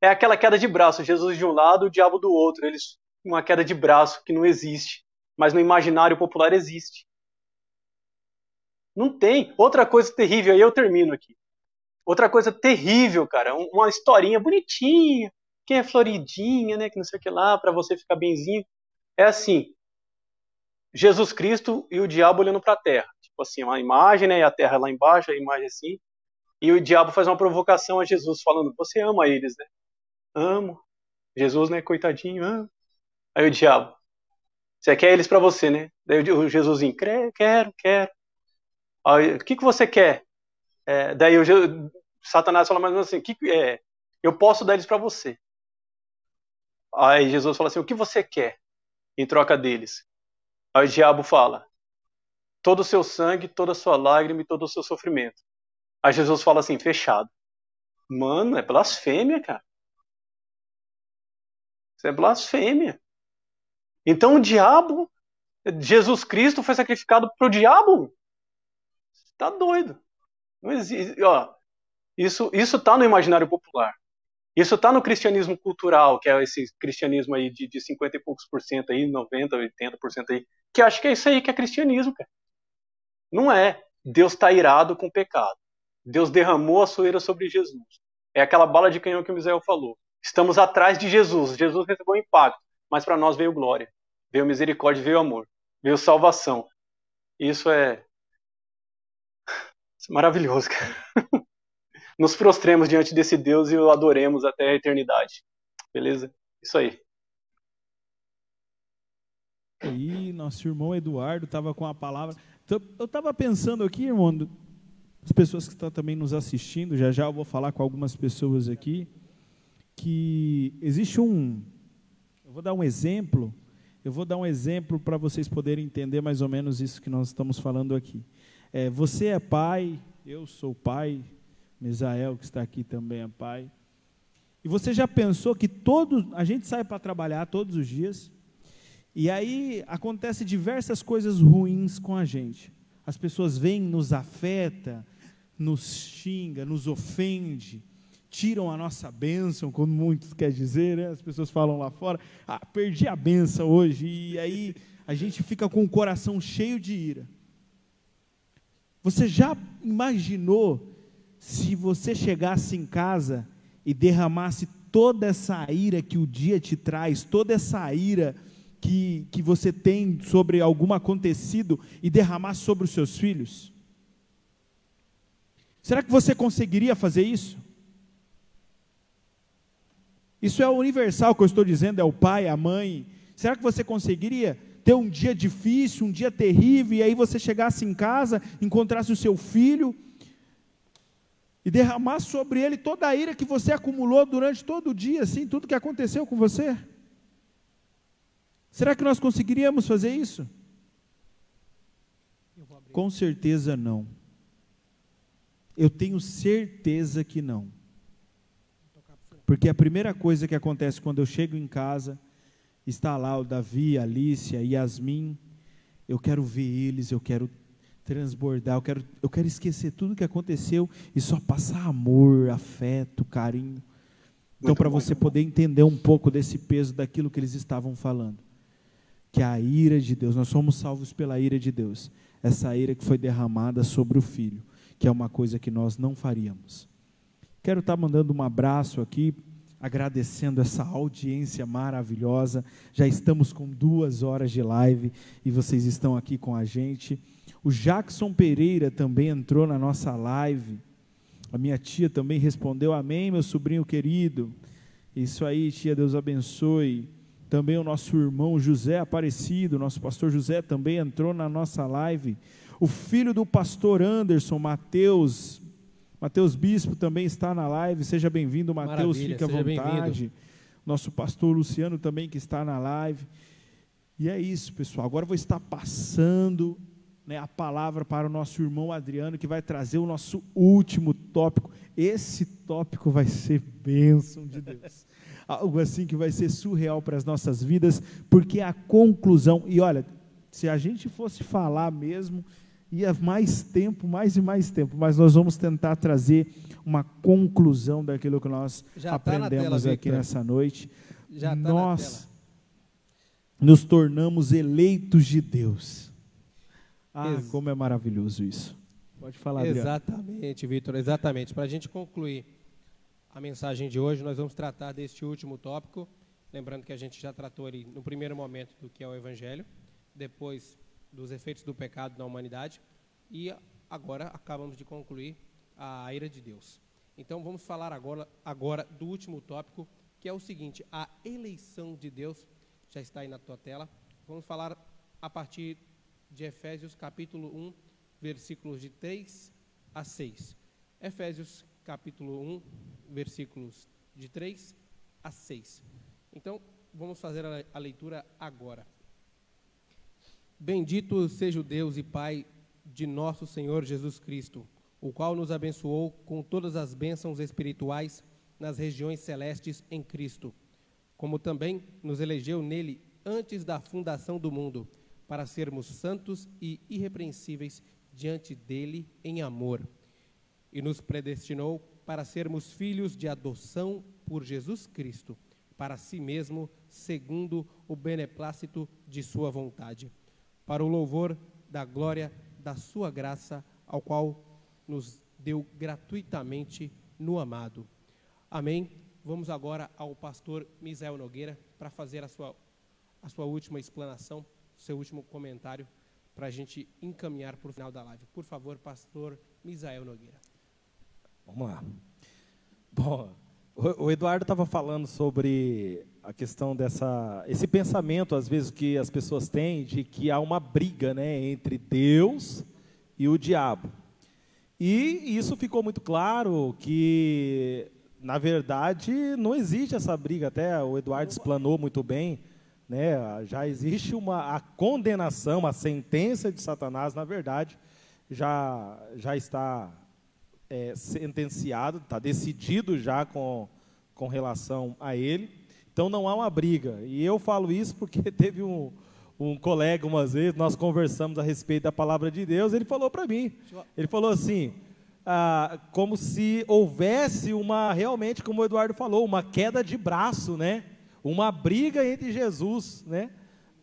É aquela queda de braço. Jesus de um lado, o diabo do outro. Eles uma queda de braço que não existe, mas no imaginário popular existe. Não tem. Outra coisa terrível, aí eu termino aqui. Outra coisa terrível, cara, uma historinha bonitinha, que é floridinha, né, que não sei o que lá, para você ficar benzinho. É assim, Jesus Cristo e o diabo olhando para a terra. Tipo assim, uma imagem, né? E a terra lá embaixo, a imagem assim. E o diabo faz uma provocação a Jesus, falando: Você ama eles, né? Amo. Jesus, né? Coitadinho, amo. Aí o diabo: Você quer eles para você, né? Daí o Jesusinho: Quero, quero. Aí, o que, que você quer? É, daí o Satanás fala mais ou menos assim: que, é, Eu posso dar eles para você. Aí Jesus fala assim: O que você quer em troca deles? Aí o diabo fala: todo o seu sangue, toda a sua lágrima e todo o seu sofrimento. Aí Jesus fala assim: fechado. Mano, é blasfêmia, cara. Isso é blasfêmia. Então o diabo, Jesus Cristo foi sacrificado para o diabo? Tá doido. Não existe. Ó, isso isso tá no imaginário popular. Isso está no cristianismo cultural, que é esse cristianismo aí de, de 50 e poucos por cento aí, 90, 80 por cento aí, que acho que é isso aí que é cristianismo, cara. Não é. Deus está irado com o pecado. Deus derramou a sua ira sobre Jesus. É aquela bala de canhão que o Misael falou. Estamos atrás de Jesus. Jesus recebeu impacto, mas para nós veio glória, veio misericórdia, veio amor, veio salvação. Isso é, Isso é maravilhoso, cara. nos prostremos diante desse Deus e o adoremos até a eternidade. Beleza? Isso aí. E nosso irmão Eduardo estava com a palavra. Eu estava pensando aqui, irmão, as pessoas que estão também nos assistindo, já já eu vou falar com algumas pessoas aqui, que existe um. Eu vou dar um exemplo. Eu vou dar um exemplo para vocês poderem entender mais ou menos isso que nós estamos falando aqui. É, você é pai, eu sou pai, Misael, que está aqui também é pai. E você já pensou que todo, a gente sai para trabalhar todos os dias, e aí acontece diversas coisas ruins com a gente. As pessoas vêm, nos afeta, nos xinga, nos ofende, tiram a nossa bênção, como muitos quer dizer, né? as pessoas falam lá fora, ah, perdi a bênção hoje, e aí a gente fica com o coração cheio de ira. Você já imaginou se você chegasse em casa e derramasse toda essa ira que o dia te traz, toda essa ira que, que você tem sobre algum acontecido e derramasse sobre os seus filhos? Será que você conseguiria fazer isso? Isso é universal que eu estou dizendo, é o pai, a mãe. Será que você conseguiria ter um dia difícil, um dia terrível, e aí você chegasse em casa, encontrasse o seu filho e derramar sobre ele toda a ira que você acumulou durante todo o dia, assim, tudo que aconteceu com você? Será que nós conseguiríamos fazer isso? Com certeza não. Eu tenho certeza que não. Porque a primeira coisa que acontece quando eu chego em casa, está lá o Davi, a Alicia, Yasmin, eu quero ver eles, eu quero transbordar, eu quero, eu quero esquecer tudo que aconteceu e só passar amor, afeto, carinho. Então, para você poder entender um pouco desse peso daquilo que eles estavam falando, que a ira de Deus, nós somos salvos pela ira de Deus, essa ira que foi derramada sobre o filho, que é uma coisa que nós não faríamos. Quero estar mandando um abraço aqui, agradecendo essa audiência maravilhosa. Já estamos com duas horas de live e vocês estão aqui com a gente. O Jackson Pereira também entrou na nossa live. A minha tia também respondeu: Amém, meu sobrinho querido. Isso aí, tia, Deus abençoe. Também o nosso irmão José Aparecido, nosso pastor José, também entrou na nossa live. O filho do pastor Anderson, Mateus, Mateus Bispo também está na live. Seja bem-vindo, Mateus, fique à vontade. Nosso pastor Luciano também que está na live. E é isso, pessoal. Agora eu vou estar passando né, a palavra para o nosso irmão Adriano, que vai trazer o nosso último tópico. Esse tópico vai ser bênção de Deus. Algo assim que vai ser surreal para as nossas vidas, porque a conclusão, e olha, se a gente fosse falar mesmo, ia mais tempo, mais e mais tempo, mas nós vamos tentar trazer uma conclusão daquilo que nós Já aprendemos tá tela, aqui nessa noite. Já tá nós nos tornamos eleitos de Deus. Ah, Ex como é maravilhoso isso. Pode falar, Adriano. Exatamente, Vitor, exatamente. Para a gente concluir a mensagem de hoje, nós vamos tratar deste último tópico. Lembrando que a gente já tratou ali no primeiro momento do que é o Evangelho, depois dos efeitos do pecado na humanidade e agora acabamos de concluir a ira de Deus. Então vamos falar agora, agora do último tópico, que é o seguinte: a eleição de Deus. Já está aí na tua tela. Vamos falar a partir de Efésios capítulo 1, versículos de 3 a 6. Efésios capítulo 1, versículos de 3 a 6. Então, vamos fazer a leitura agora. Bendito seja o Deus e Pai de nosso Senhor Jesus Cristo, o qual nos abençoou com todas as bênçãos espirituais nas regiões celestes em Cristo, como também nos elegeu nele antes da fundação do mundo, para sermos santos e irrepreensíveis diante dele em amor, e nos predestinou para sermos filhos de adoção por Jesus Cristo, para si mesmo, segundo o beneplácito de sua vontade, para o louvor da glória da sua graça, ao qual nos deu gratuitamente no amado. Amém. Vamos agora ao pastor Misael Nogueira para fazer a sua, a sua última explanação, seu último comentário, para a gente encaminhar para o final da live. Por favor, pastor Misael Nogueira. Vamos lá. Bom, o Eduardo estava falando sobre a questão dessa, esse pensamento às vezes que as pessoas têm de que há uma briga, né, entre Deus e o diabo. E isso ficou muito claro que na verdade não existe essa briga, até o Eduardo explanou muito bem, né? Já existe uma a condenação, a sentença de Satanás, na verdade, já já está é, sentenciado, está decidido já com, com relação a ele. Então não há uma briga. E eu falo isso porque teve um, um colega umas vezes, nós conversamos a respeito da palavra de Deus, ele falou para mim, ele falou assim, ah, como se houvesse uma, realmente, como o Eduardo falou, uma queda de braço, né? Uma briga entre Jesus, né?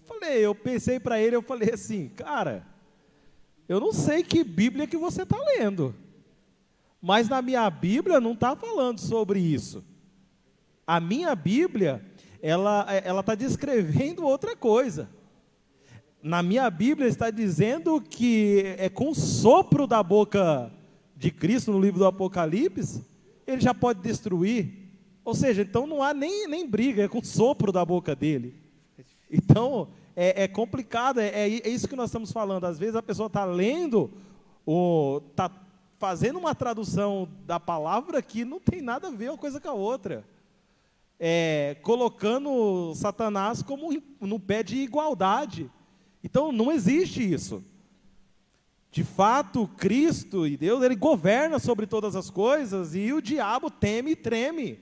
Falei, eu pensei para ele, eu falei assim, cara, eu não sei que Bíblia que você está lendo. Mas na minha Bíblia não está falando sobre isso. A minha Bíblia, ela ela está descrevendo outra coisa. Na minha Bíblia está dizendo que é com o sopro da boca de Cristo no livro do Apocalipse, ele já pode destruir. Ou seja, então não há nem, nem briga, é com sopro da boca dele. Então, é, é complicado, é, é, é, isso que nós estamos falando. Às vezes a pessoa está lendo, está fazendo uma tradução da palavra que não tem nada a ver uma coisa com a outra. É, colocando Satanás como no pé de igualdade. Então não existe isso. De fato, Cristo e Deus, ele governa sobre todas as coisas e o diabo teme e treme.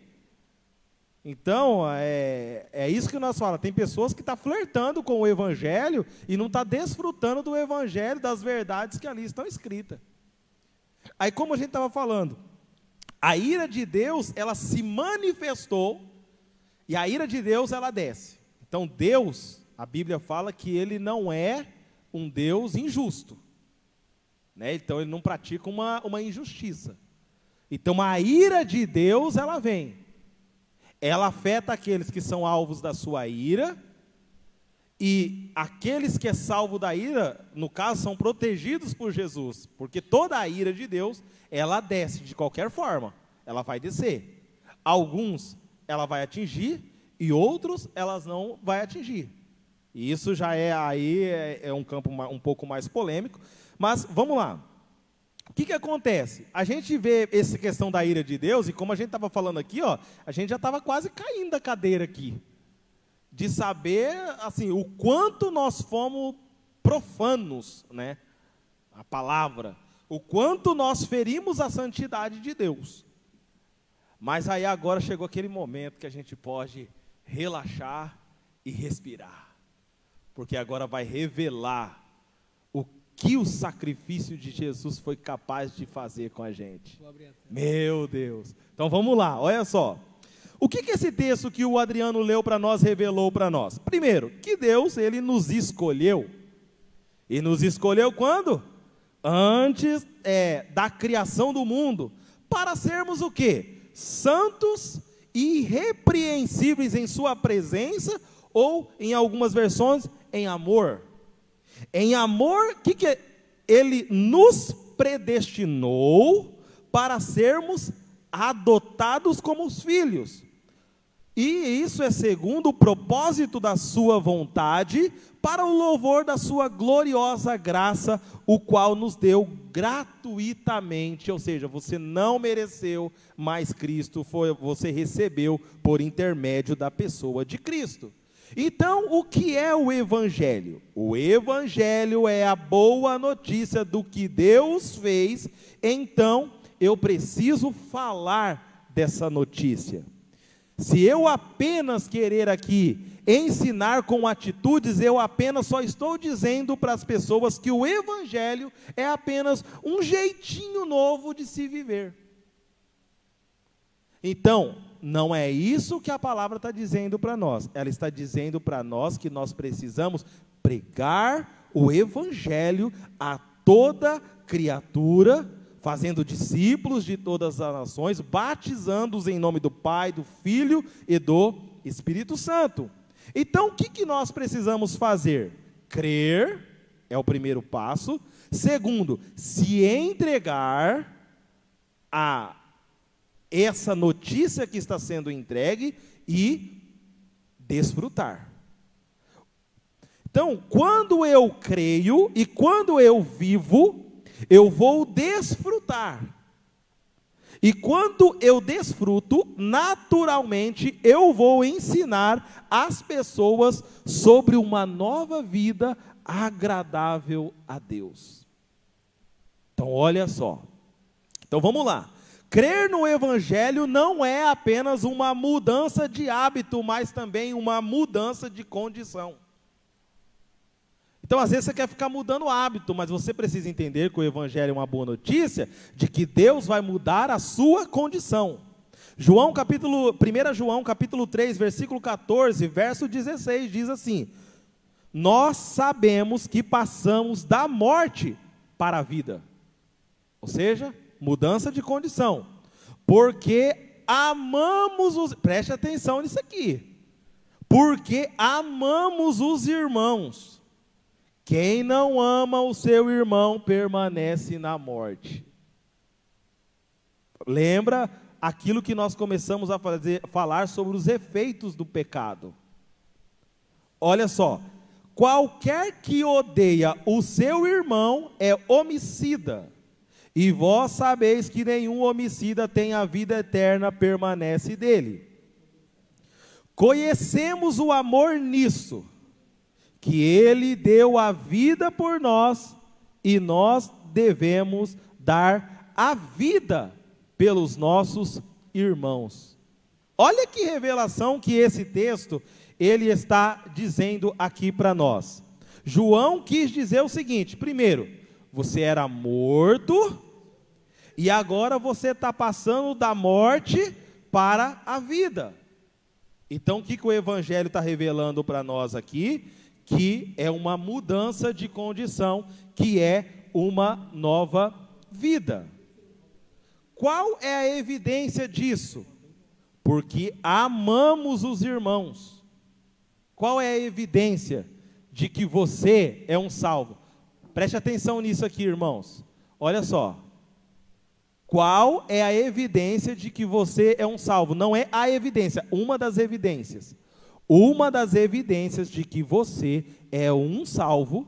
Então, é, é isso que nós falamos. Tem pessoas que estão tá flertando com o Evangelho e não estão tá desfrutando do Evangelho, das verdades que ali estão escritas. Aí, como a gente estava falando, a ira de Deus, ela se manifestou e a ira de Deus, ela desce. Então, Deus, a Bíblia fala que ele não é um Deus injusto. Né? Então, ele não pratica uma, uma injustiça. Então, a ira de Deus, ela vem. Ela afeta aqueles que são alvos da sua ira e aqueles que é salvo da ira, no caso, são protegidos por Jesus, porque toda a ira de Deus, ela desce de qualquer forma, ela vai descer. Alguns ela vai atingir e outros elas não vai atingir. E isso já é aí é, é um campo um pouco mais polêmico, mas vamos lá. Que, que acontece? A gente vê essa questão da ira de Deus, e como a gente estava falando aqui, ó, a gente já estava quase caindo da cadeira aqui de saber assim o quanto nós fomos profanos, né? A palavra, o quanto nós ferimos a santidade de Deus. Mas aí agora chegou aquele momento que a gente pode relaxar e respirar. Porque agora vai revelar que o sacrifício de Jesus foi capaz de fazer com a gente. Meu Deus. Então vamos lá, olha só. O que, que esse texto que o Adriano leu para nós revelou para nós? Primeiro, que Deus ele nos escolheu. E nos escolheu quando? Antes é, da criação do mundo, para sermos o quê? Santos e irrepreensíveis em sua presença, ou em algumas versões, em amor. Em amor, que que ele nos predestinou para sermos adotados como os filhos. E isso é segundo o propósito da sua vontade, para o louvor da sua gloriosa graça, o qual nos deu gratuitamente, ou seja, você não mereceu, mas Cristo foi, você recebeu por intermédio da pessoa de Cristo. Então, o que é o Evangelho? O Evangelho é a boa notícia do que Deus fez, então eu preciso falar dessa notícia. Se eu apenas querer aqui ensinar com atitudes, eu apenas só estou dizendo para as pessoas que o Evangelho é apenas um jeitinho novo de se viver. Então, não é isso que a palavra está dizendo para nós. Ela está dizendo para nós que nós precisamos pregar o Evangelho a toda criatura, fazendo discípulos de todas as nações, batizando-os em nome do Pai, do Filho e do Espírito Santo. Então, o que, que nós precisamos fazer? Crer é o primeiro passo. Segundo, se entregar a essa notícia que está sendo entregue e desfrutar. Então, quando eu creio e quando eu vivo, eu vou desfrutar. E quando eu desfruto, naturalmente eu vou ensinar as pessoas sobre uma nova vida agradável a Deus. Então, olha só. Então, vamos lá. Crer no Evangelho não é apenas uma mudança de hábito, mas também uma mudança de condição. Então, às vezes, você quer ficar mudando o hábito, mas você precisa entender que o Evangelho é uma boa notícia de que Deus vai mudar a sua condição. João capítulo, 1 João capítulo 3, versículo 14, verso 16, diz assim: Nós sabemos que passamos da morte para a vida. Ou seja, mudança de condição. Porque amamos os. Preste atenção nisso aqui. Porque amamos os irmãos. Quem não ama o seu irmão permanece na morte. Lembra aquilo que nós começamos a fazer, falar sobre os efeitos do pecado. Olha só, qualquer que odeia o seu irmão é homicida. E vós sabeis que nenhum homicida tem a vida eterna, permanece dele. Conhecemos o amor nisso, que ele deu a vida por nós e nós devemos dar a vida pelos nossos irmãos. Olha que revelação que esse texto ele está dizendo aqui para nós. João quis dizer o seguinte: primeiro, você era morto e agora você está passando da morte para a vida. Então, o que, que o Evangelho está revelando para nós aqui? Que é uma mudança de condição, que é uma nova vida. Qual é a evidência disso? Porque amamos os irmãos. Qual é a evidência de que você é um salvo? Preste atenção nisso aqui, irmãos. Olha só. Qual é a evidência de que você é um salvo? Não é a evidência, uma das evidências. Uma das evidências de que você é um salvo,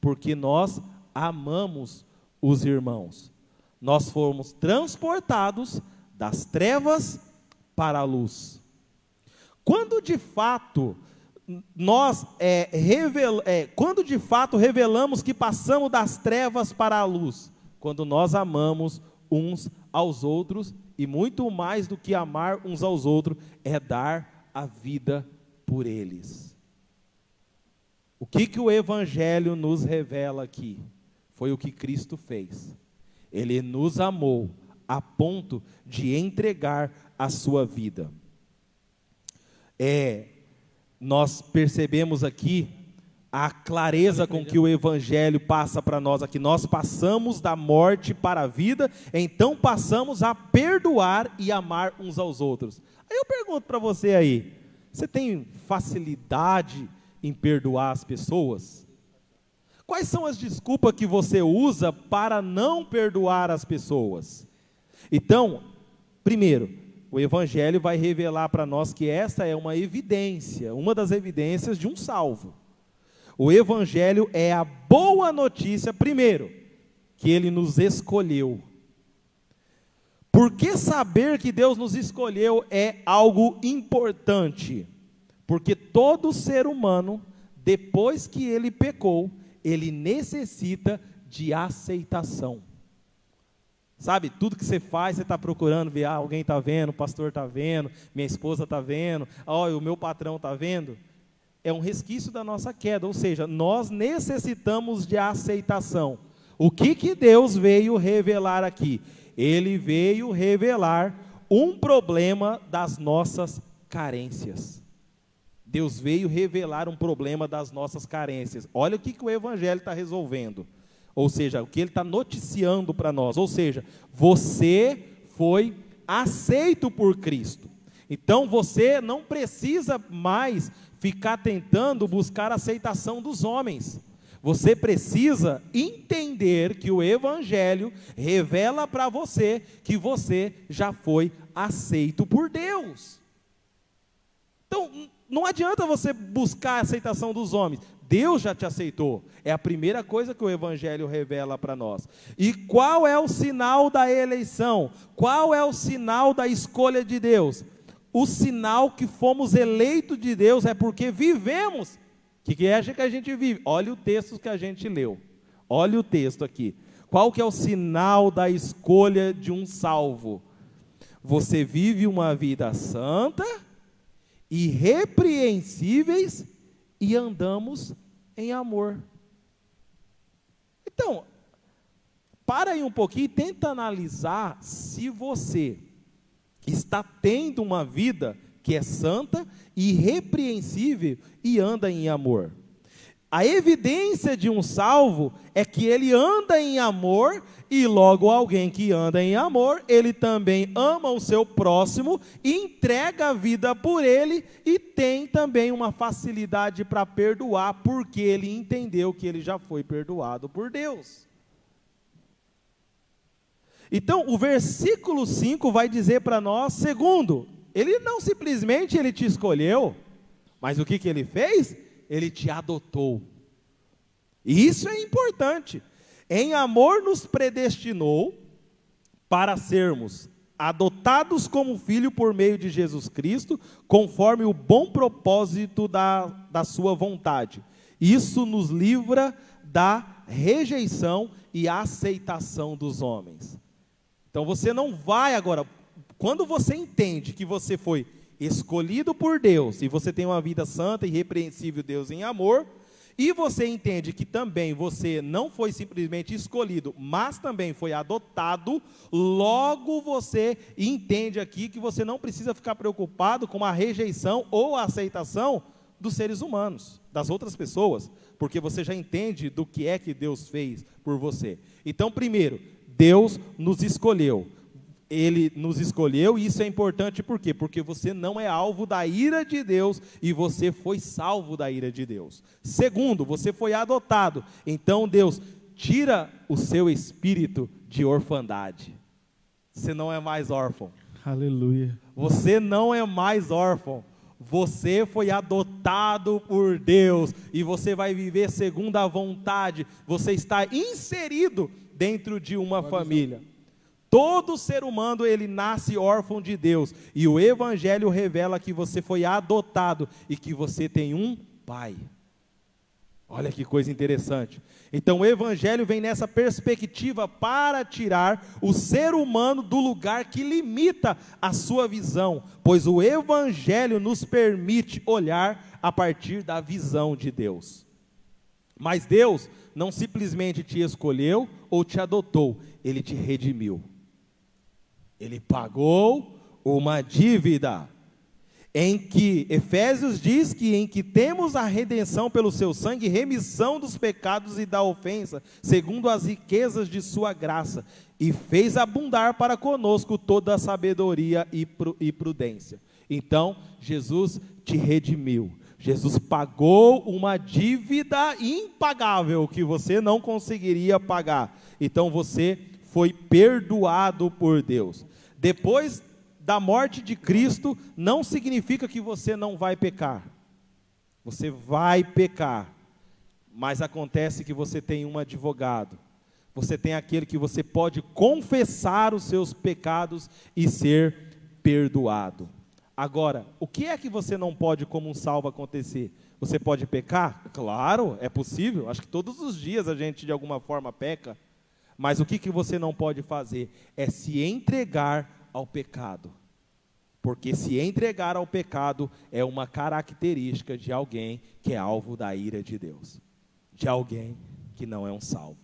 porque nós amamos os irmãos. Nós fomos transportados das trevas para a luz. Quando de fato nós é, revel, é, quando de fato revelamos que passamos das trevas para a luz, quando nós amamos uns aos outros e muito mais do que amar uns aos outros é dar a vida por eles. O que que o evangelho nos revela aqui? Foi o que Cristo fez. Ele nos amou a ponto de entregar a sua vida. É nós percebemos aqui a clareza com que o Evangelho passa para nós aqui. Nós passamos da morte para a vida, então passamos a perdoar e amar uns aos outros. Aí eu pergunto para você aí: você tem facilidade em perdoar as pessoas? Quais são as desculpas que você usa para não perdoar as pessoas? Então, primeiro, o Evangelho vai revelar para nós que essa é uma evidência, uma das evidências de um salvo. O Evangelho é a boa notícia, primeiro, que ele nos escolheu. Por que saber que Deus nos escolheu é algo importante? Porque todo ser humano, depois que ele pecou, ele necessita de aceitação. Sabe, tudo que você faz, você está procurando ver, ah, alguém está vendo, o pastor está vendo, minha esposa está vendo, oh, o meu patrão está vendo. É um resquício da nossa queda, ou seja, nós necessitamos de aceitação. O que, que Deus veio revelar aqui? Ele veio revelar um problema das nossas carências. Deus veio revelar um problema das nossas carências. Olha o que, que o Evangelho está resolvendo. Ou seja, o que ele está noticiando para nós. Ou seja, você foi aceito por Cristo. Então você não precisa mais ficar tentando buscar a aceitação dos homens. Você precisa entender que o Evangelho revela para você que você já foi aceito por Deus. Então, não adianta você buscar a aceitação dos homens. Deus já te aceitou. É a primeira coisa que o Evangelho revela para nós. E qual é o sinal da eleição? Qual é o sinal da escolha de Deus? O sinal que fomos eleitos de Deus é porque vivemos. O que, que é que a gente vive? Olha o texto que a gente leu. Olha o texto aqui. Qual que é o sinal da escolha de um salvo? Você vive uma vida santa, irrepreensíveis e andamos em amor. Então, para aí um pouquinho e tenta analisar se você está tendo uma vida que é santa, irrepreensível e anda em amor. A evidência de um salvo é que ele anda em amor e logo alguém que anda em amor, ele também ama o seu próximo, entrega a vida por ele e tem também uma facilidade para perdoar, porque ele entendeu que ele já foi perdoado por Deus. Então, o versículo 5 vai dizer para nós, segundo, ele não simplesmente ele te escolheu, mas o que, que ele fez? Ele te adotou. E isso é importante. Em amor nos predestinou para sermos adotados como filho por meio de Jesus Cristo, conforme o bom propósito da, da sua vontade. Isso nos livra da rejeição e aceitação dos homens. Então você não vai agora, quando você entende que você foi escolhido por Deus e você tem uma vida santa e repreensível Deus em amor, e você entende que também você não foi simplesmente escolhido, mas também foi adotado, logo você entende aqui que você não precisa ficar preocupado com a rejeição ou a aceitação dos seres humanos, das outras pessoas, porque você já entende do que é que Deus fez por você. Então, primeiro, Deus nos escolheu ele nos escolheu, e isso é importante por quê? Porque você não é alvo da ira de Deus e você foi salvo da ira de Deus. Segundo, você foi adotado. Então Deus tira o seu espírito de orfandade. Você não é mais órfão. Aleluia. Você não é mais órfão. Você foi adotado por Deus e você vai viver segundo a vontade. Você está inserido dentro de uma família. Todo ser humano ele nasce órfão de Deus e o evangelho revela que você foi adotado e que você tem um pai. Olha que coisa interessante. Então o evangelho vem nessa perspectiva para tirar o ser humano do lugar que limita a sua visão, pois o evangelho nos permite olhar a partir da visão de Deus. Mas Deus não simplesmente te escolheu ou te adotou, ele te redimiu. Ele pagou uma dívida. Em que Efésios diz que em que temos a redenção pelo seu sangue, remissão dos pecados e da ofensa, segundo as riquezas de sua graça, e fez abundar para conosco toda a sabedoria e prudência. Então, Jesus te redimiu. Jesus pagou uma dívida impagável que você não conseguiria pagar. Então você foi perdoado por Deus. Depois da morte de Cristo, não significa que você não vai pecar. Você vai pecar. Mas acontece que você tem um advogado. Você tem aquele que você pode confessar os seus pecados e ser perdoado. Agora, o que é que você não pode, como um salvo, acontecer? Você pode pecar? Claro, é possível. Acho que todos os dias a gente, de alguma forma, peca. Mas o que, que você não pode fazer? É se entregar ao pecado. Porque se entregar ao pecado é uma característica de alguém que é alvo da ira de Deus. De alguém que não é um salvo.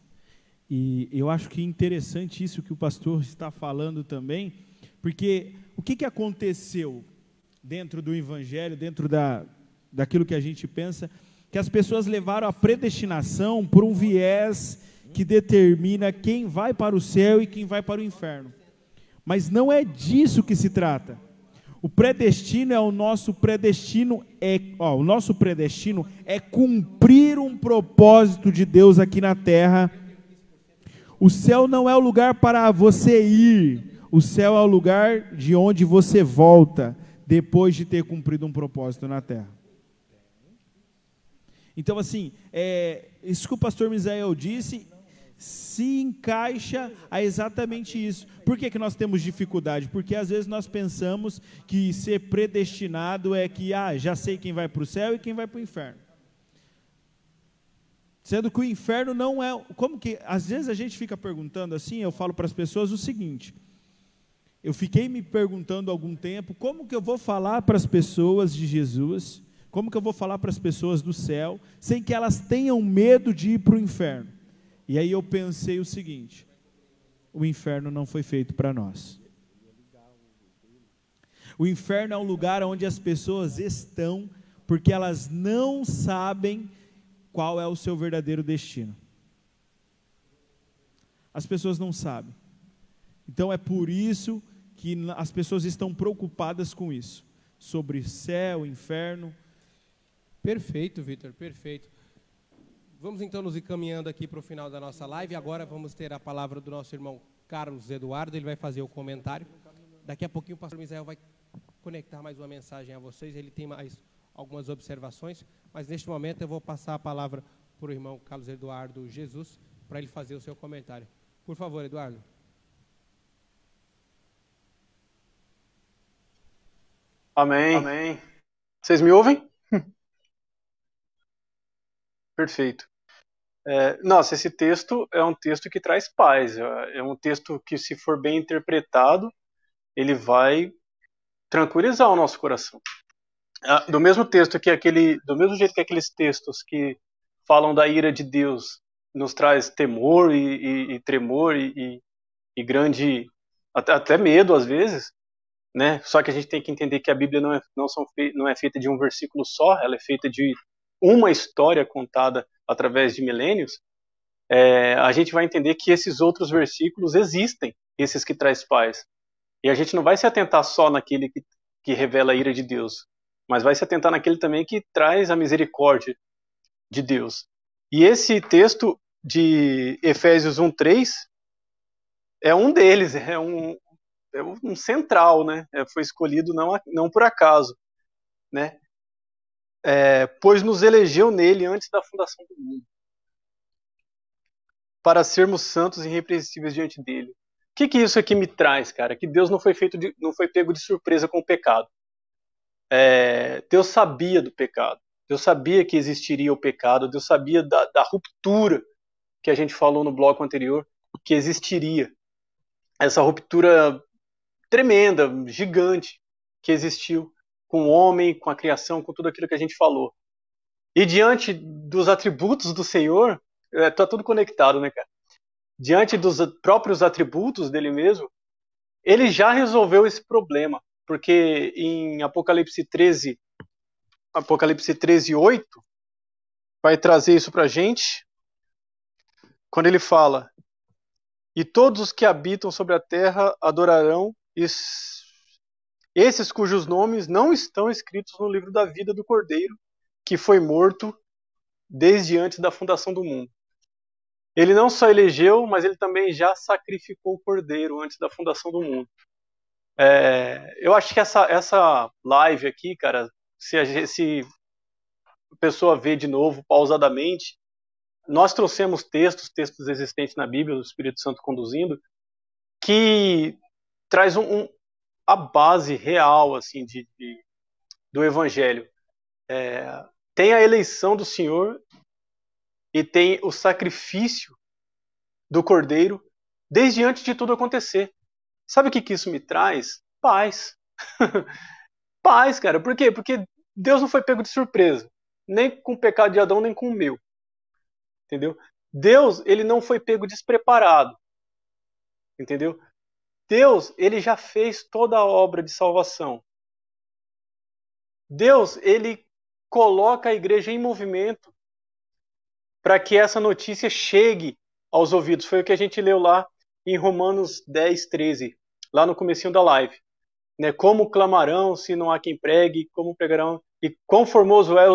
E eu acho que interessante isso que o pastor está falando também, porque o que, que aconteceu dentro do evangelho, dentro da, daquilo que a gente pensa, que as pessoas levaram a predestinação por um viés que determina quem vai para o céu e quem vai para o inferno. Mas não é disso que se trata. O predestino é o nosso predestino é, ó, o nosso predestino é cumprir um propósito de Deus aqui na terra. O céu não é o lugar para você ir, o céu é o lugar de onde você volta depois de ter cumprido um propósito na terra. Então, assim, é, isso que o pastor Misael disse se encaixa a exatamente isso. Por que, que nós temos dificuldade? Porque às vezes nós pensamos que ser predestinado é que, ah, já sei quem vai para o céu e quem vai para o inferno. Sendo que o inferno não é. Como que. Às vezes a gente fica perguntando assim, eu falo para as pessoas o seguinte eu fiquei me perguntando algum tempo como que eu vou falar para as pessoas de Jesus, como que eu vou falar para as pessoas do céu, sem que elas tenham medo de ir para o inferno. E aí eu pensei o seguinte: o inferno não foi feito para nós. O inferno é um lugar onde as pessoas estão porque elas não sabem qual é o seu verdadeiro destino. As pessoas não sabem. Então é por isso que as pessoas estão preocupadas com isso, sobre céu, inferno. Perfeito, Vitor, perfeito. Vamos então nos encaminhando aqui para o final da nossa live. Agora vamos ter a palavra do nosso irmão Carlos Eduardo, ele vai fazer o comentário. Daqui a pouquinho o pastor Misael vai conectar mais uma mensagem a vocês, ele tem mais algumas observações, mas neste momento eu vou passar a palavra para o irmão Carlos Eduardo Jesus, para ele fazer o seu comentário. Por favor, Eduardo. Amém. Amém. Vocês me ouvem? Perfeito. É, nossa, esse texto é um texto que traz paz. É, é um texto que, se for bem interpretado, ele vai tranquilizar o nosso coração. Ah, do mesmo texto que aquele, do mesmo jeito que aqueles textos que falam da ira de Deus nos traz temor e, e, e tremor e, e, grande até, até medo às vezes, né? Só que a gente tem que entender que a Bíblia não é, não, são não é feita de um versículo só, ela é feita de uma história contada através de milênios. É, a gente vai entender que esses outros versículos existem, esses que traz paz. E a gente não vai se atentar só naquele que, que revela a ira de Deus, mas vai se atentar naquele também que traz a misericórdia de Deus. E esse texto de Efésios 1:3 é um deles, é um, é um central, né? É, foi escolhido não, não por acaso, né? É, pois nos elegeu nele antes da fundação do mundo, para sermos santos e irrepreensíveis diante dele. O que, que isso aqui me traz, cara? Que Deus não foi feito, de, não foi pego de surpresa com o pecado. É, Deus sabia do pecado. Deus sabia que existiria o pecado. Deus sabia da, da ruptura que a gente falou no bloco anterior, que existiria. Essa ruptura tremenda, gigante que existiu com o homem, com a criação, com tudo aquilo que a gente falou. E diante dos atributos do Senhor, está é, tudo conectado, né, cara? Diante dos próprios atributos dele mesmo, ele já resolveu esse problema, porque em Apocalipse 13, Apocalipse 13, 8, vai trazer isso para a gente, quando ele fala: E todos os que habitam sobre a terra adorarão esses cujos nomes não estão escritos no livro da vida do Cordeiro que foi morto desde antes da fundação do mundo. Ele não só elegeu, mas ele também já sacrificou o cordeiro antes da fundação do mundo. É, eu acho que essa, essa live aqui, cara, se a, se a pessoa vê de novo pausadamente, nós trouxemos textos, textos existentes na Bíblia, do Espírito Santo conduzindo, que traz um, um a base real assim de, de do Evangelho. É, tem a eleição do Senhor e tem o sacrifício do Cordeiro desde antes de tudo acontecer. Sabe o que, que isso me traz? Paz. Paz, cara. Por quê? Porque Deus não foi pego de surpresa. Nem com o pecado de Adão, nem com o meu. Entendeu? Deus, ele não foi pego despreparado. Entendeu? Deus, ele já fez toda a obra de salvação. Deus, ele coloca a igreja em movimento para que essa notícia chegue aos ouvidos. Foi o que a gente leu lá em Romanos 10, 13, lá no comecinho da live. Né? Como clamarão se não há quem pregue, como pregarão, e quão formoso é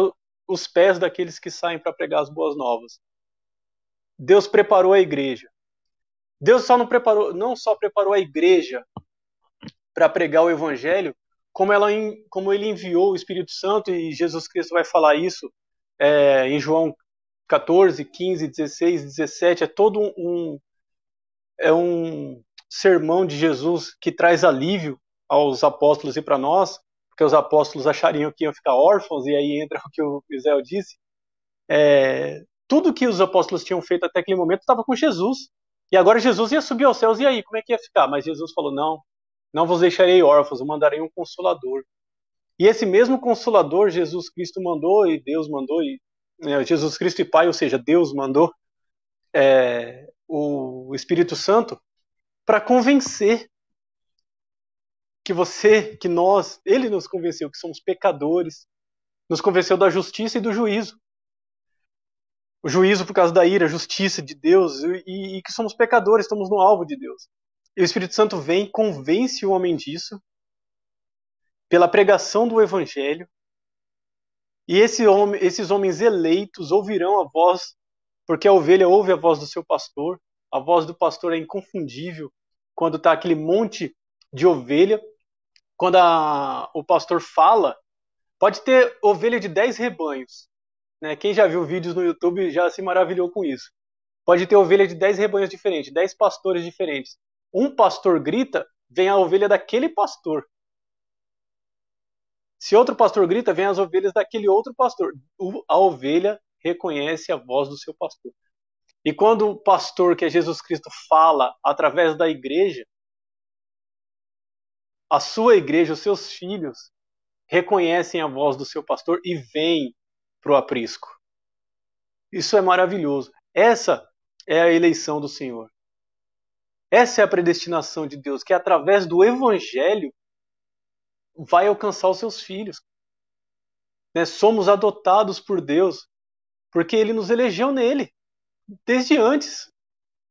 os pés daqueles que saem para pregar as boas novas. Deus preparou a igreja. Deus só não preparou, não só preparou a igreja para pregar o evangelho, como, ela, como ele enviou o Espírito Santo, e Jesus Cristo vai falar isso é, em João 14, 15, 16, 17, é todo um, é um sermão de Jesus que traz alívio aos apóstolos e para nós, porque os apóstolos achariam que iam ficar órfãos, e aí entra o que o Israel disse. É, tudo que os apóstolos tinham feito até aquele momento estava com Jesus. E agora Jesus ia subir aos céus, e aí, como é que ia ficar? Mas Jesus falou: não, não vos deixarei órfãos, eu mandarei um consolador. E esse mesmo consolador Jesus Cristo mandou, e Deus mandou, e é, Jesus Cristo e Pai, ou seja, Deus mandou é, o Espírito Santo para convencer que você, que nós, ele nos convenceu que somos pecadores, nos convenceu da justiça e do juízo. O juízo por causa da ira, a justiça de Deus e, e que somos pecadores, estamos no alvo de Deus. E o Espírito Santo vem, convence o homem disso, pela pregação do Evangelho, e esse homem, esses homens eleitos ouvirão a voz, porque a ovelha ouve a voz do seu pastor, a voz do pastor é inconfundível quando está aquele monte de ovelha. Quando a, o pastor fala, pode ter ovelha de 10 rebanhos. Né? Quem já viu vídeos no YouTube já se maravilhou com isso. Pode ter ovelha de 10 rebanhos diferentes, 10 pastores diferentes um pastor grita, vem a ovelha daquele pastor. Se outro pastor grita, vem as ovelhas daquele outro pastor. A ovelha reconhece a voz do seu pastor. E quando o pastor, que é Jesus Cristo, fala através da igreja, a sua igreja, os seus filhos, reconhecem a voz do seu pastor e vêm para o aprisco. Isso é maravilhoso. Essa é a eleição do Senhor. Essa é a predestinação de Deus, que através do Evangelho vai alcançar os seus filhos. Né? Somos adotados por Deus porque Ele nos elegeu nele, desde antes,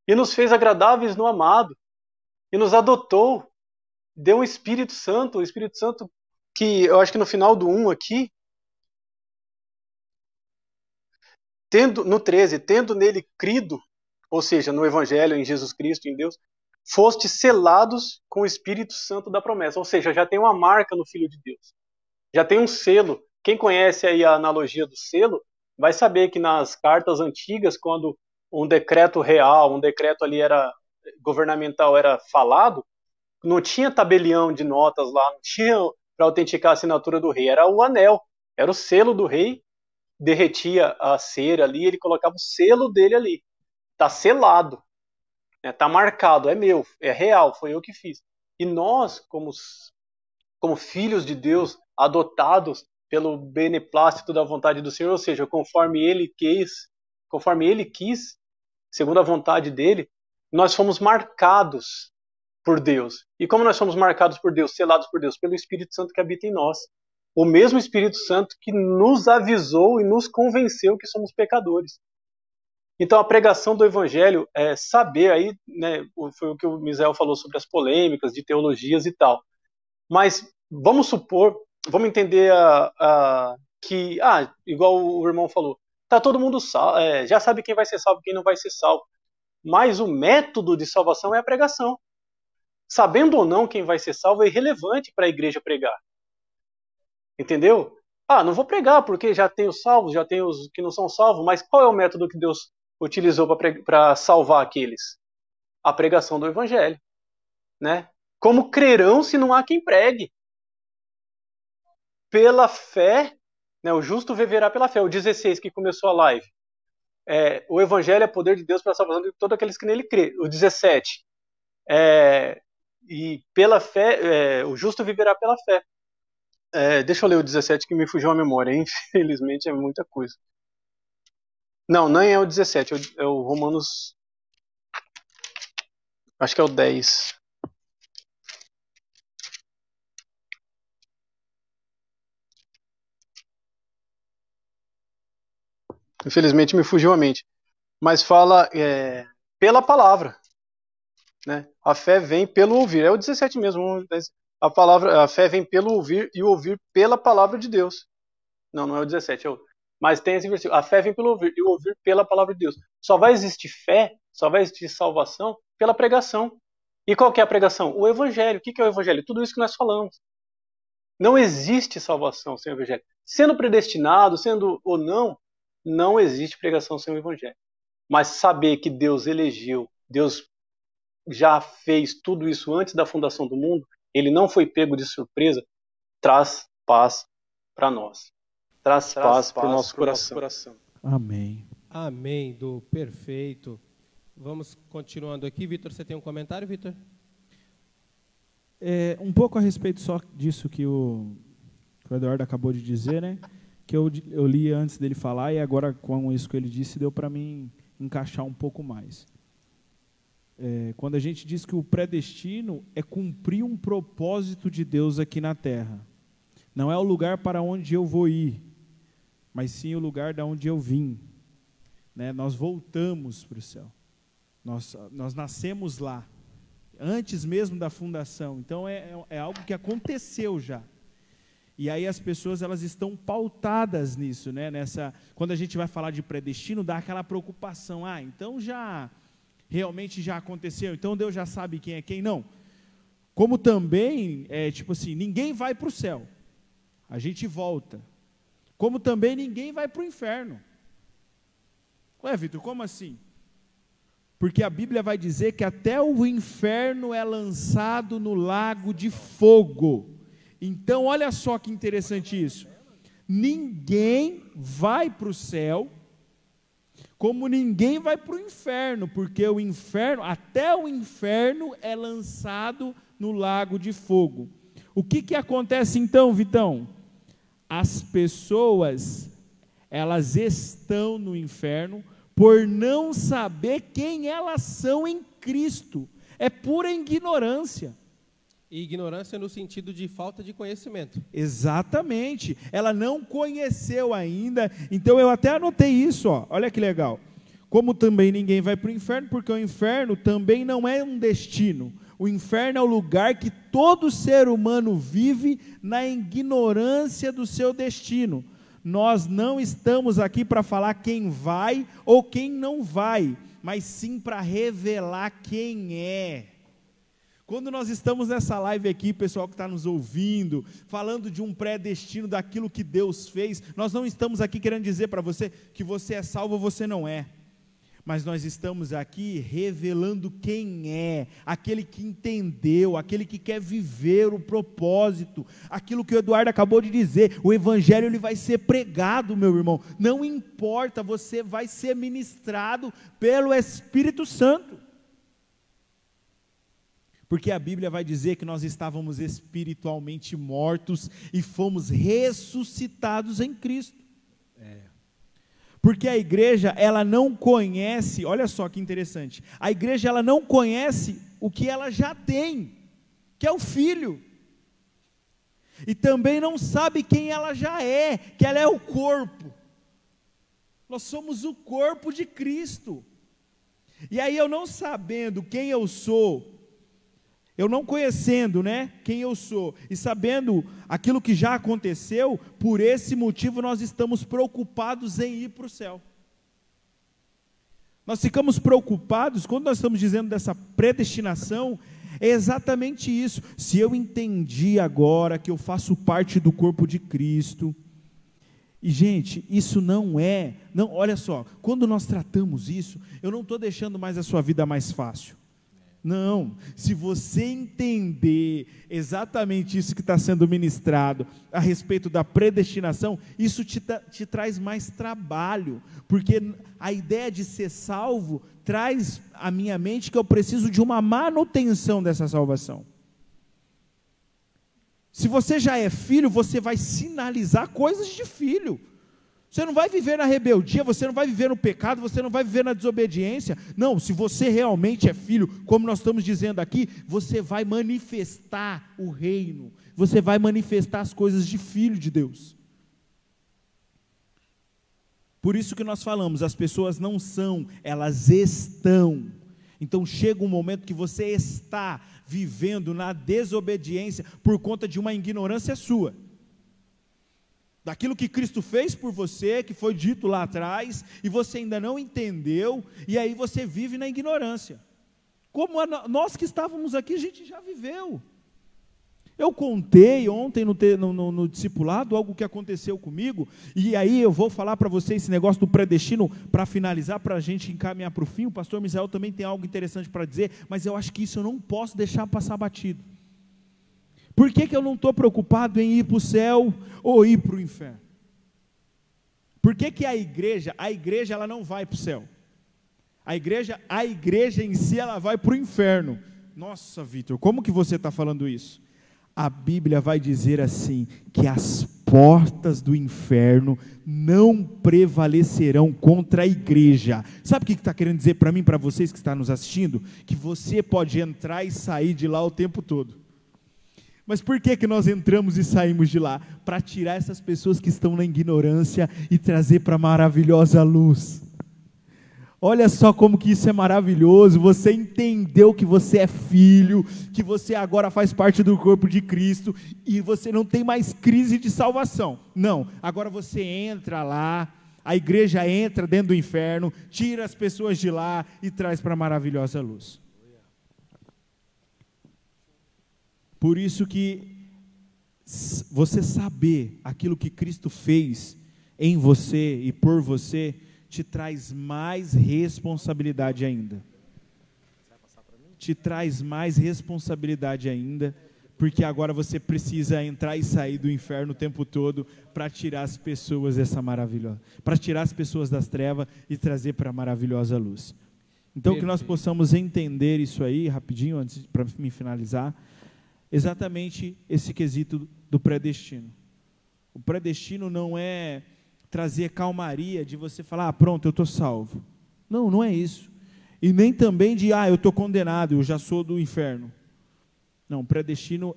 e nos fez agradáveis no amado, e nos adotou, deu um Espírito Santo, o Espírito Santo que eu acho que no final do 1 aqui, tendo no 13, tendo nele crido, ou seja, no Evangelho, em Jesus Cristo, em Deus, foste selados com o Espírito Santo da promessa. Ou seja, já tem uma marca no Filho de Deus. Já tem um selo. Quem conhece aí a analogia do selo, vai saber que nas cartas antigas, quando um decreto real, um decreto ali era governamental era falado, não tinha tabelião de notas lá, não tinha para autenticar a assinatura do rei, era o anel, era o selo do rei, derretia a cera ali, ele colocava o selo dele ali. Tá selado. Né? marcado, é meu, é real, foi eu que fiz. E nós, como, como filhos de Deus, adotados pelo beneplácito da vontade do Senhor, ou seja, conforme Ele quis, conforme Ele quis, segundo a vontade dele, nós fomos marcados por Deus. E como nós somos marcados por Deus, selados por Deus, pelo Espírito Santo que habita em nós. O mesmo Espírito Santo que nos avisou e nos convenceu que somos pecadores. Então a pregação do evangelho é saber aí, né, foi o que o Misael falou sobre as polêmicas de teologias e tal. Mas vamos supor, vamos entender a, a, que, ah, igual o irmão falou, tá todo mundo salvo, é, já sabe quem vai ser salvo, quem não vai ser salvo. Mas o método de salvação é a pregação. Sabendo ou não quem vai ser salvo é irrelevante para a igreja pregar. Entendeu? Ah, não vou pregar porque já tem os salvos, já tem os que não são salvos, mas qual é o método que Deus utilizou para salvar aqueles? A pregação do evangelho, né? Como crerão se não há quem pregue? Pela fé, né, o justo viverá pela fé. O 16 que começou a live. É, o evangelho é poder de Deus para a salvação de todos aqueles que nele crê. O 17. É, e pela fé, é, o justo viverá pela fé. É, deixa eu ler o 17 que me fugiu a memória. Infelizmente é muita coisa. Não, nem é o 17, é o Romanos. Acho que é o 10. Infelizmente me fugiu a mente. Mas fala é, pela palavra. Né? A fé vem pelo ouvir. É o 17 mesmo. A, palavra, a fé vem pelo ouvir e ouvir pela palavra de Deus. Não, não é o 17, é o. Mas tem esse versículo. A fé vem pelo ouvir e ouvir pela palavra de Deus. Só vai existir fé, só vai existir salvação pela pregação. E qual que é a pregação? O evangelho. O que é o evangelho? Tudo isso que nós falamos. Não existe salvação sem o evangelho. Sendo predestinado, sendo ou não, não existe pregação sem o evangelho. Mas saber que Deus elegeu, Deus já fez tudo isso antes da fundação do mundo, ele não foi pego de surpresa, traz paz para nós. Traz, traz paz para o nosso coração. coração. Amém. Amém, do perfeito. Vamos continuando aqui. Vitor, você tem um comentário, Vitor? É, um pouco a respeito só disso que o, que o Eduardo acabou de dizer, né? Que eu, eu li antes dele falar e agora com isso que ele disse deu para mim encaixar um pouco mais é, quando a gente diz que o predestino é cumprir um propósito de Deus aqui na terra. Não é o lugar para onde eu vou ir, mas sim o lugar da onde eu vim. Né? Nós voltamos para o céu. Nós, nós nascemos lá, antes mesmo da fundação. Então é, é, algo que aconteceu já. E aí as pessoas elas estão pautadas nisso, né? Nessa, quando a gente vai falar de predestino, dá aquela preocupação. Ah, então já realmente já aconteceu, então Deus já sabe quem é quem. Não. Como também, é tipo assim, ninguém vai para o céu, a gente volta. Como também ninguém vai para o inferno. Ué, Vitor, como assim? Porque a Bíblia vai dizer que até o inferno é lançado no lago de fogo. Então, olha só que interessante isso. Ninguém vai para o céu como ninguém vai para o inferno, porque o inferno, até o inferno é lançado no lago de fogo. O que, que acontece então, Vitão? As pessoas, elas estão no inferno por não saber quem elas são em Cristo. É pura ignorância. E ignorância no sentido de falta de conhecimento. Exatamente. Ela não conheceu ainda. Então eu até anotei isso, ó. Olha que legal. Como também ninguém vai para o inferno, porque o inferno também não é um destino. O inferno é o lugar que todo ser humano vive na ignorância do seu destino. Nós não estamos aqui para falar quem vai ou quem não vai, mas sim para revelar quem é. Quando nós estamos nessa live aqui, pessoal que está nos ouvindo, falando de um pré-destino daquilo que Deus fez, nós não estamos aqui querendo dizer para você que você é salvo ou você não é. Mas nós estamos aqui revelando quem é, aquele que entendeu, aquele que quer viver o propósito, aquilo que o Eduardo acabou de dizer, o evangelho ele vai ser pregado, meu irmão. Não importa, você vai ser ministrado pelo Espírito Santo. Porque a Bíblia vai dizer que nós estávamos espiritualmente mortos e fomos ressuscitados em Cristo. É. Porque a igreja, ela não conhece, olha só que interessante, a igreja ela não conhece o que ela já tem, que é o filho. E também não sabe quem ela já é, que ela é o corpo. Nós somos o corpo de Cristo. E aí eu não sabendo quem eu sou, eu não conhecendo, né, quem eu sou e sabendo aquilo que já aconteceu, por esse motivo nós estamos preocupados em ir para o céu. Nós ficamos preocupados quando nós estamos dizendo dessa predestinação, é exatamente isso. Se eu entendi agora que eu faço parte do corpo de Cristo, e gente, isso não é, não, olha só, quando nós tratamos isso, eu não estou deixando mais a sua vida mais fácil. Não, se você entender exatamente isso que está sendo ministrado a respeito da predestinação, isso te, te traz mais trabalho, porque a ideia de ser salvo traz à minha mente que eu preciso de uma manutenção dessa salvação. Se você já é filho, você vai sinalizar coisas de filho. Você não vai viver na rebeldia, você não vai viver no pecado, você não vai viver na desobediência. Não, se você realmente é filho, como nós estamos dizendo aqui, você vai manifestar o reino, você vai manifestar as coisas de filho de Deus. Por isso que nós falamos, as pessoas não são, elas estão. Então chega um momento que você está vivendo na desobediência por conta de uma ignorância sua daquilo que Cristo fez por você, que foi dito lá atrás, e você ainda não entendeu, e aí você vive na ignorância. Como a, nós que estávamos aqui, a gente já viveu. Eu contei ontem no, no, no, no discipulado algo que aconteceu comigo, e aí eu vou falar para vocês esse negócio do predestino para finalizar, para a gente encaminhar para o fim. O pastor Misael também tem algo interessante para dizer, mas eu acho que isso eu não posso deixar passar batido. Por que, que eu não estou preocupado em ir para o céu ou ir para o inferno? Por que, que a igreja, a igreja ela não vai para o céu? A igreja, a igreja em si ela vai para o inferno. Nossa, Vitor, como que você está falando isso? A Bíblia vai dizer assim que as portas do inferno não prevalecerão contra a igreja. Sabe o que está querendo dizer para mim, para vocês que estão nos assistindo? Que você pode entrar e sair de lá o tempo todo. Mas por que, que nós entramos e saímos de lá? Para tirar essas pessoas que estão na ignorância e trazer para a maravilhosa luz. Olha só como que isso é maravilhoso. Você entendeu que você é filho, que você agora faz parte do corpo de Cristo e você não tem mais crise de salvação. Não, agora você entra lá, a igreja entra dentro do inferno, tira as pessoas de lá e traz para a maravilhosa luz. Por isso que você saber aquilo que Cristo fez em você e por você te traz mais responsabilidade ainda. Te traz mais responsabilidade ainda, porque agora você precisa entrar e sair do inferno o tempo todo para tirar as pessoas dessa maravilhosa, para tirar as pessoas das trevas e trazer para a maravilhosa luz. Então Perfeito. que nós possamos entender isso aí rapidinho antes para me finalizar exatamente esse quesito do predestino. O predestino não é trazer calmaria de você falar, ah, pronto, eu estou salvo. Não, não é isso. E nem também de, ah, eu estou condenado, eu já sou do inferno. Não, predestino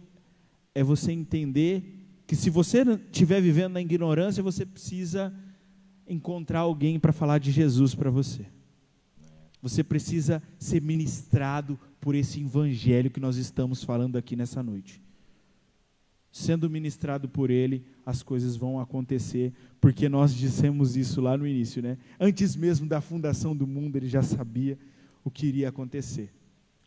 é você entender que se você estiver vivendo na ignorância, você precisa encontrar alguém para falar de Jesus para você. Você precisa ser ministrado por esse evangelho que nós estamos falando aqui nessa noite. Sendo ministrado por ele, as coisas vão acontecer, porque nós dissemos isso lá no início, né? Antes mesmo da fundação do mundo, ele já sabia o que iria acontecer.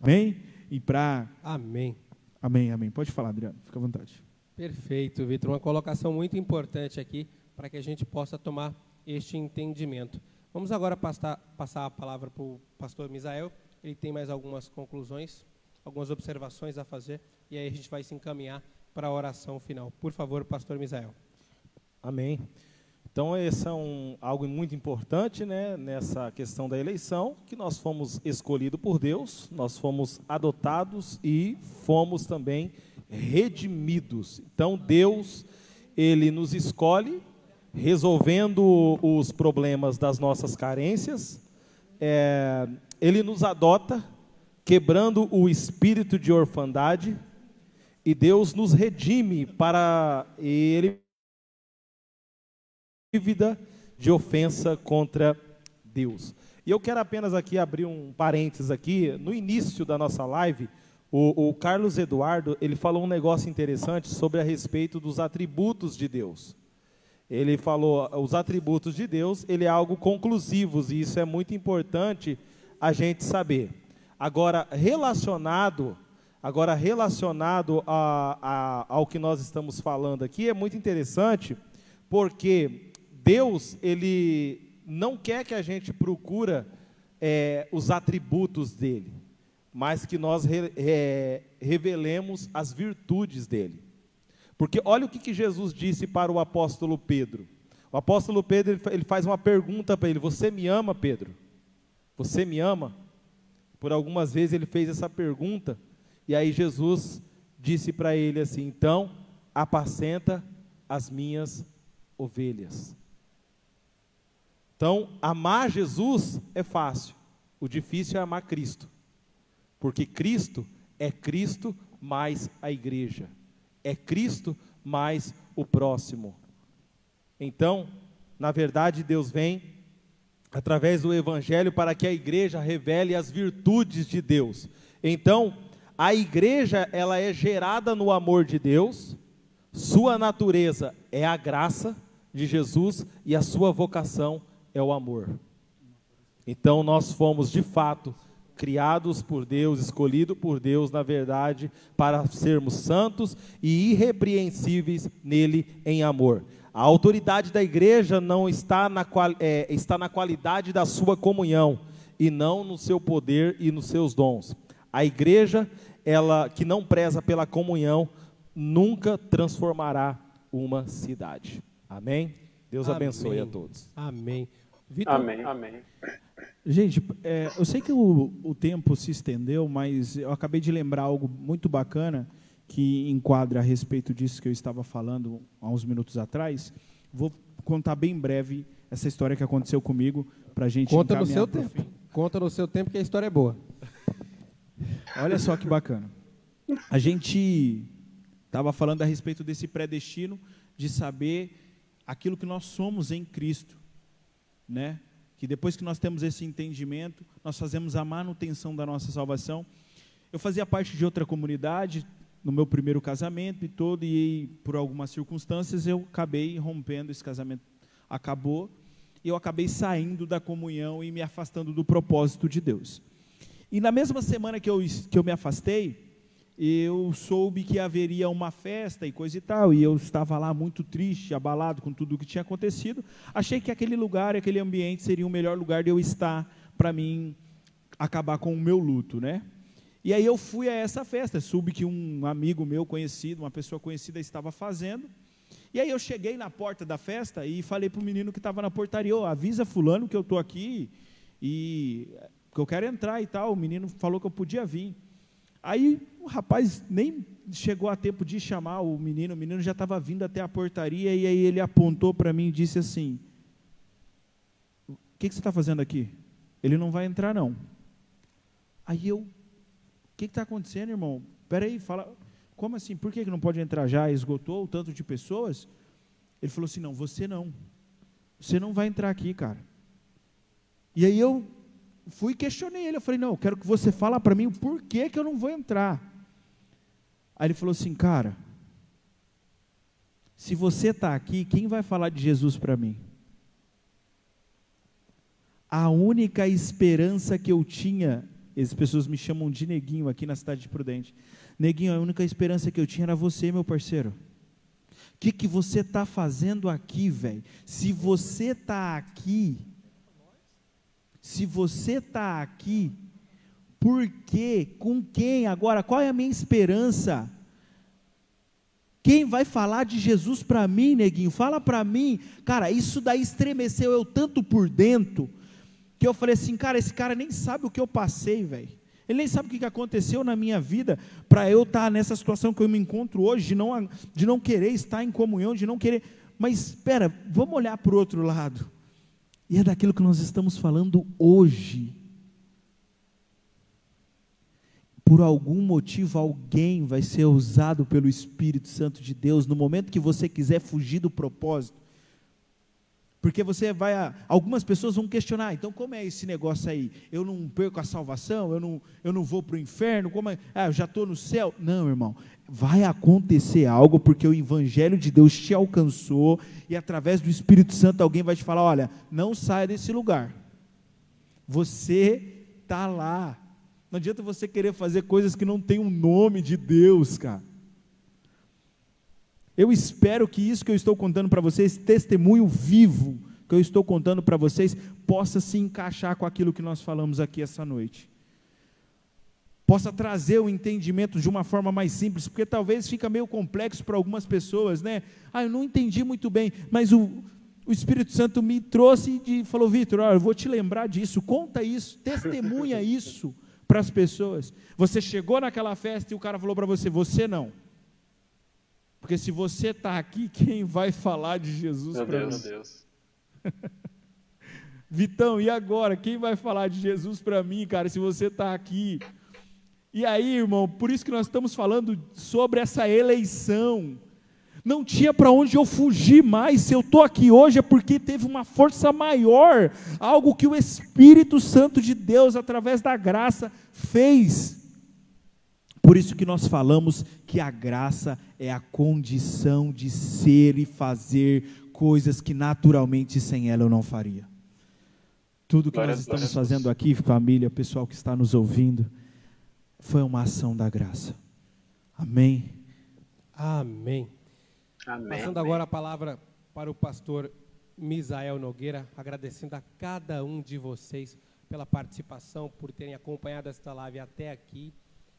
Amém? E para Amém. Amém, amém. Pode falar, Adriano, fica à vontade. Perfeito, Vitor. Uma colocação muito importante aqui para que a gente possa tomar este entendimento. Vamos agora passar, passar a palavra para o pastor Misael. Ele tem mais algumas conclusões, algumas observações a fazer, e aí a gente vai se encaminhar para a oração final. Por favor, pastor Misael. Amém. Então, esse é um, algo muito importante né, nessa questão da eleição, que nós fomos escolhidos por Deus, nós fomos adotados e fomos também redimidos. Então, Deus, Ele nos escolhe resolvendo os problemas das nossas carências, é, ele nos adota, quebrando o espírito de orfandade, e Deus nos redime para ele dívida de ofensa contra Deus. E eu quero apenas aqui abrir um parênteses aqui, no início da nossa live, O, o, Carlos Eduardo ele falou um negócio interessante sobre a respeito dos atributos de Deus. Ele falou os atributos de Deus, ele é algo conclusivos e isso é muito importante a gente saber. Agora relacionado, agora relacionado a, a, ao que nós estamos falando aqui é muito interessante porque Deus ele não quer que a gente procura é, os atributos dele mas que nós re, é, revelemos as virtudes dele. Porque olha o que, que Jesus disse para o apóstolo Pedro. O apóstolo Pedro ele faz uma pergunta para ele: Você me ama, Pedro? Você me ama? Por algumas vezes ele fez essa pergunta, e aí Jesus disse para ele assim: Então, apacenta as minhas ovelhas. Então, amar Jesus é fácil, o difícil é amar Cristo. Porque Cristo é Cristo mais a igreja. É Cristo mais o próximo. Então, na verdade, Deus vem através do evangelho para que a igreja revele as virtudes de Deus. Então, a igreja, ela é gerada no amor de Deus, sua natureza é a graça de Jesus e a sua vocação é o amor. Então, nós fomos de fato criados por Deus, escolhidos por Deus, na verdade, para sermos santos e irrepreensíveis nele em amor. A autoridade da igreja não está na, é, está na qualidade da sua comunhão e não no seu poder e nos seus dons. A igreja, ela que não preza pela comunhão, nunca transformará uma cidade. Amém? Deus Amém. abençoe a todos. Amém. Vitor, Amém. Amém. Gente, é, eu sei que o, o tempo se estendeu, mas eu acabei de lembrar algo muito bacana que enquadra a respeito disso que eu estava falando há uns minutos atrás. Vou contar bem breve essa história que aconteceu comigo para a gente Conta no seu tempo. Fim. Conta no seu tempo que a história é boa. Olha só que bacana. A gente estava falando a respeito desse predestino de saber aquilo que nós somos em Cristo, né? Que depois que nós temos esse entendimento, nós fazemos a manutenção da nossa salvação. Eu fazia parte de outra comunidade no meu primeiro casamento e todo, e por algumas circunstâncias eu acabei rompendo, esse casamento acabou, e eu acabei saindo da comunhão e me afastando do propósito de Deus. E na mesma semana que eu, que eu me afastei, eu soube que haveria uma festa e coisa e tal, e eu estava lá muito triste, abalado com tudo o que tinha acontecido. Achei que aquele lugar, aquele ambiente seria o melhor lugar de eu estar para mim acabar com o meu luto, né? E aí eu fui a essa festa, soube que um amigo meu conhecido, uma pessoa conhecida estava fazendo. E aí eu cheguei na porta da festa e falei para o menino que estava na portaria, oh, avisa fulano que eu estou aqui e que eu quero entrar e tal. O menino falou que eu podia vir. Aí rapaz nem chegou a tempo de chamar o menino, o menino já estava vindo até a portaria e aí ele apontou para mim e disse assim: O que, que você está fazendo aqui? Ele não vai entrar, não. Aí eu, o que está acontecendo, irmão? Espera aí, fala, como assim? Por que, que não pode entrar já? Esgotou o tanto de pessoas? Ele falou assim: Não, você não. Você não vai entrar aqui, cara. E aí eu fui e questionei ele. Eu falei, não, eu quero que você fale para mim o porquê que eu não vou entrar. Aí ele falou assim, cara, se você está aqui, quem vai falar de Jesus para mim? A única esperança que eu tinha, as pessoas me chamam de neguinho aqui na cidade de Prudente. Neguinho, a única esperança que eu tinha era você, meu parceiro. O que, que você está fazendo aqui, velho? Se você está aqui, se você está aqui, por quê? Com quem? Agora, qual é a minha esperança? Quem vai falar de Jesus para mim, neguinho? Fala para mim. Cara, isso daí estremeceu eu tanto por dentro, que eu falei assim, cara, esse cara nem sabe o que eu passei, velho. Ele nem sabe o que aconteceu na minha vida para eu estar tá nessa situação que eu me encontro hoje, de não, de não querer estar em comunhão, de não querer. Mas espera, vamos olhar para o outro lado. E é daquilo que nós estamos falando hoje. Por algum motivo, alguém vai ser usado pelo Espírito Santo de Deus no momento que você quiser fugir do propósito. Porque você vai. A, algumas pessoas vão questionar, então como é esse negócio aí? Eu não perco a salvação, eu não, eu não vou para o inferno, como é? Ah, eu já estou no céu. Não, irmão. Vai acontecer algo porque o Evangelho de Deus te alcançou e através do Espírito Santo alguém vai te falar: olha, não saia desse lugar. Você está lá. Não adianta você querer fazer coisas que não tem o um nome de Deus, cara. Eu espero que isso que eu estou contando para vocês, testemunho vivo que eu estou contando para vocês, possa se encaixar com aquilo que nós falamos aqui essa noite. Possa trazer o entendimento de uma forma mais simples, porque talvez fica meio complexo para algumas pessoas, né? Ah, eu não entendi muito bem, mas o, o Espírito Santo me trouxe e falou: Vitor, eu vou te lembrar disso, conta isso, testemunha isso para as pessoas. Você chegou naquela festa e o cara falou para você: você não. Porque se você está aqui, quem vai falar de Jesus para mim? Meu Deus. Vitão, e agora? Quem vai falar de Jesus para mim, cara, se você está aqui? E aí, irmão, por isso que nós estamos falando sobre essa eleição. Não tinha para onde eu fugir mais. Se eu estou aqui hoje é porque teve uma força maior, algo que o Espírito Santo de Deus, através da graça, fez. Por isso que nós falamos que a graça é a condição de ser e fazer coisas que naturalmente sem ela eu não faria. Tudo que nós estamos fazendo aqui, família, pessoal que está nos ouvindo, foi uma ação da graça. Amém. Amém. Amém. Passando agora a palavra para o pastor Misael Nogueira, agradecendo a cada um de vocês pela participação, por terem acompanhado esta live até aqui.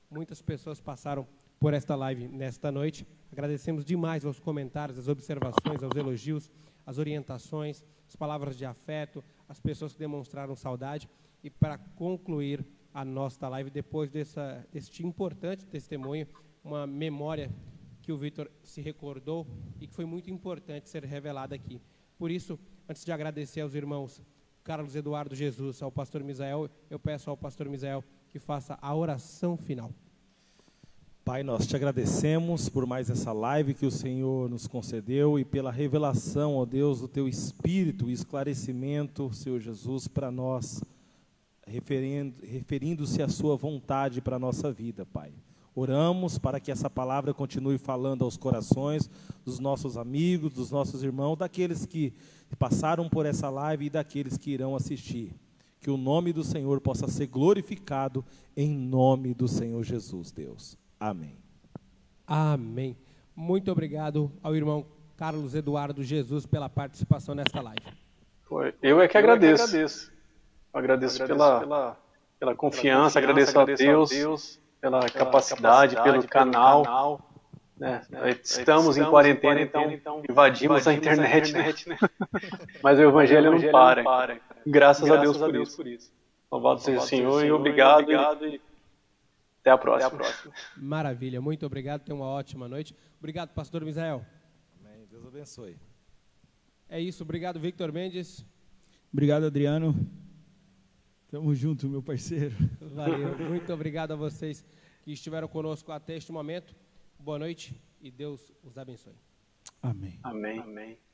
Muitas pessoas passaram por esta live nesta noite. Agradecemos demais aos comentários, as observações, aos elogios, as orientações, as palavras de afeto, as pessoas que demonstraram saudade. E para concluir a nossa live, depois dessa, deste importante testemunho, uma memória que o Vitor se recordou e que foi muito importante ser revelada aqui. Por isso, antes de agradecer aos irmãos Carlos Eduardo Jesus, ao pastor Misael, eu peço ao pastor Misael que faça a oração final. Pai, nós te agradecemos por mais essa live que o Senhor nos concedeu e pela revelação, ó Deus, do teu Espírito e esclarecimento, Senhor Jesus, para nós, referindo-se à sua vontade para a nossa vida, Pai. Oramos para que essa palavra continue falando aos corações dos nossos amigos, dos nossos irmãos, daqueles que passaram por essa live e daqueles que irão assistir que o nome do Senhor possa ser glorificado em nome do Senhor Jesus, Deus. Amém. Amém. Muito obrigado ao irmão Carlos Eduardo Jesus pela participação nesta live. Foi. Eu é que agradeço. Eu, é que agradeço. agradeço, agradeço pela, pela, pela, confiança, pela agradeço, agradeço, a Deus, Deus pela, pela capacidade, capacidade, pelo canal. canal né? Né? Estamos, Estamos, em quarentena, então, então invadimos, invadimos a internet, a internet né? Mas o evangelho, o evangelho não, para. Não para. Graças, Graças, a Deus, por, isso. por isso. Louvado seja o Senhor, e obrigado. obrigado e... Até a próxima. Até a próxima. Maravilha, muito obrigado. Tenha uma ótima noite. Obrigado, pastor Misael. Amém. Deus abençoe. É isso, obrigado, Victor Mendes. Obrigado, Adriano. Tamo junto, meu parceiro. Valeu, muito obrigado a vocês que estiveram conosco até este momento. Boa noite e Deus os abençoe. Amém. Amém. Amém.